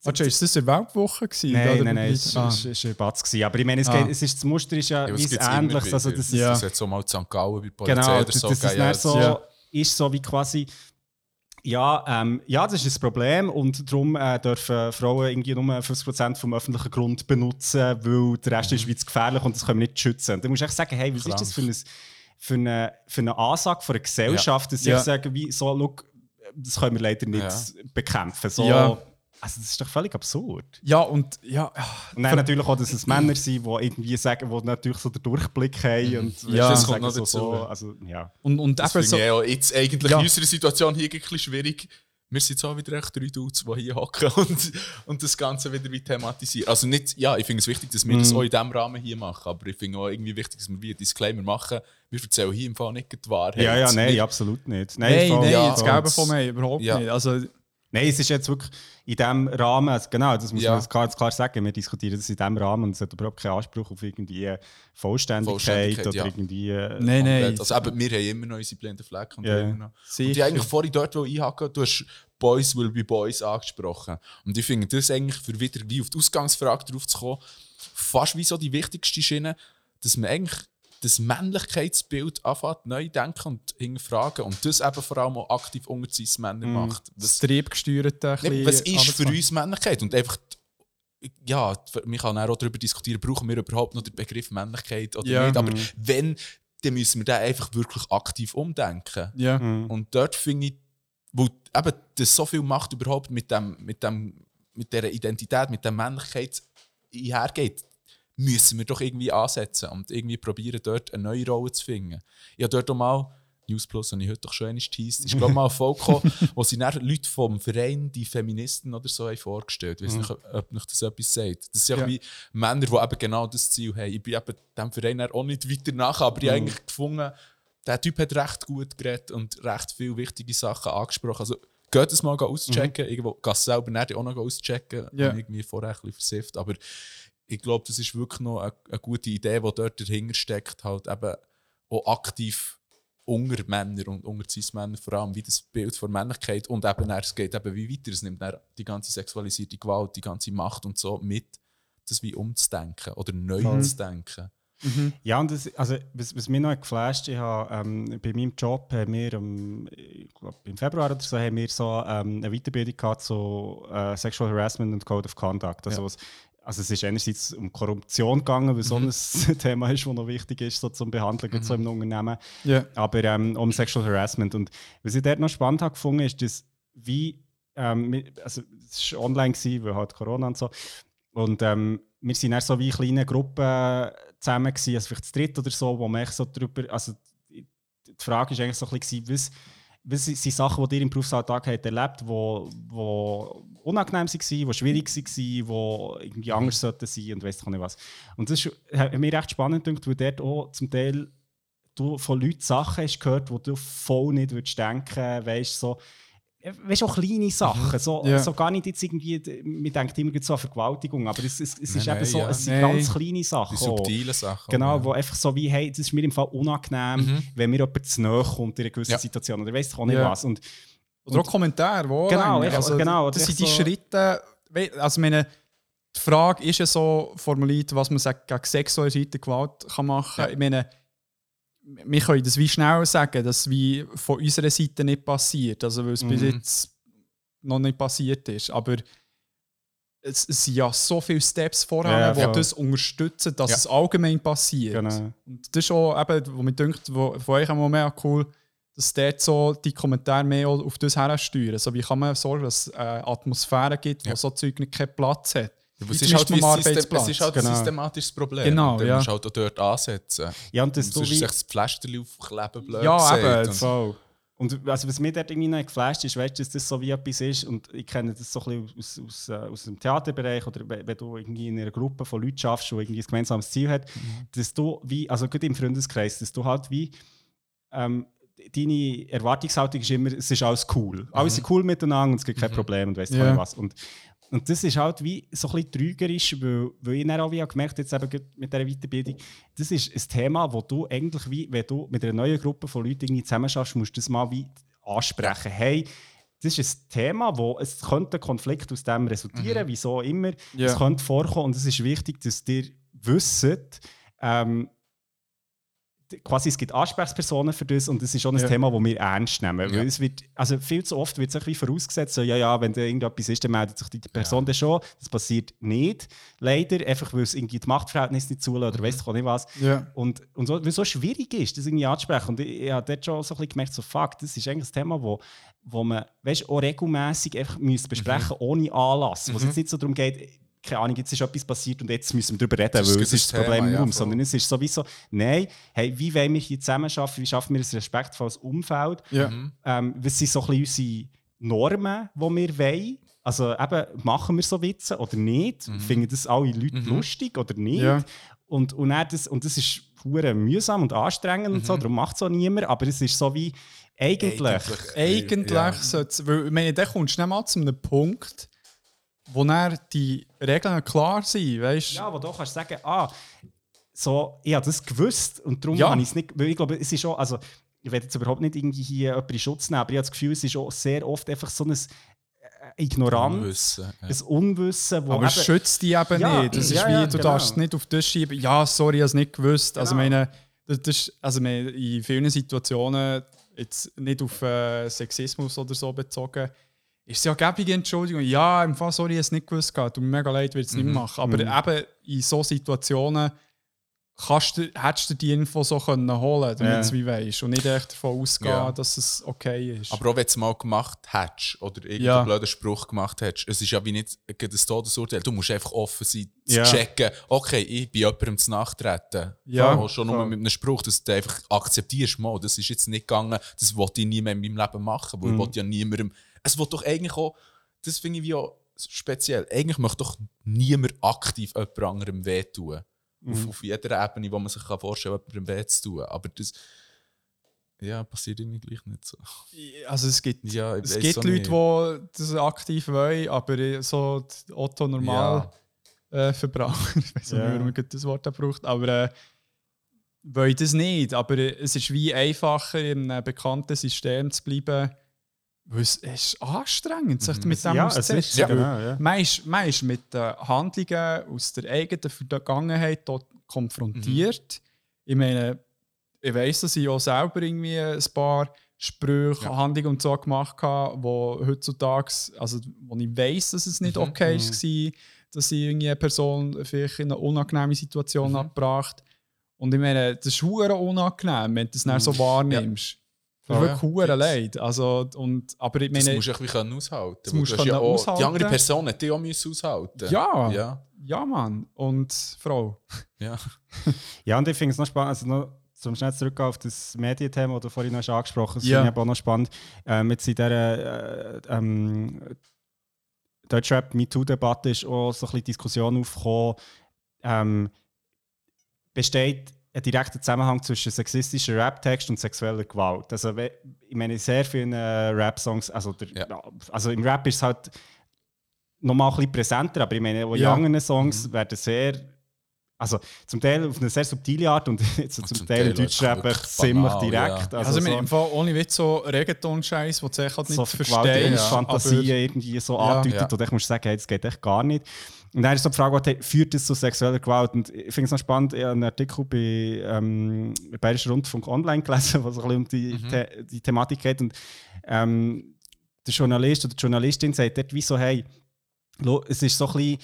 Speaker 1: Warte, ist das eine Weltwoche gewesen?
Speaker 3: nein,
Speaker 1: Oder
Speaker 3: nein, nein, es
Speaker 1: ah.
Speaker 3: war ein Batz. gewesen. Aber ich meine, es
Speaker 1: Ah.
Speaker 3: geht, es ist, das Muster ist ja,
Speaker 2: Ja,
Speaker 3: ähnlich. Also, das ist,
Speaker 1: Ja.
Speaker 2: Das hat so mal St. Gallen bei der Polizei
Speaker 3: Genau,
Speaker 2: oder
Speaker 3: das,
Speaker 2: so
Speaker 3: das, das ist, dann so,
Speaker 1: Ja.
Speaker 3: ist so wie quasi, ja, ähm, ja, das ist ein Problem und darum äh, dürfen Frauen irgendwie nur 50% vom öffentlichen Grund benutzen, weil der Rest ist wie zu gefährlich und das können wir nicht schützen. Und dann musst du echt sagen, hey, was
Speaker 2: Klar.
Speaker 3: ist das für, ein, für, eine, für eine Ansage von einer Gesellschaft, dass sie
Speaker 1: Ja.
Speaker 3: echt sagen, wie, so, look, das können wir leider nicht
Speaker 2: Ja.
Speaker 3: bekämpfen. So,
Speaker 1: Ja.
Speaker 3: Also das ist doch völlig absurd.
Speaker 1: Ja, und ja,
Speaker 3: Und dann natürlich auch, dass es Männer sind, die irgendwie sagen, die natürlich so den Durchblick haben und
Speaker 1: Ja.
Speaker 2: Das kommt noch
Speaker 3: so,
Speaker 2: dazu.
Speaker 3: so, also, ja.
Speaker 1: und, und
Speaker 2: Das
Speaker 1: eben
Speaker 2: finde
Speaker 1: so.
Speaker 2: ich ja jetzt eigentlich
Speaker 1: Ja.
Speaker 2: in unserer Situation hier ein bisschen schwierig. Wir sind jetzt auch wieder echt drei Dudes, die hier hocken und, und das Ganze wieder wie thematisieren. Also nicht, ja, ich finde es wichtig, dass wir
Speaker 1: Mhm.
Speaker 2: das auch in diesem Rahmen hier machen, aber ich finde auch irgendwie wichtig, dass wir wie ein Disclaimer machen. Wir erzählen hier im Fall nicht die Wahrheit.
Speaker 3: Ja, ja, nein,
Speaker 2: Wir-
Speaker 3: absolut nicht.
Speaker 1: Nein,
Speaker 3: voll,
Speaker 1: nein,
Speaker 2: ja,
Speaker 1: das Gelbe von mir überhaupt
Speaker 2: Ja.
Speaker 1: nicht. Also,
Speaker 3: Nein, es ist jetzt wirklich in diesem Rahmen, also genau, das muss
Speaker 2: Ja.
Speaker 3: man klar, klar sagen, wir diskutieren das in diesem Rahmen und es hat überhaupt keinen Anspruch auf irgendwie Vollständigkeit,
Speaker 2: Vollständigkeit,
Speaker 3: oder
Speaker 2: ja.
Speaker 3: irgendwie... äh,
Speaker 1: nein, nein.
Speaker 2: Also eben, wir haben immer noch unsere blinden Flecken. Und
Speaker 3: Ja.
Speaker 2: Und ich eigentlich vorhin dort wo einhaken, du hast Boys will be Boys angesprochen. Und ich finde das eigentlich, für wieder wie auf die Ausgangsfrage drauf zu kommen, fast wie so die wichtigste Schiene, dass man eigentlich das Männlichkeitsbild anfängt, neu denken und hinterfragen und das eben vor allem auch aktiv unter cis Männer macht.
Speaker 1: das
Speaker 2: Was,
Speaker 1: Triebgesteuerte. ein
Speaker 2: Nee, was ist für uns Männlichkeit? Und einfach, ja, man kann auch darüber diskutieren, brauchen wir überhaupt noch den Begriff Männlichkeit oder
Speaker 1: Ja.
Speaker 2: nicht. Aber wenn, dann müssen wir den einfach wirklich aktiv umdenken.
Speaker 1: Ja.
Speaker 2: Und dort finde ich, wo eben das so viel Macht überhaupt mit, dem, mit, dem, mit dieser Identität, mit der Männlichkeit einhergeht, müssen wir doch irgendwie ansetzen und irgendwie probieren, dort eine neue Rolle zu finden. Ich habe dort auch mal, News Plus habe ich heute doch schon einmal geteased, ist glaube ich mal ein Volk wo sie dann Leute vom Verein, die Feministen oder so, haben vorgestellt. Ich weiß nicht, ob ob euch das etwas sagt. Das sind ja. Wie Männer, die eben genau das Ziel haben. Ich bin eben dem Verein auch nicht weiter nach, aber ich habe eigentlich gefunden, der Typ hat recht gut geredet und recht viele wichtige Sachen angesprochen. Also geht es mal auschecken, irgendwo geht es selber nicht auch noch auschecken.
Speaker 1: Ja.
Speaker 2: Habe irgendwie vorher ein bisschen versifft, aber ich glaube, das ist wirklich noch eine, eine gute Idee, die dort dahinter steckt, halt eben auch aktiv unter Männer und unter Cis-Männer vor allem, wie das Bild von Männlichkeit und eben dann, es geht eben wie weiter, es nimmt dann die ganze sexualisierte Gewalt, die ganze Macht und so mit, das wie umzudenken oder neu zu denken.
Speaker 3: Ja, und das, also, was, was mich noch geflasht ich habe, ähm, bei meinem Job haben wir ähm, ich glaub, im Februar oder so, haben wir so ähm, eine Weiterbildung gehabt zu äh, Sexual Harassment und Code of Conduct. Also, was, also es ist einerseits um Korruption gegangen, weil so ein Thema ist, das noch wichtig ist so zum Behandeln, gerade so im Unternehmen.
Speaker 1: Ja.
Speaker 3: Aber ähm, um Sexual Harassment. Und was ich dort noch spannend habe gefunden, ist, dass wie, ähm, also es war online, gewesen, weil halt Corona und so. Und ähm, wir sind dann so wie kleine Gruppen zusammen gewesen, also vielleicht zu dritt oder so, wo man echt so drüber, also die die Frage ist eigentlich so ein bisschen, was, was sind Sachen, die ihr im Berufsalltag habt erlebt habt, wo, wo unangenehm waren, die schwierig waren, die irgendwie anders sollten sein und weiss ich nicht was. Und das ist, hat mir recht spannend gedacht, weil dort auch zum Teil du von Leuten Sachen hast gehört, die du voll nicht würdest denken, weißt so, weißt auch kleine Sachen, so,
Speaker 1: Ja.
Speaker 3: so gar nicht jetzt irgendwie, man denkt immer so an Vergewaltigung, aber es, es, es ist
Speaker 2: Nein,
Speaker 3: eben so,
Speaker 2: ja.
Speaker 3: es sind
Speaker 1: Nein.
Speaker 3: ganz kleine Sachen.
Speaker 2: Die subtilen Sachen.
Speaker 3: Genau,
Speaker 2: ja.
Speaker 3: wo einfach so wie, hey, das ist mir im Fall unangenehm, wenn mir jemand zu nahe kommt in einer gewissen
Speaker 2: Ja.
Speaker 3: Situation oder weißt du auch nicht was. Und
Speaker 1: Oder auch Kommentare, wo
Speaker 3: Genau, echt,
Speaker 1: also,
Speaker 3: genau,
Speaker 1: Das sind die
Speaker 3: so-
Speaker 1: Schritte. Also meine, die Frage ist ja so formuliert, was man sagt, gegen sexualisierte Gewalt kann machen kann. Ich meine, wir können das wie schnell sagen, dass es wie von unserer Seite nicht passiert. Also weil es bis
Speaker 3: Mhm.
Speaker 1: jetzt noch nicht passiert ist. Aber es, es sind ja so viele Steps vorher,
Speaker 3: Ja,
Speaker 1: die
Speaker 3: voll.
Speaker 1: das unterstützen, dass
Speaker 2: Ja.
Speaker 1: es allgemein passiert.
Speaker 3: genau.
Speaker 1: Und das ist auch, eben, wo mir denkt, wo, von euch auch mehr cool, dass dort so die Kommentare mehr auf das hersteuern. So, wie kann man sorgen, dass es eine Atmosphäre gibt, wo
Speaker 2: Ja.
Speaker 1: so Zeug nicht keinen Platz hat? Wie
Speaker 2: es ist halt, System, es ist halt
Speaker 3: Genau.
Speaker 2: ein systematisches Problem.
Speaker 1: Genau,
Speaker 2: Und dann
Speaker 1: ja.
Speaker 2: musst du halt auch dort ansetzen.
Speaker 3: Ja, und das
Speaker 2: Und
Speaker 3: wie...
Speaker 2: ist das Pflasterli aufkleben, blöd
Speaker 1: Ja,
Speaker 2: gesagt.
Speaker 1: eben,
Speaker 2: Und-
Speaker 3: Voll. Und also, was mir dort irgendwie noch geflasht ist, weißt du, dass das so wie etwas ist, und ich kenne das so ein bisschen aus, aus, äh, aus dem Theaterbereich oder we- wenn du irgendwie in einer Gruppe von Leuten schaffst, die irgendwie ein gemeinsames Ziel hat, dass du wie, also gerade im Freundeskreis, dass du halt wie, ähm, deine Erwartungshaltung ist immer, es ist alles cool. Alle sind cool miteinander und es gibt kein Problem und weißt du
Speaker 1: Ja.
Speaker 3: was. Und, und das ist halt wie so ein bisschen trügerisch, weil, weil ich dann auch wie gemerkt jetzt eben mit dieser Weiterbildung, das ist ein Thema, wo du eigentlich wie, wenn du mit einer neuen Gruppe von Leuten irgendwie zusammen schaffst, musst du das mal wie ansprechen. Hey, das ist ein Thema, wo es könnte ein Konflikt aus dem resultieren, wieso immer. Es könnte vorkommen und es ist wichtig, dass ihr wisst, ähm, quasi es gibt Ansprechpersonen für das und das ist schon ein
Speaker 1: Ja.
Speaker 3: Thema, das wir ernst nehmen.
Speaker 2: Ja.
Speaker 3: Es wird, also viel zu oft wird es wie vorausgesetzt, so, ja, ja, wenn da irgendetwas ist, dann meldet sich die Person dann schon. Das passiert nicht, leider, einfach weil es irgendwie die Machtverhältnisse nicht zulassen oder weiss ich auch nicht was.
Speaker 1: Ja.
Speaker 3: Und, und so, weil es so schwierig ist, das irgendwie anzusprechen. Und ich, ich habe dort schon so ein bisschen gemerkt, so fuck, das ist eigentlich ein Thema, wo, wo man weißt, auch regelmäßig einfach besprechen ohne Anlass. Wo es jetzt nicht so darum geht, keine Ahnung, jetzt ist etwas passiert und jetzt müssen wir darüber reden,
Speaker 2: Das ist
Speaker 3: weil es
Speaker 2: das
Speaker 3: ist das Problem
Speaker 2: Thema,
Speaker 3: im
Speaker 2: ja,
Speaker 3: Raum. Sondern es ist sowieso, nein, hey, wie wollen wir hier zusammen schaffen, wie schaffen wir ein respektvolles Umfeld?
Speaker 1: Ja.
Speaker 3: Ähm, was sind so ein bisschen unsere Normen, die wir wollen? Also eben, machen wir so Witze oder nicht? Finden das alle Leute lustig oder nicht?
Speaker 1: Ja.
Speaker 3: Und, und, dann das, und das ist hure mühsam und anstrengend und so, darum macht es auch niemand. Aber es ist so wie, eigentlich,
Speaker 1: Eigentlich
Speaker 2: Ja.
Speaker 1: sollte es, weil ich meine, dann kommst du nicht mal zu einem Punkt, wo dann die Regeln klar sind, weißt du?
Speaker 3: ja, wo du kannst sagen, ah, so, ich habe das gewusst und darum
Speaker 1: Ja.
Speaker 3: habe ich es nicht, weil ich glaube, es ist auch, also, ich werde jetzt überhaupt nicht irgendwie hier jemanden in Schutz nehmen, aber ich habe das Gefühl, es ist auch sehr oft einfach so ein äh, Ignoranz,
Speaker 2: Unwissen, ja.
Speaker 3: ein Unwissen, wo
Speaker 1: Aber es schützt die eben
Speaker 3: Ja,
Speaker 1: nicht. Das ist
Speaker 3: ja,
Speaker 1: wie,
Speaker 3: ja,
Speaker 1: du
Speaker 3: genau.
Speaker 1: darfst es nicht auf das schieben. Ja, sorry, ich habe es nicht gewusst. Also,
Speaker 3: Genau.
Speaker 1: meine, das, das ist, also meine, in vielen Situationen, jetzt nicht auf äh, Sexismus oder so bezogen, ist es ja gäbige Entschuldigung. Ja, im Fall, sorry, ich habe es nicht gewusst. gehabt. Tut mir mega leid, würde es nicht machen. Aber eben in so Situationen kannst du, hättest du die Info so können holen damit
Speaker 3: Ja.
Speaker 1: du es wie weißt. Und nicht echt davon ausgehen,
Speaker 2: Ja.
Speaker 1: dass es okay ist.
Speaker 2: Aber auch wenn du es mal gemacht hättest oder irgendeinen
Speaker 1: Ja.
Speaker 2: blöden Spruch gemacht hättest, es ist ja wie nicht ein Todesurteil. Du musst einfach offen sein, zu
Speaker 3: Ja.
Speaker 2: checken, okay, ich bin jemandem zu nachtreten.
Speaker 1: Ja.
Speaker 2: Auch schon nur
Speaker 3: Voll.
Speaker 2: mit einem Spruch, dass du einfach akzeptierst, mal, das ist jetzt nicht gegangen, das wollte ich nie mehr in meinem Leben machen, weil ich wollte ja niemandem, es will doch eigentlich auch, das finde ich wie auch speziell, eigentlich möchte doch niemand aktiv jemand anderem wehtun. Auf, auf jeder Ebene, wo man sich kann vorstellen kann, jemandem weh zu tun. Aber das ja, passiert irgendwie gleich nicht so.
Speaker 1: also es gibt,
Speaker 2: Ja,
Speaker 1: es gibt
Speaker 2: auch
Speaker 1: Leute, die das aktiv wollen, aber so Otto normal äh, Verbraucher, ich weiß nicht,
Speaker 3: Ja.
Speaker 1: warum man das Wort auch braucht, aber äh, wollen das nicht. Aber es ist wie einfacher, in einem bekannten System zu bleiben, weil es ist anstrengend, sich mit dem
Speaker 3: Ja,
Speaker 1: auszusetzen.
Speaker 3: genau, ja.
Speaker 1: Man ist, man ist mit den Handlungen aus der eigenen Vergangenheit dort konfrontiert. Ich meine, ich weiss, dass ich auch selber irgendwie ein paar Sprüche, Handlungen und so gemacht habe, wo heutzutage, also wo ich weiss, dass es nicht okay war, dass ich irgendwie eine Person vielleicht in eine unangenehme Situation habe gebracht Und ich meine, das ist unangenehm, wenn du das dann so wahrnimmst. Das ist
Speaker 2: Ja,
Speaker 1: wirklich hure
Speaker 2: fix.
Speaker 1: leid. Also, und, aber ich
Speaker 2: Das
Speaker 1: meine,
Speaker 2: musst du irgendwie können aushalten.
Speaker 1: Das musst
Speaker 2: du ja auch,
Speaker 1: aushalten.
Speaker 2: Die andere Person hat die auch müssen aushalten.
Speaker 1: Ja.
Speaker 2: ja.
Speaker 1: ja Mann, und Frau.
Speaker 2: ja.
Speaker 3: Ja, und ich finde es noch spannend, also noch zum schnell zurück auf das Medienthema, das du vorhin noch hast angesprochen hast,
Speaker 1: Ja.
Speaker 3: finde ich aber auch noch spannend. Ähm, jetzt in dieser äh, ähm, Deutschrap MeToo-Debatte ist auch so ein bisschen Diskussion aufgekommen, ähm, besteht ein direkter Zusammenhang zwischen sexistischen Rap-Text und sexueller Gewalt. Also, ich meine, in sehr vielen äh, Rap-Songs, also, der,
Speaker 2: Ja.
Speaker 3: also im Rap ist es halt nochmal ein bisschen präsenter, aber ich meine, auch in
Speaker 1: Ja.
Speaker 3: anderen Songs werden sehr, also zum Teil auf eine sehr subtile Art und jetzt zum,
Speaker 2: zum
Speaker 3: Teil
Speaker 2: Teil
Speaker 3: Deutschrap
Speaker 2: wirklich
Speaker 3: echt ziemlich
Speaker 2: banal,
Speaker 3: direkt.
Speaker 2: ja.
Speaker 1: Also, also
Speaker 3: so-
Speaker 1: im Fall ohne Witz so Reggaeton-Scheiß, wo du echt halt nicht
Speaker 3: so
Speaker 1: verstehst.
Speaker 3: Fantasien irgendwie so
Speaker 1: Ja.
Speaker 3: andeutet
Speaker 2: Ja.
Speaker 3: und ich muss sagen, hey, das geht echt gar nicht. Und dann ist so die Frage, hey, führt das zu sexueller Gewalt? Und ich finde es noch spannend, ich habe einen Artikel bei ähm, Bayerischen Rundfunk online gelesen, was ein bisschen um die,
Speaker 1: Mhm.
Speaker 3: The die Thematik geht. Und ähm, der Journalist oder die Journalistin sagt dort wie so, hey, lo, es ist so ein bisschen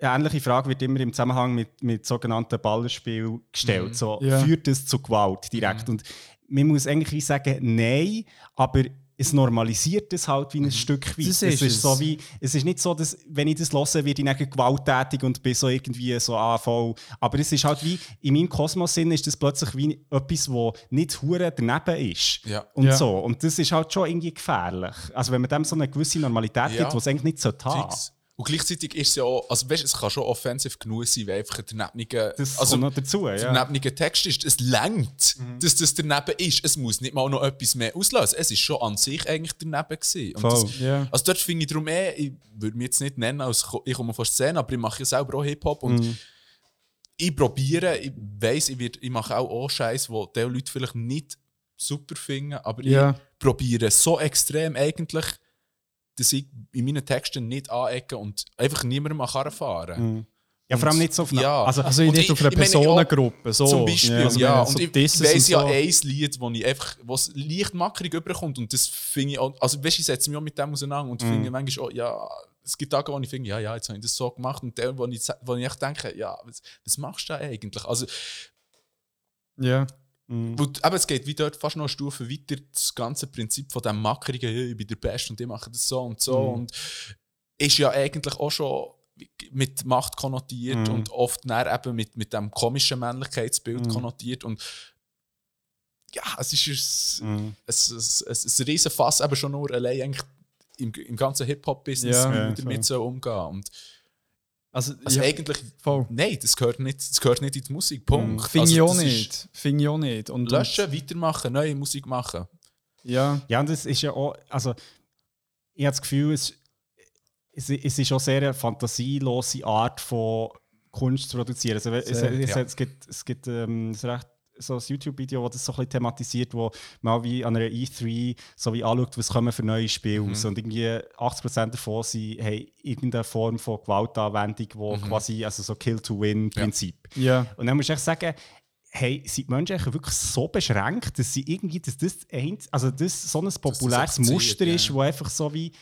Speaker 3: eine ähnliche Frage wird immer im Zusammenhang mit, mit sogenannten Ballerspiel gestellt. So,
Speaker 1: Ja.
Speaker 3: Führt es zu Gewalt direkt? Und man muss eigentlich wie sagen, nein, aber es normalisiert es halt wie ein Stück weit.
Speaker 1: Das
Speaker 3: es
Speaker 1: ist
Speaker 3: ist
Speaker 1: es.
Speaker 3: so wie, es ist nicht so, dass, wenn ich das höre, werde ich dann gewalttätig und bin so irgendwie so ah, voll. Aber es ist halt wie, in meinem Kosmos-Sinn ist das plötzlich wie etwas, wo nicht hure daneben ist.
Speaker 2: Ja.
Speaker 3: Und
Speaker 1: Ja.
Speaker 3: so. Und das ist halt schon irgendwie gefährlich. Also wenn man dem so eine gewisse Normalität
Speaker 2: Ja.
Speaker 3: gibt, die es eigentlich nicht sollte haben.
Speaker 2: Fix. Und gleichzeitig ist es ja auch, also weißt, es kann schon offensiv genug sein, wenn einfach ein daneben,
Speaker 3: Das
Speaker 2: also
Speaker 3: noch dazu, ja.
Speaker 2: daneben Text ist. Es längt, dass das daneben ist. Es muss nicht mal noch etwas mehr auslösen. Es ist schon an sich eigentlich daneben gewesen. Das,
Speaker 1: Ja.
Speaker 2: Also dort finde ich darum eh, ich würde mich jetzt nicht nennen, als ich komme von der Szene, aber ich mache ja selber auch Hip-Hop und
Speaker 3: Mhm.
Speaker 2: ich probiere, ich weiss, ich, werd, ich mache auch, auch Scheiß, wo die Leute vielleicht nicht super finden, aber
Speaker 1: Ja.
Speaker 2: ich probiere so extrem eigentlich, dass ich in meinen Texten nicht anecke und einfach niemandem an Karren fahren.
Speaker 3: Ja, vor allem nicht so auf eine-
Speaker 2: ja.
Speaker 3: also-
Speaker 1: Also nicht
Speaker 2: ich-
Speaker 1: auf
Speaker 2: meine,
Speaker 1: Personengruppe. So.
Speaker 2: Zum Beispiel,
Speaker 1: Also,
Speaker 2: ja.
Speaker 1: so
Speaker 2: Und ich, ich weiss ja
Speaker 1: so.
Speaker 2: ein Lied, wo ich einfach, was leicht mackerig überkommt und das finde ich auch, also weißt, ich setze mich auch mit dem auseinander und finde manchmal auch, ja, es gibt Tage, wo ich finde, ja, ja, jetzt habe ich das so gemacht und der, wo ich, wo ich echt denke, ja, was, was machst du da eigentlich? Also,
Speaker 1: Ja.
Speaker 2: Und, aber es geht wie dort fast noch eine Stufe weiter, das ganze Prinzip von dem mackerigen, «Ja, ich bin der Beste und die machen das so und so und ist ja eigentlich auch schon mit Macht konnotiert und oft dann eben mit, mit dem komischen Männlichkeitsbild konnotiert und ja, es ist ein, es ein riesen Fass, eben schon nur allein eigentlich im, im ganzen Hip-Hop-Business,
Speaker 1: Ja,
Speaker 2: wie
Speaker 3: ja,
Speaker 2: man damit so umgehen und
Speaker 1: Also,
Speaker 2: also
Speaker 1: ja,
Speaker 2: eigentlich,
Speaker 1: voll.
Speaker 2: nein, das gehört, nicht, das gehört nicht in die Musik, Punkt.
Speaker 1: Finde ich
Speaker 2: Also,
Speaker 1: auch
Speaker 2: das ist
Speaker 1: nicht. Finde ich auch nicht. Und,
Speaker 2: Löschen, weitermachen, neue Musik machen.
Speaker 1: Und, ja.
Speaker 3: Ja, und es ist ja auch, also ich habe das Gefühl, es, es, es ist auch sehr eine fantasielose Art von Kunst zu produzieren. Also, es,
Speaker 1: Sehr,
Speaker 3: es,
Speaker 2: ja.
Speaker 3: es gibt, es gibt ähm, es ist recht, so ein YouTube-Video, das das so ein bisschen thematisiert, wo mal wie an einer E3 so wie anschaut, was kommen für neue Spiele raus. Und irgendwie 80% davon sind, haben irgendeine Form von Gewaltanwendung, wo quasi, also so Kill-to-Win-Prinzip.
Speaker 1: Ja.
Speaker 3: Und dann muss ich echt sagen, hey, sind die Menschen eigentlich wirklich so beschränkt, dass sie irgendwie, dass das, ein, also das so ein populäres
Speaker 2: akzeptiert,
Speaker 3: Muster ist,
Speaker 2: ja.
Speaker 3: wo einfach so wie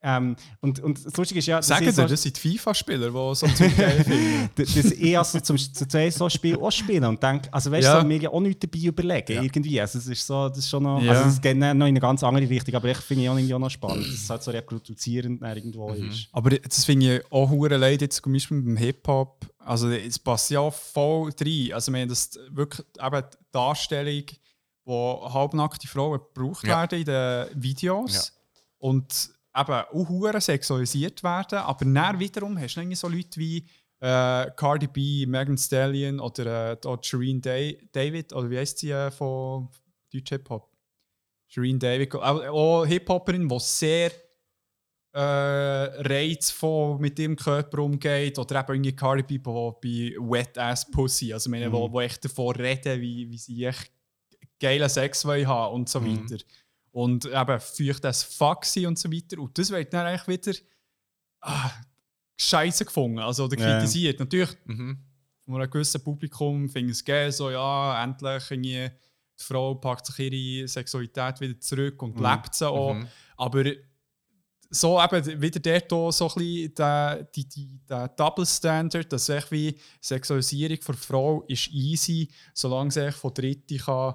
Speaker 3: Ähm, und, und das Lustige ist ja,
Speaker 1: Sagen
Speaker 3: ich so,
Speaker 1: das sind die FIFA-Spieler, die so ein Zeug geil finden.
Speaker 3: dass ich also zum, zu zwei so Spiel auch spiele und denke, also weißt du,
Speaker 1: Ja.
Speaker 3: so, mir ja auch nichts dabei überlegen, irgendwie. Also es ist so, das ist schon noch,
Speaker 1: Ja.
Speaker 3: also es geht noch in eine ganz andere Richtung, aber ich finde ich auch irgendwie auch noch spannend, dass es halt so reproduzierend irgendwo
Speaker 1: Mhm.
Speaker 3: ist.
Speaker 1: Aber das finde ich auch hure leid, jetzt zum Beispiel beim Hip-Hop. Also, es passt ja voll rein. Also, wir haben das wirklich eben die Darstellung, wo halbnackte Frauen gebraucht
Speaker 2: Ja.
Speaker 1: werden in den Videos und eben auch sexualisiert werden. Aber dann wiederum hast du so Leute wie äh, Cardi B, Megan Stallion oder äh, Shireen Day David, oder wie heißt sie äh, von Deutsch Hip-Hop? Shireen David, auch, Hip-Hopperin, die sehr äh, reizvoll mit ihrem Körper umgeht. Oder eben irgendwie Cardi B, wo bei Wet Ass Pussy, also meine, wo, wo echt davon reden, wie, wie sie echt geilen Sex wollen haben und so weiter. Und eben feucht das Fuck und so weiter. Und das wird dann eigentlich wieder ah, scheiße gefunden, also oder kritisiert. Natürlich
Speaker 2: Mhm.
Speaker 1: von einem gewissen Publikum finden es geil, so ja, endlich irgendwie die Frau packt sich ihre Sexualität wieder zurück und lebt sie auch.
Speaker 2: Mhm.
Speaker 1: Aber so eben wieder dort auch so ein bisschen der, die, die, der Double Standard, dass echt wie Sexualisierung von Frau ist easy, solange sie von Dritten kann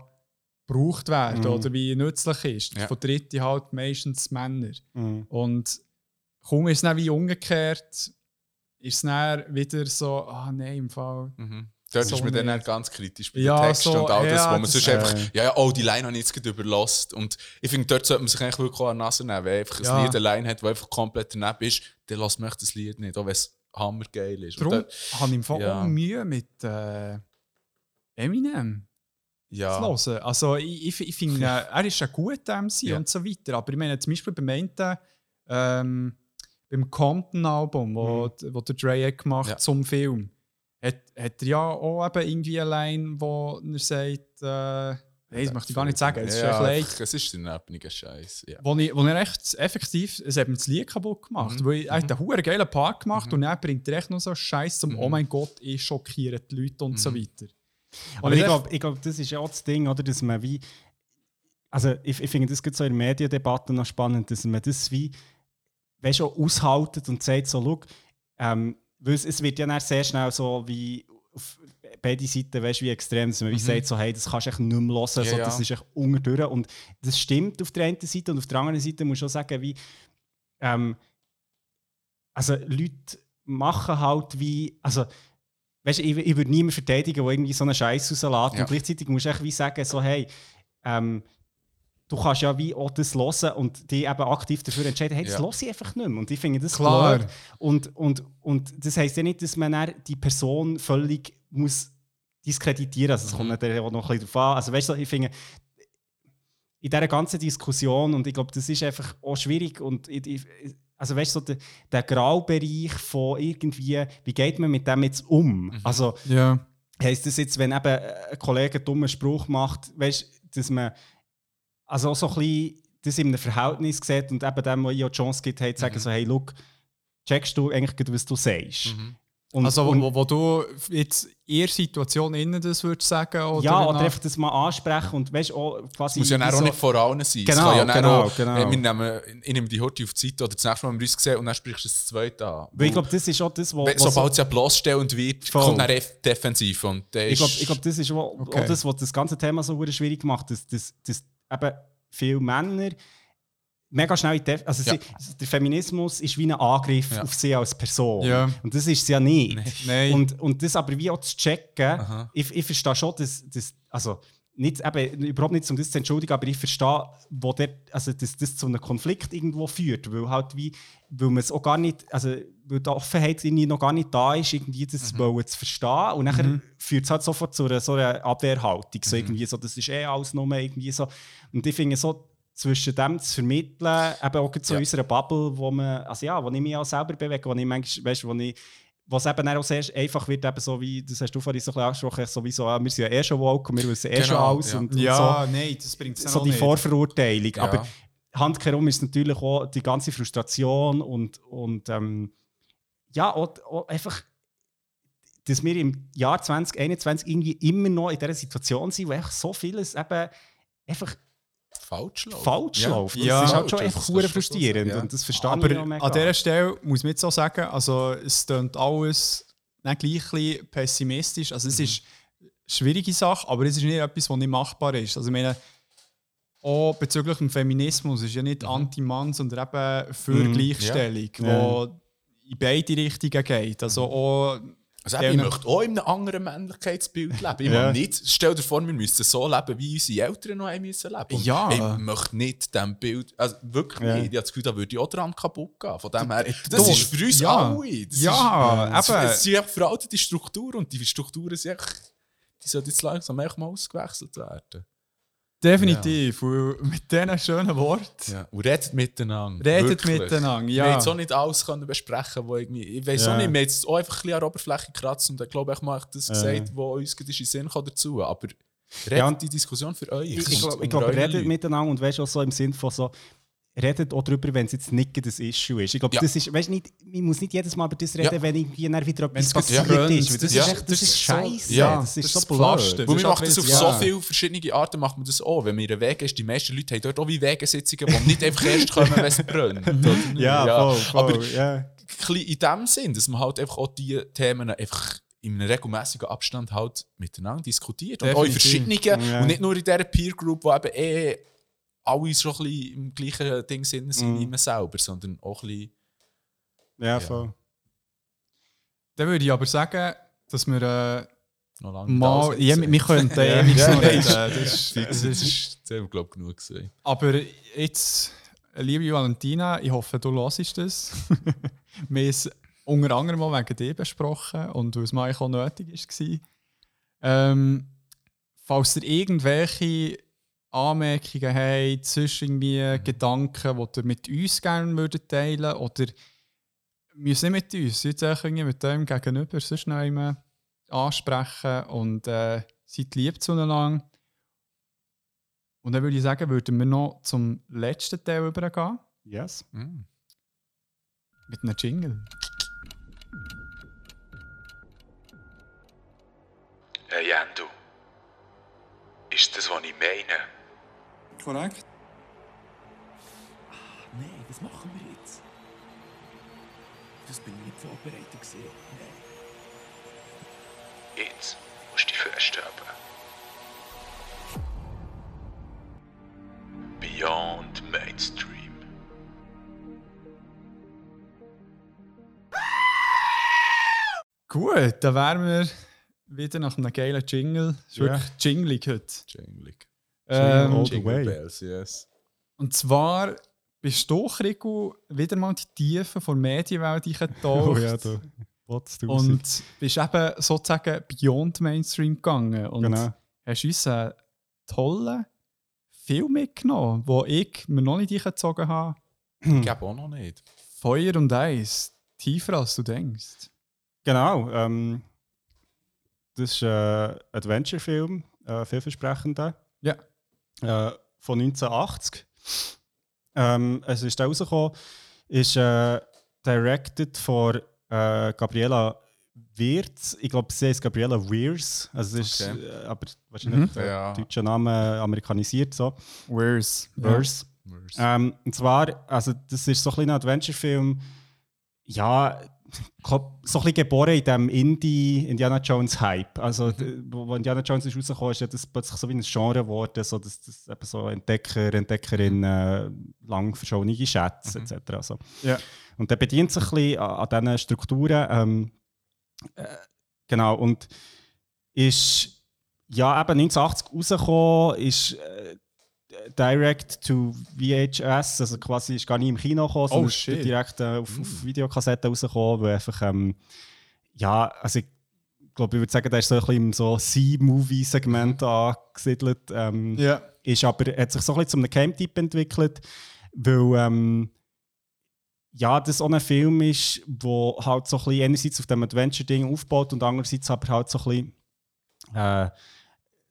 Speaker 1: gebraucht werden
Speaker 3: Mhm.
Speaker 1: oder wie nützlich ist.
Speaker 2: Ja.
Speaker 1: Von Dritten halt meistens Männer.
Speaker 3: Mhm.
Speaker 1: Und kaum ist es dann wie umgekehrt, ist es dann wieder so, ah nein, im Fall.
Speaker 2: Mhm. Dort
Speaker 1: So
Speaker 2: ist man dann auch ganz kritisch bei
Speaker 1: Ja,
Speaker 2: den Texten
Speaker 1: so,
Speaker 2: und all das,
Speaker 1: ja,
Speaker 2: wo man
Speaker 1: das-
Speaker 2: sonst
Speaker 3: äh,
Speaker 2: einfach, ja, ja, oh, die Line habe ich jetzt überlost. Und ich finde, dort sollte man sich eigentlich wirklich auch an die Nase nehmen. Wenn einfach
Speaker 1: Ja.
Speaker 2: ein Lied eine Line hat, das einfach komplett daneben ist, dann lässt man das Lied nicht, auch wenn es hammergeil ist.
Speaker 1: Darum habe ich im Fall
Speaker 2: ja.
Speaker 1: auch Mühe mit äh, Eminem.
Speaker 2: Ja,
Speaker 1: zu hören. Also ich, ich, ich finde, äh, er ist ein guter MC
Speaker 2: Ja.
Speaker 1: und so weiter. Aber ich meine, zum Beispiel beim einen, ähm, beim Compton-Album, wo, wo der Dre gemacht
Speaker 2: Ja.
Speaker 1: zum Film, hat, hat er ja auch eben irgendwie eine Line, wo er sagt, äh, hey, das möchte ich gar nicht sagen, es ist
Speaker 2: ja,
Speaker 1: echt leid.
Speaker 2: Es ist ein nerviger Scheiß. Ja.
Speaker 1: Wo, ich, wo er echt effektiv, es hat das Lied kaputt gemacht.
Speaker 2: Mhm.
Speaker 1: Weil er hat einen hure geilen Part gemacht und dann bringt er echt noch so Scheiß zum,
Speaker 2: Mhm.
Speaker 1: oh mein Gott, ich schockiere die Leute und so
Speaker 2: Mhm.
Speaker 1: weiter.
Speaker 3: Aber ich glaube, glaub, das ist ja auch das Ding, oder, dass man wie. Also, ich, ich finde das gerade so in der Mediendebatte noch spannend, dass man das wie weißt, du, aushaltet und sagt, so, schau, ähm, weil es, es wird ja dann sehr schnell so wie auf beide Seiten, weißt, wie extrem, dass man wie sagt, so, hey, das kannst du echt nicht mehr hören, so,
Speaker 2: Ja,
Speaker 3: das
Speaker 2: ja.
Speaker 3: ist echt unterdurch. Und das stimmt auf der einen Seite und auf der anderen Seite muss ich auch sagen, wie. Ähm, also, Leute machen halt wie. Also, weißt, ich, ich würde niemanden verteidigen, der irgendwie so einen Scheiß rauslässt.
Speaker 2: Ja.
Speaker 3: Und gleichzeitig musst du echt wie sagen, so, hey, ähm, du kannst ja wie auch das hören und dich eben aktiv dafür entscheiden, hey, das
Speaker 2: Ja.
Speaker 3: höre ich einfach nicht mehr. Und ich finde das
Speaker 1: Klar.
Speaker 3: blöd. Und, und, und das heisst ja nicht, dass man die Person völlig muss diskreditieren muss. Also, es kommt
Speaker 2: Mhm.
Speaker 3: natürlich auch noch ein bisschen drauf an. Also, weißt du, ich finde, in dieser ganzen Diskussion, und ich glaube, das ist einfach auch schwierig, und ich, ich, also weißt du, so der, der Graubereich von irgendwie, wie geht man mit dem jetzt um?
Speaker 2: Mhm.
Speaker 3: Also,
Speaker 1: Ja.
Speaker 3: Heißt das jetzt, wenn eben ein Kollege einen dummen Spruch macht, weißt, dass man also auch so ein bisschen das in einem Verhältnis sieht und eben dem, wo ich auch die Chance gibt, hey, zu sagen,
Speaker 2: Mhm.
Speaker 3: so, hey, look, checkst du eigentlich, gerade, was du sagst?
Speaker 2: Mhm.
Speaker 3: Und,
Speaker 1: also,
Speaker 3: und,
Speaker 1: wo, wo du jetzt in der Situation innen das würdest sagen? Oder
Speaker 3: ja, oder einfach das mal ansprechen und weißt auch quasi.
Speaker 2: Muss ja auch
Speaker 3: so-
Speaker 2: nicht vor allen sein.
Speaker 3: Genau,
Speaker 2: ja
Speaker 3: genau,
Speaker 2: auch,
Speaker 3: genau.
Speaker 2: Wir nehmen, ich nehme die heute auf die Seite oder das nächste Mal haben wir uns gesehen und dann sprichst du das zweite an.
Speaker 3: Weil ich glaube, das ist auch das, wo.
Speaker 2: Wenn-
Speaker 3: so-
Speaker 2: Sobald es ja bloßstellend wird,
Speaker 3: Voll.
Speaker 2: kommt dann def- defensiv. Und
Speaker 3: Ich glaube, ich glaub, das ist auch,
Speaker 1: Okay.
Speaker 3: auch das, was das ganze Thema so schwierig macht, dass, dass, dass eben viele Männer mega schnell in Def- also
Speaker 2: Ja.
Speaker 3: sie, der Feminismus ist wie ein Angriff
Speaker 2: Ja.
Speaker 3: auf sie als Person.
Speaker 1: Ja.
Speaker 3: Und das ist es ja nicht.
Speaker 1: Nein.
Speaker 3: Und, und das aber wie auch zu checken,
Speaker 2: Aha.
Speaker 3: ich, ich verstehe schon, dass, dass also nicht, eben, überhaupt nicht, um das zu entschuldigen, aber ich verstehe, wo der, also dass das zu einem Konflikt irgendwo führt, weil halt wie, weil man es auch gar nicht, also weil die Offenheit irgendwie noch gar nicht da ist, irgendwie das wollen zu verstehen und nachher führt es halt sofort zu einer, so einer Abwehrhaltung, so irgendwie so, das ist eh alles nur irgendwie so und ich finde so, zwischen dem zu vermitteln, eben auch zu
Speaker 2: Ja.
Speaker 3: unserer Bubble, wo man, also ja, wo ich mich auch selber bewege, wo ich manchmal, weißt, wo ich was eben auch sehr einfach wird, eben so wie, das hast du vorhin so ein bisschen angesprochen, sowieso, ah, wir sind ja eh schon woke und wir wissen eh
Speaker 2: Genau,
Speaker 3: schon alles
Speaker 2: ja.
Speaker 3: und, und
Speaker 1: ja, nein, das bringt es
Speaker 3: so, so die Vorverurteilung.
Speaker 2: Ja.
Speaker 3: Aber handkehrum ist natürlich auch die ganze Frustration und, und ähm, ja, auch, auch einfach, dass wir im Jahr 2021 irgendwie immer noch in dieser Situation sind, wo einfach so vieles eben einfach
Speaker 2: falsch läuft.
Speaker 3: falsch
Speaker 2: Ja.
Speaker 3: läuft. Das
Speaker 1: Ja,
Speaker 3: ist halt schon
Speaker 2: du schon
Speaker 3: frustrierend
Speaker 2: ja.
Speaker 3: und das verstehe
Speaker 1: Aber
Speaker 3: ich auch mega.
Speaker 1: an dieser Stelle muss man jetzt auch sagen, also es klingt alles nicht gleich ein pessimistisch. Also es ist eine schwierige Sache, aber es ist nicht etwas, was nicht machbar ist. Also ich meine, auch bezüglich dem Feminismus ist ja nicht anti-Mann, sondern eben für
Speaker 3: Mhm.
Speaker 1: Gleichstellung,
Speaker 3: Ja.
Speaker 1: wo in beide Richtungen geht. Also auch
Speaker 2: Also eben, ich
Speaker 1: Denen-
Speaker 2: möchte auch in einem anderen Männlichkeitsbild leben. Ich
Speaker 3: Ja.
Speaker 2: nicht, stell dir vor, wir müssen so leben, wie unsere Eltern noch müssen leben. Und
Speaker 1: Ja.
Speaker 2: Ich möchte nicht diesem Bild, also wirklich
Speaker 3: Ja.
Speaker 2: nicht. Ich habe das Gefühl, da würde ich auch dran kaputt gehen. Von dem her, das ist für uns
Speaker 1: ja.
Speaker 2: alle. Das
Speaker 1: Ja,
Speaker 2: ist,
Speaker 1: eben.
Speaker 2: Es sind einfach veraltete Strukturen und die Strukturen sind echt, die sollten jetzt langsam echt mal ausgewechselt werden.
Speaker 1: Definitiv. Und mit diesen schönen Worten.
Speaker 2: Ja. Und redet miteinander.
Speaker 1: Redet
Speaker 2: Wirklich.
Speaker 1: miteinander,
Speaker 2: Wir
Speaker 1: ja.
Speaker 2: haben jetzt auch nicht alles können besprechen wo irgendwie, ich weiß
Speaker 3: Ja.
Speaker 2: auch nicht, wir haben jetzt auch einfach ein bisschen an der Oberfläche gekratzt und ich glaube, ich habe das
Speaker 3: Ja.
Speaker 2: gesagt, was uns gerade in den Sinn kam dazu. Aber redet
Speaker 3: Ja,
Speaker 2: die Diskussion für euch.
Speaker 3: Ich, ich, ich glaube, redet
Speaker 2: Leuten.
Speaker 3: miteinander und weißt auch so im Sinn von so, redet auch darüber, wenn es jetzt nicht das Issue ist. Ich glaube,
Speaker 2: Ja.
Speaker 3: das ist, weißt, nicht, man muss nicht jedes Mal über das reden,
Speaker 2: Ja.
Speaker 3: wenn irgendwie dann wieder etwas
Speaker 1: Wenn's
Speaker 3: passiert ist. Das,
Speaker 1: das
Speaker 3: ist echt, das
Speaker 1: das
Speaker 3: ist
Speaker 1: so-
Speaker 3: scheiße.
Speaker 2: ja,
Speaker 3: das ist
Speaker 1: das
Speaker 3: so
Speaker 1: ist Pflaster.
Speaker 3: blöd.
Speaker 1: Ist
Speaker 2: wir machen das auf so viele verschiedene Arten, macht man das auch. Wenn wir in Wegen ist, die meisten Leute haben dort auch wie Wegensitzungen, die nicht einfach erst kommen, wenn es brennt.
Speaker 3: Ja, voll, voll.
Speaker 2: Aber bisschen in dem Sinn, dass man halt einfach auch diese Themen einfach in einem regelmäßigen Abstand halt miteinander diskutiert. Und auch in
Speaker 1: Definitiv.
Speaker 2: verschiedenen.
Speaker 3: Ja.
Speaker 2: Und nicht nur in dieser Peer Group, wo eben eh alle so ein bisschen im gleichen Ding sind, sind
Speaker 3: Mhm.
Speaker 2: wie man selber, sondern auch ein bisschen.
Speaker 3: ja, voll.
Speaker 1: Dann würde ich aber sagen, dass wir äh,
Speaker 2: Noch lange nicht
Speaker 1: mal. Ja, wir könnten
Speaker 2: Ja.
Speaker 1: ewig
Speaker 2: Ja,
Speaker 1: noch reden.
Speaker 2: ist-
Speaker 1: Das ist,
Speaker 2: Das
Speaker 1: ist,
Speaker 2: das haben wir, glaube ich, genug gesehen.
Speaker 1: aber jetzt, liebe Valentina, ich hoffe, du hörst das. wir haben es unter anderem mal wegen dir besprochen und weil es mal auch nötig war. Ähm, falls ihr irgendwelche Anmerkungen habt, sonst irgendwie Gedanken, die ihr mit uns gerne würdet teilen oder müssen nicht mit uns, jetzt auch irgendwie mit dem Gegenüber, sonst noch einmal ansprechen und äh, seid lieb zueinander. Und dann würde ich sagen, würden wir noch zum letzten Teil übergehen.
Speaker 3: Yes.
Speaker 2: Mhm.
Speaker 1: Mit einem Jingle.
Speaker 7: Hey Endo. Ist das, was ich meine?
Speaker 1: Korrekt.
Speaker 5: Nein, was machen wir jetzt? Das bin ich nicht vorbereitet gesehen.
Speaker 7: Jetzt musst du dich festhalten. Beyond Mainstream.
Speaker 1: Gut, dann wären wir wieder nach einem geilen Jingle. Es ist
Speaker 3: Ja.
Speaker 1: wirklich jinglig heute.
Speaker 2: Jinglig.
Speaker 1: Ähm,
Speaker 3: all the way.
Speaker 2: Bells, yes.
Speaker 1: und zwar bist du, Rico, wieder mal in die Tiefen der Medienwelt eingetaucht.
Speaker 3: Oh ja, du.
Speaker 1: Und bist eben sozusagen beyond Mainstream gegangen. Und
Speaker 3: Genau.
Speaker 1: hast uns einen tollen Film mitgenommen, den ich mir noch nicht eingezogen habe.
Speaker 2: Ich glaube auch noch nicht.
Speaker 1: Feuer und Eis. Tiefer als du denkst.
Speaker 3: Genau. Ähm, das ist ein Adventure-Film, ein vielversprechender.
Speaker 1: Ja.
Speaker 3: Äh, von 1980. Ähm, es ist rausgekommen, ist äh, directed von äh, Gabriela Wirtz. Ich glaube, sie heißt Gabriela Weirs. Also es ist
Speaker 2: Okay.
Speaker 3: äh, aber wahrscheinlich der
Speaker 2: Ja.
Speaker 3: deutsche Name amerikanisiert so.
Speaker 1: Where's?
Speaker 3: Weirs. Ähm, und zwar, also das ist so ein kleiner Adventure-Film, ja, so ein bisschen geboren in dem Indie-Indiana Jones-Hype. Also, d- wo Indiana Jones ist rausgekommen ist, das plötzlich so wie ein Genre geworden, so, dass das eben so Entdecker, Entdeckerin, äh, lang verschollene Schätze etc. So.
Speaker 1: Ja.
Speaker 3: Und der bedient sich ein bisschen an, an diesen Strukturen. Ähm, äh, genau, und ist ja eben 1980 rausgekommen, ist äh, direct to VHS, also quasi ist gar nicht im Kino gekommen, sondern ist
Speaker 1: shit.
Speaker 3: direkt äh, auf, auf Videokassette rausgekommen, weil einfach, ähm, ja, also ich glaube, ich würde sagen, der ist so ein bisschen im so C-Movie-Segment angesiedelt. Ähm,
Speaker 1: Ja.
Speaker 3: ist aber hat sich so ein bisschen zu einem Game-Typ entwickelt, weil ähm, ja, das auch ein Film ist, wo halt so ein bisschen einerseits auf dem Adventure-Ding aufbaut und andererseits aber halt so ein bisschen, äh,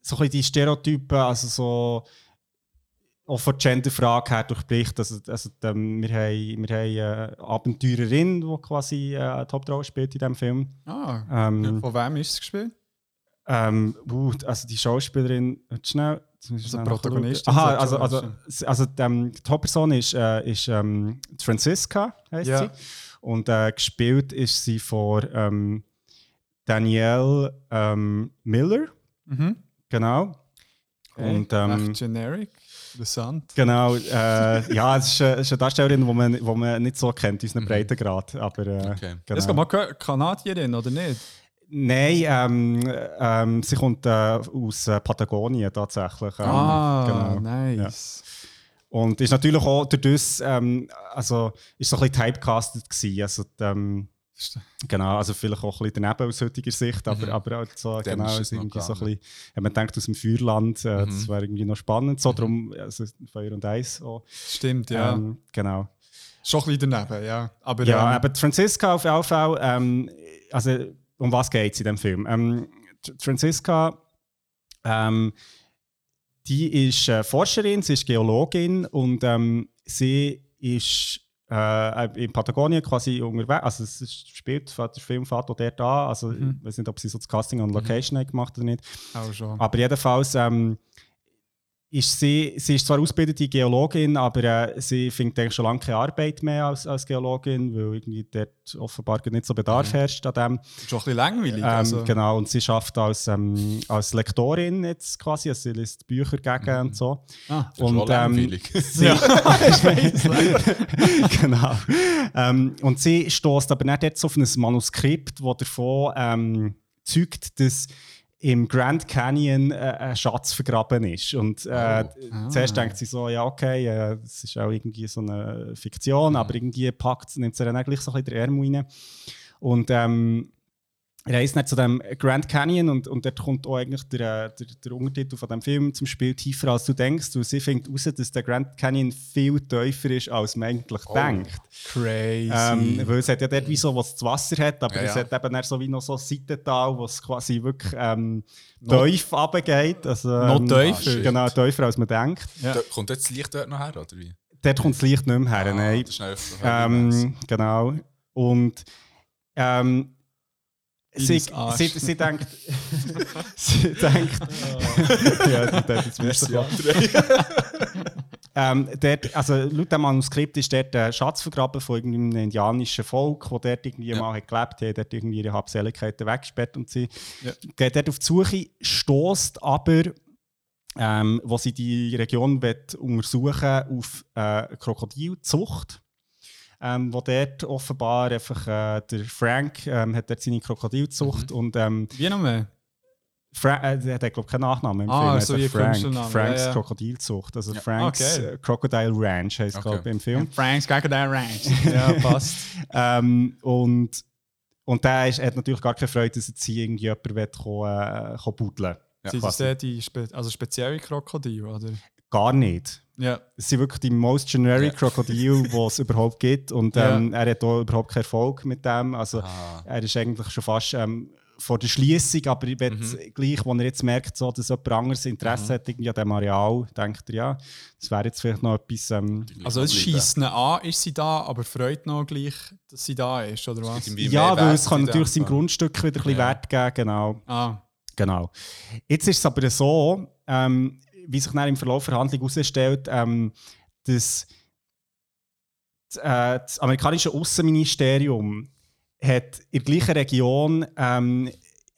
Speaker 3: so ein bisschen die Stereotypen, also so auch von der Gender-Frage her durchbricht. Also, also ähm, wir haben, wir haben eine Abenteurerin, die quasi äh, eine Hauptrolle spielt in diesem Film.
Speaker 1: Ah,
Speaker 3: Ähm,
Speaker 1: von wem ist es gespielt?
Speaker 3: ähm, uh, also die Schauspielerin, schnell,
Speaker 1: Also Protagonistin.
Speaker 3: Aha, also, also,
Speaker 1: also.
Speaker 3: ähm, die Hauptperson ist, äh, ist ähm, Franziska, heißt
Speaker 1: Ja.
Speaker 3: sie. Und äh, gespielt ist sie von ähm, Danielle ähm, Miller.
Speaker 1: Mhm.
Speaker 3: Genau.
Speaker 1: Okay.
Speaker 3: Und ähm,
Speaker 1: generic. Interessant.
Speaker 3: genau, äh, ja, es ist, äh, ist eine Darstellerin, die man, wo man nicht so kennt, unseren Breitengrad. Aber, äh,
Speaker 2: Okay.
Speaker 3: genau.
Speaker 1: Das kann man gehört, Kanadierin, oder nicht?
Speaker 3: Nein, ähm, ähm, sie kommt äh, aus äh, Patagonien tatsächlich. Ähm,
Speaker 1: ah,
Speaker 3: genau.
Speaker 1: nice.
Speaker 3: Und ist natürlich auch durch das, ähm, also ist so ein bisschen typecasted gewesen. Also, die, ähm, genau, also vielleicht auch ein bisschen daneben aus heutiger Sicht, aber, aber auch so, genau,
Speaker 2: ist
Speaker 3: irgendwie so ein bisschen, wenn man denkt aus dem Feuerland, äh, das
Speaker 2: Mhm.
Speaker 3: wäre irgendwie noch spannend. So, darum, also Feuer und Eis auch.
Speaker 1: Stimmt, ja.
Speaker 3: Ähm, genau.
Speaker 1: Schon ein bisschen daneben, ja. Aber,
Speaker 3: Ja,
Speaker 1: ähm,
Speaker 3: aber Franziska auf jeden Fall, ähm, also um was geht es in dem Film? Ähm, Franziska, ähm, die ist äh, Forscherin, sie ist Geologin und ähm, sie ist äh, in Patagonien quasi unterwegs. Also es spielt, der Film fährt auch dort an. Also
Speaker 1: Mhm.
Speaker 3: ich weiß nicht, ob sie so das Casting und Location haben gemacht oder nicht.
Speaker 1: auch schon.
Speaker 3: Aber jedenfalls ähm, ist sie, sie ist zwar ausgebildete Geologin, aber äh, sie findet eigentlich schon lange keine Arbeit mehr als, als Geologin, weil irgendwie dort offenbar nicht so Bedarf herrscht an dem.
Speaker 1: Schon ein bisschen langweilig.
Speaker 3: Ähm,
Speaker 1: also.
Speaker 3: Genau, und sie schafft als, ähm, als Lektorin jetzt quasi, also sie liest Bücher gegen und so.
Speaker 1: Ah,
Speaker 2: Das ist
Speaker 3: und,
Speaker 2: schon langweilig.
Speaker 3: Sie, genau. Ähm, und sie stößt aber nicht jetzt auf ein Manuskript, das davon ähm, zeugt, dass im Grand Canyon äh, ein Schatz vergraben ist. Und äh, zuerst denkt sie so, ja okay, äh, das ist auch irgendwie so eine Fiktion, aber irgendwie packt, nimmt sie dann auch gleich so ein bisschen den Ärmel rein. Und ähm, reist nicht zu dem Grand Canyon und, und dort kommt auch eigentlich der, der, der Untertitel von dem Film zum Spiel tiefer als du denkst. Und sie findet heraus, dass der Grand Canyon viel tiefer ist, als man eigentlich denkt.
Speaker 1: Crazy.
Speaker 3: Ähm, weil es hat ja dort wie so, was das Wasser hat, aber
Speaker 2: Ja,
Speaker 3: es
Speaker 2: ja.
Speaker 3: hat eben dann so wie noch so ein Seitental, wo es quasi wirklich ähm, tief runtergeht. Also,
Speaker 1: Noch
Speaker 3: ähm,
Speaker 1: tiefer?
Speaker 2: shit.
Speaker 3: Genau, tiefer als man denkt.
Speaker 1: Ja.
Speaker 2: Da, kommt jetzt das Licht dort noch her, oder wie?
Speaker 3: Dort kommt das Licht nicht mehr her,
Speaker 2: Ah,
Speaker 3: nein.
Speaker 2: Das ist einfach
Speaker 3: Ähm, genau. Und ähm, sie, sie, sie denkt. sie denkt. ja, die denkt jetzt
Speaker 2: Merci,
Speaker 3: Messer. ähm, dort, also laut dem Manuskript ist dort ein Schatz vergraben von irgendeinem indianischen Volk, das dort irgendwie
Speaker 2: Ja.
Speaker 3: mal hat gelebt hat, dort irgendwie ihre Habseligkeiten weggesperrt und sie
Speaker 1: Ja.
Speaker 3: geht dort auf die Suche, stößt aber, ähm, wo sie die Region will untersuchen auf äh, Krokodilzucht. Ähm, wo dort offenbar einfach äh, der Frank ähm, hat dort seine Krokodilzucht und ähm,
Speaker 1: Wie noch mehr?
Speaker 3: Fra äh, der hat glaube ich keinen Nachnamen im
Speaker 1: Ah,
Speaker 3: Film. Hat
Speaker 1: so
Speaker 3: Frank, Franks
Speaker 1: ja, ja.
Speaker 3: Krokodilzucht. Also
Speaker 2: Ja.
Speaker 3: Franks
Speaker 1: Okay.
Speaker 3: äh, Crocodile Ranch heißt
Speaker 2: Okay.
Speaker 3: glaube ich im Film.
Speaker 1: Franks den Ranch. ja, passt.
Speaker 3: Ähm, und, und der ist, hat natürlich gar keine Freude, dass jetzt hier irgendwie jemand will, äh, kommen buddeln
Speaker 1: Sind das
Speaker 3: quasi.
Speaker 1: denn die spe also spezielle Krokodile, oder?
Speaker 3: Gar nicht.
Speaker 1: Ja.
Speaker 3: Es sind wirklich die most generic Krokodile, die es überhaupt gibt. Und
Speaker 1: Ja.
Speaker 3: ähm, er hat auch überhaupt keinen Erfolg mit dem. Also
Speaker 2: Ah.
Speaker 3: er ist eigentlich schon fast ähm, vor der Schließung, aber ich will
Speaker 1: Mhm.
Speaker 3: gleich, wenn er jetzt merkt, so, dass jemand anderes Interesse hat irgendwie an diesem Areal, denkt er, ja, das wäre jetzt vielleicht noch etwas. Ähm,
Speaker 1: Also es schießt ihn an, ist sie da, aber freut noch gleich, dass sie da ist, oder was?
Speaker 3: Ja, weil es kann natürlich seinem
Speaker 2: Fall.
Speaker 3: Grundstück wieder ein bisschen
Speaker 2: Ja.
Speaker 3: Wert geben, genau.
Speaker 1: Ah,
Speaker 3: Genau. Jetzt ist es aber so, ähm, wie sich dann im Verlauf der Handlung herausstellt, ähm, dass das, äh, das amerikanische Außenministerium hat in der gleichen Region, ähm,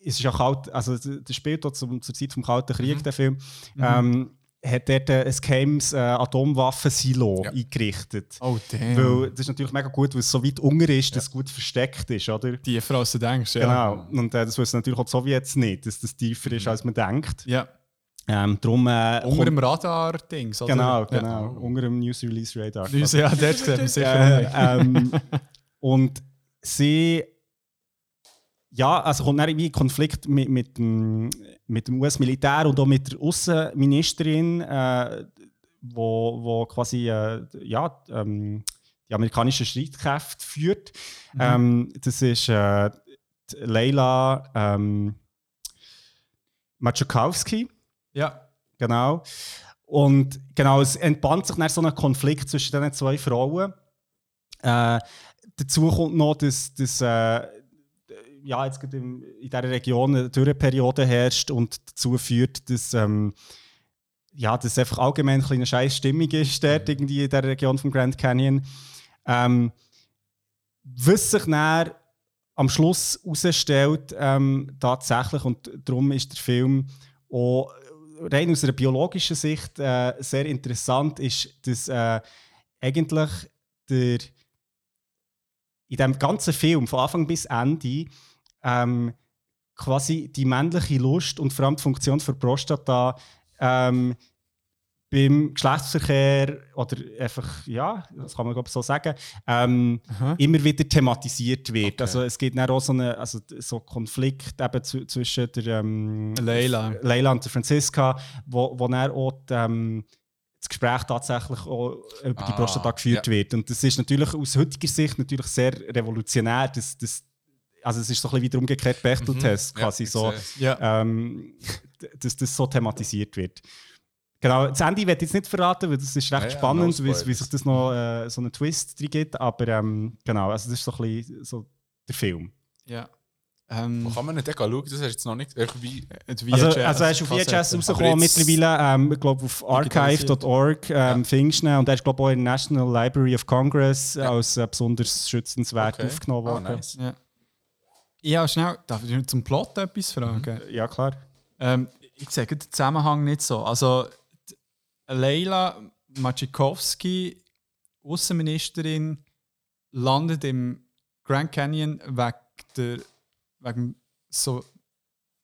Speaker 3: es ist ja kalt, also das spielt dort zum, zur Zeit vom Kalten Krieg, der Film, ähm, hat dort ein geheimes äh, Atomwaffensilo
Speaker 2: Ja.
Speaker 3: eingerichtet.
Speaker 1: oh damn.
Speaker 3: Weil das ist natürlich mega gut, weil es so weit unten ist, dass es gut versteckt ist, oder?
Speaker 1: Tiefer als du denkst, ja.
Speaker 3: Genau. Und äh, das wissen natürlich auch die Sowjets nicht, dass das tiefer ist, als man denkt.
Speaker 1: Ja,
Speaker 3: Ähm, drum, äh,
Speaker 1: unter dem Radar-Dings, oder?
Speaker 3: Genau,
Speaker 1: Ja.
Speaker 3: genau. Unter dem News Release Radar.
Speaker 1: News, ja, dort sieht man sicher
Speaker 3: Äh, ähm, und sie. Ja, also kommt dann irgendwie Konflikt mit, mit dem, mit dem US-Militär und auch mit der Außenministerin, äh, wo, wo quasi äh, ja, ähm, die amerikanischen Streitkräfte führt. Ähm, das ist äh, Leila ähm, Machukowski.
Speaker 1: Ja,
Speaker 3: Genau. Und genau, es entbannt sich dann so ein Konflikt zwischen diesen zwei Frauen. Äh, dazu kommt noch, dass, dass äh, ja, jetzt im, in dieser Region eine Dürreperiode herrscht und dazu führt, dass ähm, ja, dass es einfach allgemein ein eine scheiß Stimmung ist dort irgendwie in der Region vom Grand Canyon. Ähm, was sich dann am Schluss herausstellt, ähm, tatsächlich, und darum ist der Film auch rein aus einer biologischen Sicht äh, sehr interessant, ist, dass äh, eigentlich der, in dem ganzen Film, von Anfang bis Ende, ähm, quasi die männliche Lust und vor allem die Funktion für Prostata ähm, beim Geschlechtsverkehr oder einfach, ja, das kann man glaub ich so sagen, ähm, immer wieder thematisiert wird.
Speaker 2: Okay.
Speaker 3: Also es gibt dann auch so einen also, so Konflikt eben zu, zwischen der ähm,
Speaker 1: Leila.
Speaker 3: Leila und der Franziska, wo, wo dann auch die, ähm, das Gespräch tatsächlich auch über die
Speaker 2: Ah,
Speaker 3: Prostata geführt
Speaker 2: ja.
Speaker 3: wird. Und das ist natürlich aus heutiger Sicht natürlich sehr revolutionär. Das, das, also es ist so ein bisschen wie der umgekehrte Bechteltest,
Speaker 2: Mhm. Ja,
Speaker 3: quasi
Speaker 2: ich
Speaker 3: so.
Speaker 1: Ja.
Speaker 3: ähm, dass das so thematisiert wird. Genau, das Ende werde ich jetzt nicht verraten, weil das ist recht
Speaker 2: Ja, ja,
Speaker 3: spannend,
Speaker 2: no
Speaker 3: wie, wie sich das noch äh, so einen Twist drin gibt. Aber ähm, genau, also das ist so ein bisschen so der Film.
Speaker 1: ja.
Speaker 2: Wo
Speaker 1: Ähm,
Speaker 2: kann man nicht schauen? Das hast du jetzt noch nicht irgendwie.
Speaker 1: die
Speaker 3: Also,
Speaker 1: VHS
Speaker 3: also er ist auf VHS
Speaker 1: Kassette.
Speaker 3: rausgekommen mittlerweile, ähm, ich glaube auf archive.org ähm, findest du und er ist glaube ich auch in der National Library of Congress als äh, besonders schützenswert
Speaker 2: Okay.
Speaker 3: aufgenommen
Speaker 2: Ah,
Speaker 3: worden.
Speaker 2: nice.
Speaker 1: Ja. Ja, schnell, darf ich zum Plot etwas fragen?
Speaker 3: Ja, klar.
Speaker 1: Ähm, ich sehe den Zusammenhang nicht so. Also, Leila Machikowski, Außenministerin, landet im Grand Canyon wegen der. wegen so.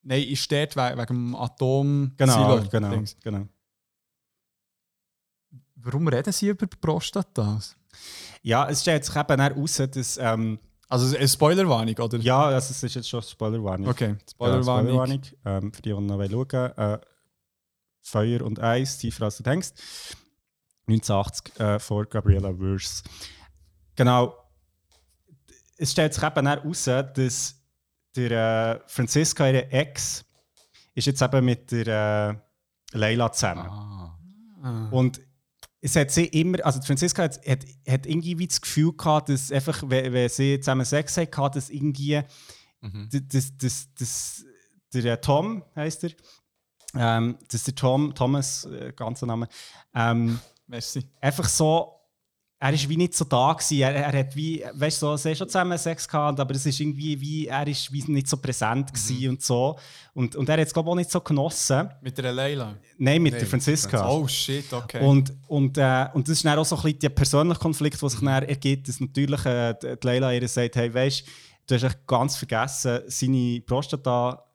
Speaker 1: Nein, ist dort wegen, wegen dem Atom.
Speaker 3: Genau,
Speaker 1: Silo-
Speaker 3: genau,
Speaker 1: Dings.
Speaker 3: genau.
Speaker 1: Warum reden sie über die Prostata?
Speaker 3: Ja, es stellt sich eben dann raus, dass. Ähm,
Speaker 1: Also, eine Spoilerwarnung, oder?
Speaker 3: ja, es ist jetzt schon Spoilerwarnung.
Speaker 1: Okay,
Speaker 3: Ja,
Speaker 1: Spoilerwarnung.
Speaker 3: Spoilerwarnung. Ähm, für die, die noch schauen wollen. Äh, Feuer und Eis, tiefer als du denkst. 1980 äh, vor Gabriella Wurst. Genau. Es stellt sich eben dann raus, dass der äh, Franziska, ihre Ex, ist jetzt eben mit der äh, Leila zusammen.
Speaker 2: Ah.
Speaker 3: Und es hat sie immer, also Franziska hat, hat, hat irgendwie wie das Gefühl gehabt, dass einfach, wenn, wenn sie zusammen Sex hatten, dass irgendwie
Speaker 2: Mhm.
Speaker 3: d- das, das, das, der äh, Tom heißt er, ähm, dass der Tom, Thomas, äh, ganzer Name, ähm,
Speaker 1: Merci.
Speaker 3: einfach so, er ist wie nicht so da gewesen. Er, er hat wie, weißt du, so, sie haben schon zusammen Sex gehabt, aber es ist irgendwie wie, er ist wie nicht so präsent gewesen und so. Und, und er hat es glaube ich auch nicht so genossen.
Speaker 1: Mit der Leila.
Speaker 3: Nein, mit
Speaker 2: Nee,
Speaker 3: der Franziska.
Speaker 1: Oh shit, okay.
Speaker 3: Und, und, äh, und das ist dann auch so ein bisschen der persönliche Konflikt, der sich dann ergibt, dass natürlich äh, die Leila ihr sagt, hey, weißt du, hast echt ganz vergessen, seine Prostata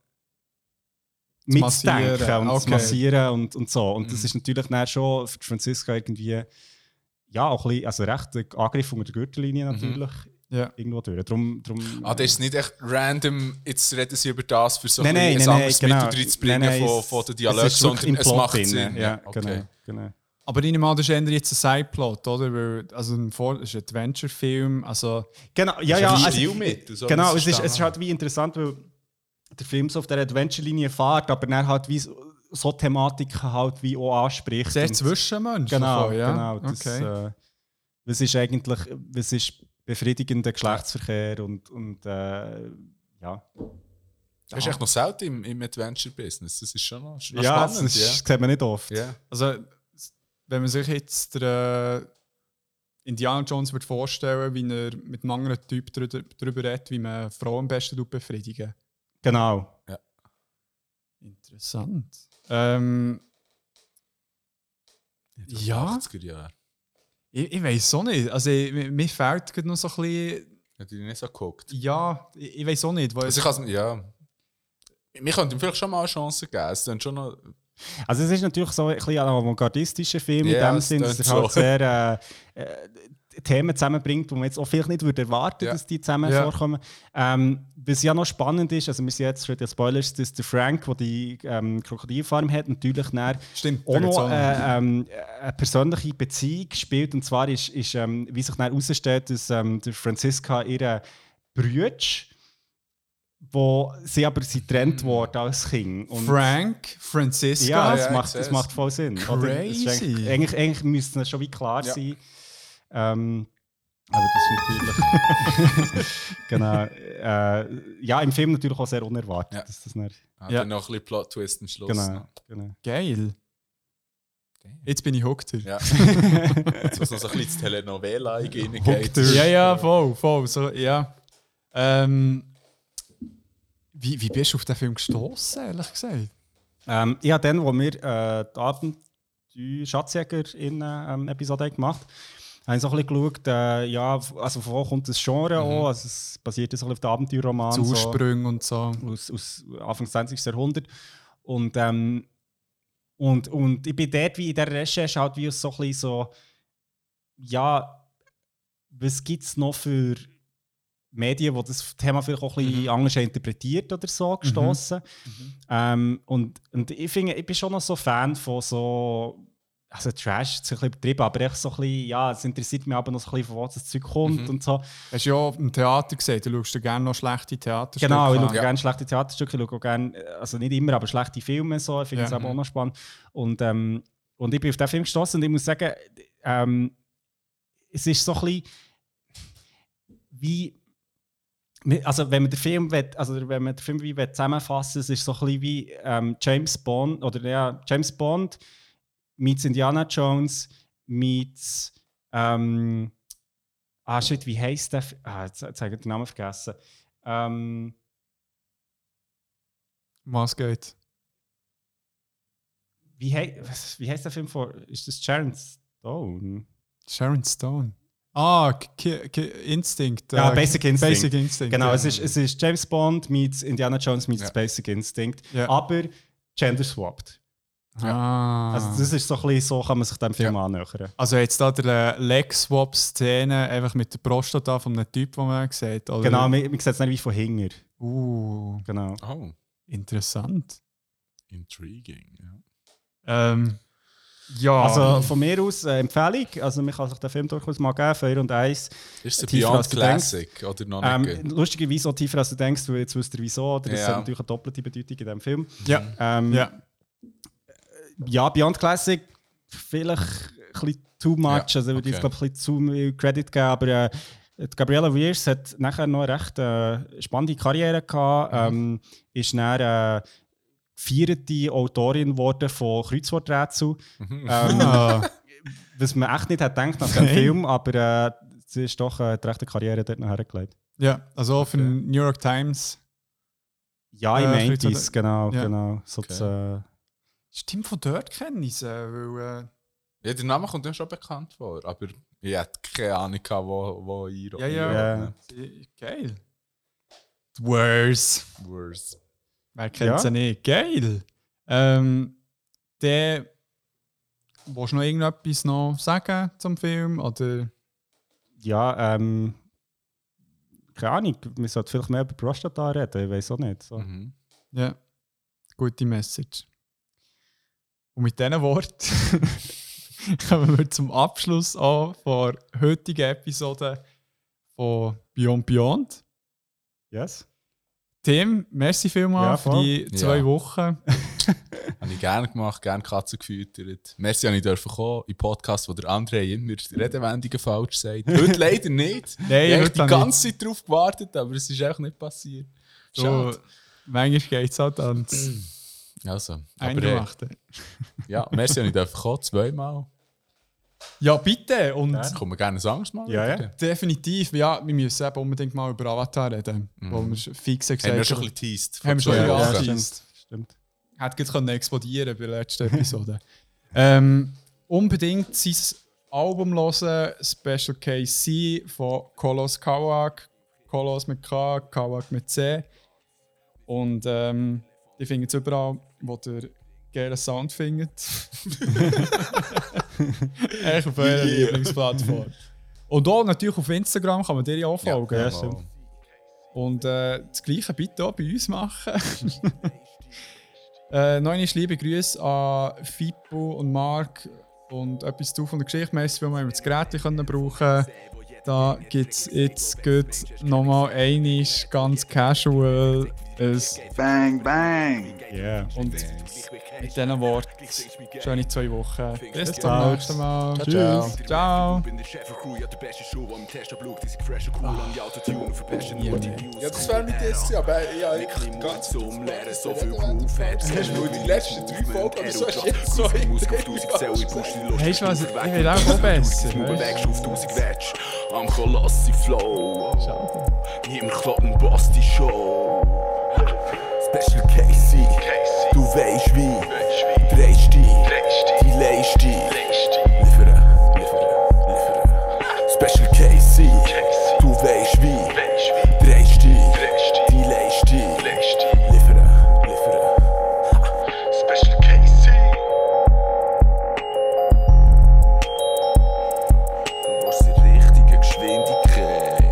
Speaker 3: mitzudenken
Speaker 1: massieren,
Speaker 3: und zu
Speaker 1: okay.
Speaker 3: massieren und, und so. Und das
Speaker 2: Mhm.
Speaker 3: ist natürlich dann schon für Franziska irgendwie, ja, auch ein bisschen, also recht ein Angriff unter der Gürtellinie natürlich,
Speaker 1: ja.
Speaker 3: irgendwo durch. Drum, drum,
Speaker 2: Ah, das ist nicht echt random, jetzt reden sie über das, für so
Speaker 3: Nein,
Speaker 2: ein,
Speaker 3: nein,
Speaker 2: bisschen
Speaker 3: nein,
Speaker 2: ein
Speaker 3: nein,
Speaker 2: anderes
Speaker 3: genau.
Speaker 2: Mittel reinzubringen
Speaker 3: Nein, nein,
Speaker 2: von, von der
Speaker 3: es
Speaker 2: Dialog,
Speaker 3: ist wirklich
Speaker 2: sondern
Speaker 3: im
Speaker 2: es
Speaker 3: Plot
Speaker 2: macht
Speaker 3: drin,
Speaker 2: Sinn.
Speaker 3: Ja,
Speaker 2: okay.
Speaker 3: genau, genau.
Speaker 1: Aber ich nehme an, das ist eher jetzt ein Sideplot, oder? Weil, also ein, Vor das ist ein Adventure-Film, also...
Speaker 3: Genau, ja,
Speaker 2: Ist
Speaker 3: ja.
Speaker 2: ein
Speaker 3: Also,
Speaker 2: mit, so
Speaker 3: genau, es ist, es ist halt wie interessant, weil der Film so auf der Adventure-Linie fährt, aber dann halt wie so, so Thematiken halt wie auch anspricht.
Speaker 1: Sehr Zwischenmensch.
Speaker 3: Genau,
Speaker 1: davon, ja?
Speaker 3: genau. Das,
Speaker 1: okay.
Speaker 3: äh, das ist eigentlich, das ist befriedigender Geschlechtsverkehr und, und äh, ja.
Speaker 2: Das ist echt noch selten im, im Adventure-Business. Das ist schon noch, schon noch
Speaker 3: ja, das
Speaker 2: spannend.
Speaker 3: ist, sieht man nicht oft.
Speaker 2: ja. Ja.
Speaker 1: Also, wenn man sich jetzt der äh, Indiana Jones wird vorstellen wie er mit einem anderen Typ drüber, drüber redet, wie man Frauen am besten befriedigen
Speaker 3: Genau.
Speaker 1: Interessant. Ähm, Ja.
Speaker 2: 80er Jahre.
Speaker 1: ich ich weiß auch nicht. Also, ich, mir- fehlt gerade noch so ein bisschen.
Speaker 2: Hätte ich nicht so geguckt.
Speaker 1: Ja, ich, ich weiß auch nicht. Weil
Speaker 2: Also ich has, ja. Wir könnten ihm vielleicht schon mal eine Chance geben. Es schon noch,
Speaker 3: Also es ist natürlich so ein bisschen ein avantgardistischer Film
Speaker 2: Ja,
Speaker 3: in dem Sinn, dass er halt
Speaker 2: so.
Speaker 3: sehr äh, äh, Themen zusammenbringt, die man jetzt auch vielleicht nicht würde erwarten,
Speaker 2: Ja.
Speaker 3: dass die zusammen
Speaker 1: Ja.
Speaker 3: vorkommen. Ähm, was ja noch spannend ist, also wir sind jetzt schon die Spoilers, dass der Frank, der die ähm, Krokodilfarm hat, natürlich dann
Speaker 1: Stimmt,
Speaker 3: auch noch äh, ähm, eine persönliche Beziehung spielt. Und zwar ist, ist ähm, wie sich dann herausstellt, dass ähm, der Franziska ihre Brütsch, wo sie aber sie getrennt worden als Kind. Und
Speaker 1: Frank, Francisca.
Speaker 3: ja, das,
Speaker 2: ja,
Speaker 3: macht, das macht voll Sinn. Oder?
Speaker 1: Crazy.
Speaker 3: eigentlich, eigentlich, eigentlich müsste es schon wie klar
Speaker 2: Ja.
Speaker 3: sein. Ähm, aber das ist natürlich. genau. Äh, ja, im Film natürlich auch sehr unerwartet.
Speaker 2: Ja.
Speaker 3: Dass das nicht,
Speaker 2: hat
Speaker 1: Ja.
Speaker 2: dann noch ein bisschen Plot-Twist am Schluss.
Speaker 3: genau,
Speaker 2: noch.
Speaker 3: genau.
Speaker 1: Geil. Jetzt bin ich hooked.
Speaker 2: Ja. Jetzt muss noch so ein bisschen ins Telenovela reingehen.
Speaker 1: Ja, ja, voll, voll. So, ja. Ähm, wie, wie bist du auf den Film gestoßen, ehrlich gesagt?
Speaker 3: Ähm, ich habe dann, wo wir äh, die Abend die Schatzjäger-Episode haben gemacht haben, so ein bisschen geschaut, äh, ja, also von wo kommt das Genre auch? Also es basiert so ein bisschen auf den Abenteuerroman.
Speaker 1: Zu
Speaker 3: so.
Speaker 1: Und so.
Speaker 3: aus, aus Anfang des 20. Jahrhunderts. Und, ähm, und, und ich bin dort wie in der Recherche halt wie so ein bisschen so, ja, was gibt es noch für Medien, die das Thema vielleicht auch ein bisschen anders haben interpretiert oder so gestoßen. Ähm, und, und ich finde, ich bin schon noch so Fan von so, also Trash ist ein bisschen übertrieben, aber echt so ein bisschen, ja, es interessiert mich aber noch so ein bisschen, von wo das Zeug kommt und so.
Speaker 1: Hast du ja im Theater gesehen, du schaust dir gerne noch schlechte Theaterstücke
Speaker 3: Genau, ich schaue gerne schlechte Theaterstücke, ich schaue auch gerne, also nicht immer, aber schlechte Filme. So. Ich finde
Speaker 1: Ja.
Speaker 3: es aber auch noch spannend. Und, ähm, und ich bin auf diesen Film gestoßen und ich muss sagen, ähm, es ist so ein bisschen wie. Also, wenn man den Film, will, also wenn man den Film wie will zusammenfassen es ist so ein bisschen wie ähm, James Bond oder ja, James Bond meets Indiana Jones meets. Ähm, ah, shit, wie heißt der? Ah, jetzt, jetzt habe ich den Namen vergessen. Ähm,
Speaker 1: Was geht?
Speaker 3: wie, hei wie heißt der Film vor? Ist das Sharon Stone?
Speaker 1: Sharon Stone. Ah, Ki Ki Instinct.
Speaker 3: Ja,
Speaker 1: äh,
Speaker 3: Basic Instinct.
Speaker 1: Basic Instinct.
Speaker 3: Genau,
Speaker 1: ja.
Speaker 3: es, ist, es ist James Bond meets Indiana Jones meets
Speaker 2: Ja.
Speaker 3: Basic Instinct,
Speaker 1: Ja.
Speaker 3: aber gender swapped.
Speaker 1: Ah.
Speaker 3: Also das ist so ein bisschen, so kann man sich dem Film annähern.
Speaker 1: Also jetzt da der Leg-Swap-Szene einfach mit der Prostata von einem Typ, den man sieht? Oder?
Speaker 3: Genau, man, man sieht es nicht wie von Hinger.
Speaker 1: Uh,
Speaker 3: Genau.
Speaker 2: Oh,
Speaker 1: interessant.
Speaker 2: intriguing. Ja.
Speaker 1: Ähm, ja,
Speaker 3: Also von mir aus äh, Empfehlung, also man kann sich den Film durchaus mal geben, Feuer und Eis.
Speaker 2: Ist es Beyond
Speaker 3: denkst.
Speaker 2: Classic oder noch
Speaker 3: Ähm,
Speaker 2: nicht?
Speaker 3: lustigerweise auch tiefer als du denkst, weil jetzt wisst ihr wieso, oder? Das
Speaker 2: Ja.
Speaker 3: hat natürlich eine doppelte Bedeutung in diesem Film.
Speaker 1: ja,
Speaker 3: Ähm,
Speaker 1: ja.
Speaker 3: Ja, Beyond Classic vielleicht ein bisschen too much.
Speaker 2: Ja,
Speaker 3: also, würde
Speaker 2: okay.
Speaker 3: glaube ich, ein bisschen zu viel Credit geben. Aber äh, die Gabriella Weirs hat nachher noch eine recht äh, spannende Karriere gehabt. Ähm, ist dann äh, vierte Autorin geworden von Kreuzworträtsel. Ähm,
Speaker 1: Ah,
Speaker 3: was man echt nicht hat gedacht nach dem. Film, aber äh, sie ist doch äh, die rechte Karriere dort noch hergelegt.
Speaker 1: ja, also auch für den New York Times.
Speaker 3: Ja, ich
Speaker 1: Äh,
Speaker 3: meine
Speaker 1: Kreuzworträtsel.
Speaker 3: es, genau.
Speaker 1: Ja.
Speaker 3: genau. So
Speaker 2: Okay.
Speaker 3: das, äh,
Speaker 1: Stimmt, von dort kenne ich sie, weil... Äh,
Speaker 2: Ja, der Name kommt mir schon bekannt vor, aber ich hatte keine Ahnung, gehabt, wo, wo ich
Speaker 1: Ja, ja.
Speaker 3: Ja.
Speaker 1: geil. Wars.
Speaker 2: Worse.
Speaker 1: Wer kennt
Speaker 3: Ja.
Speaker 1: sie nicht? Geil. Ähm, der... Willst du noch irgendetwas noch sagen zum Film? Oder...
Speaker 3: ja, ähm, keine Ahnung, wir sollten vielleicht mehr über Prostata reden, ich weiß auch nicht. So.
Speaker 2: Mhm.
Speaker 1: Ja, gute Message. Und mit diesen Worten kommen wir zum Abschluss an der heutigen Episode von Beyond Beyond.
Speaker 3: Yes?
Speaker 1: Tim, merci vielmals
Speaker 3: Ja,
Speaker 1: für die zwei
Speaker 2: Ja.
Speaker 1: Wochen.
Speaker 2: Habe ich gerne gemacht, gerne Katzen gefüttert. Merci, dass ich dürfen kommen in Podcast, wo der André immer die Redewendungen falsch sagt. Heute leider nicht.
Speaker 1: Nein,
Speaker 2: ich habe die ganze Zeit darauf gewartet, aber es ist einfach nicht passiert.
Speaker 1: So,
Speaker 2: Schade.
Speaker 1: manchmal geht es halt ans
Speaker 2: Also, aber äh,
Speaker 1: Eingemachte.
Speaker 2: ja, merci, dass ich dürfen kommen, zweimal.
Speaker 1: Ja, bitte. Und
Speaker 2: Dann kommen wir gerne ein anderes Mal.
Speaker 3: Ja, ja.
Speaker 1: definitiv, ja, wir müssen eben unbedingt mal über Avatar reden. Wo wir fix gesagt
Speaker 2: Haben wir schon ein bisschen teased.
Speaker 1: Haben wir schon ein bisschen angeteased.
Speaker 3: Stimmt.
Speaker 1: Hätte gerade können explodieren bei der letzten Episode. ähm, unbedingt sein Album hören, Special Case C von Kolos Kawak. Kolos mit K, Kawak mit C. Und ähm, ich finde es überall, wo der geilen Sound findet. Echt auf eurer Lieblingsplattform. Und auch natürlich auf Instagram kann man dir ja auch folgen.
Speaker 3: Ja.
Speaker 1: Und äh, das Gleiche bitte auch bei uns machen. äh, noch einmal liebe Grüße an Fippo und Marc und etwas zu von der Geschichte. Merci, weil wir das Gerät können brauchen Da gibt es jetzt gut nochmal einiges ganz casual Es,
Speaker 4: Bang, bang.
Speaker 3: Yeah.
Speaker 1: und mit diesen Worten, schöne zwei Wochen. Bis zum nächsten Mal.
Speaker 2: Ciao, ciao.
Speaker 1: Ciao.
Speaker 7: bin der Chef der Crew, ja.
Speaker 2: Ja, das wäre mit das, aber ja, ich
Speaker 7: Lehren, so viel Groove.
Speaker 2: Hast du nur die letzten drei Folgen, aber so hast du jetzt so
Speaker 7: Musik auf 1000 Zell, ich push die Lust.
Speaker 1: Weißt du was, ich will auch besser.
Speaker 7: Du
Speaker 1: weißt
Speaker 7: bewegst auf 1000 Wetsch, am Kolossi Flow. Niemand klappt einen Basti Show. Special Casey, du weisst wie. Drehst dich, die leist dich. Liefern, liefern, liefern. Special Casey, du weisst wie. Drehst dich, die leist dich. Liefern, liefern.
Speaker 6: Special Casey.
Speaker 7: Du warst in richtiger Geschwindigkeit.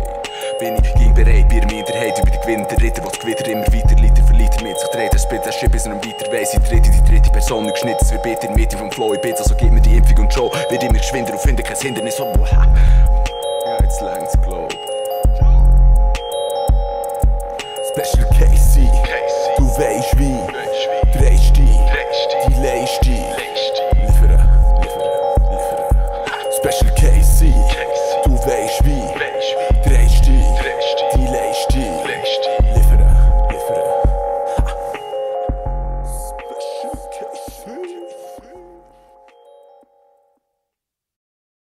Speaker 7: Bin ich bereit, bei der Minderheit über die Gewinner, der Ritter, was Gewitter immer weiter Shit bis ihm weiter weiss. Ich trete die dritte Person nicht geschnitten, es wird bitte in der vom Flow. Ich bitte, also gib mir die Impfung und Show. Wird immer geschwinder und finde kein Hindernis. Oh, ja, jetzt längt's,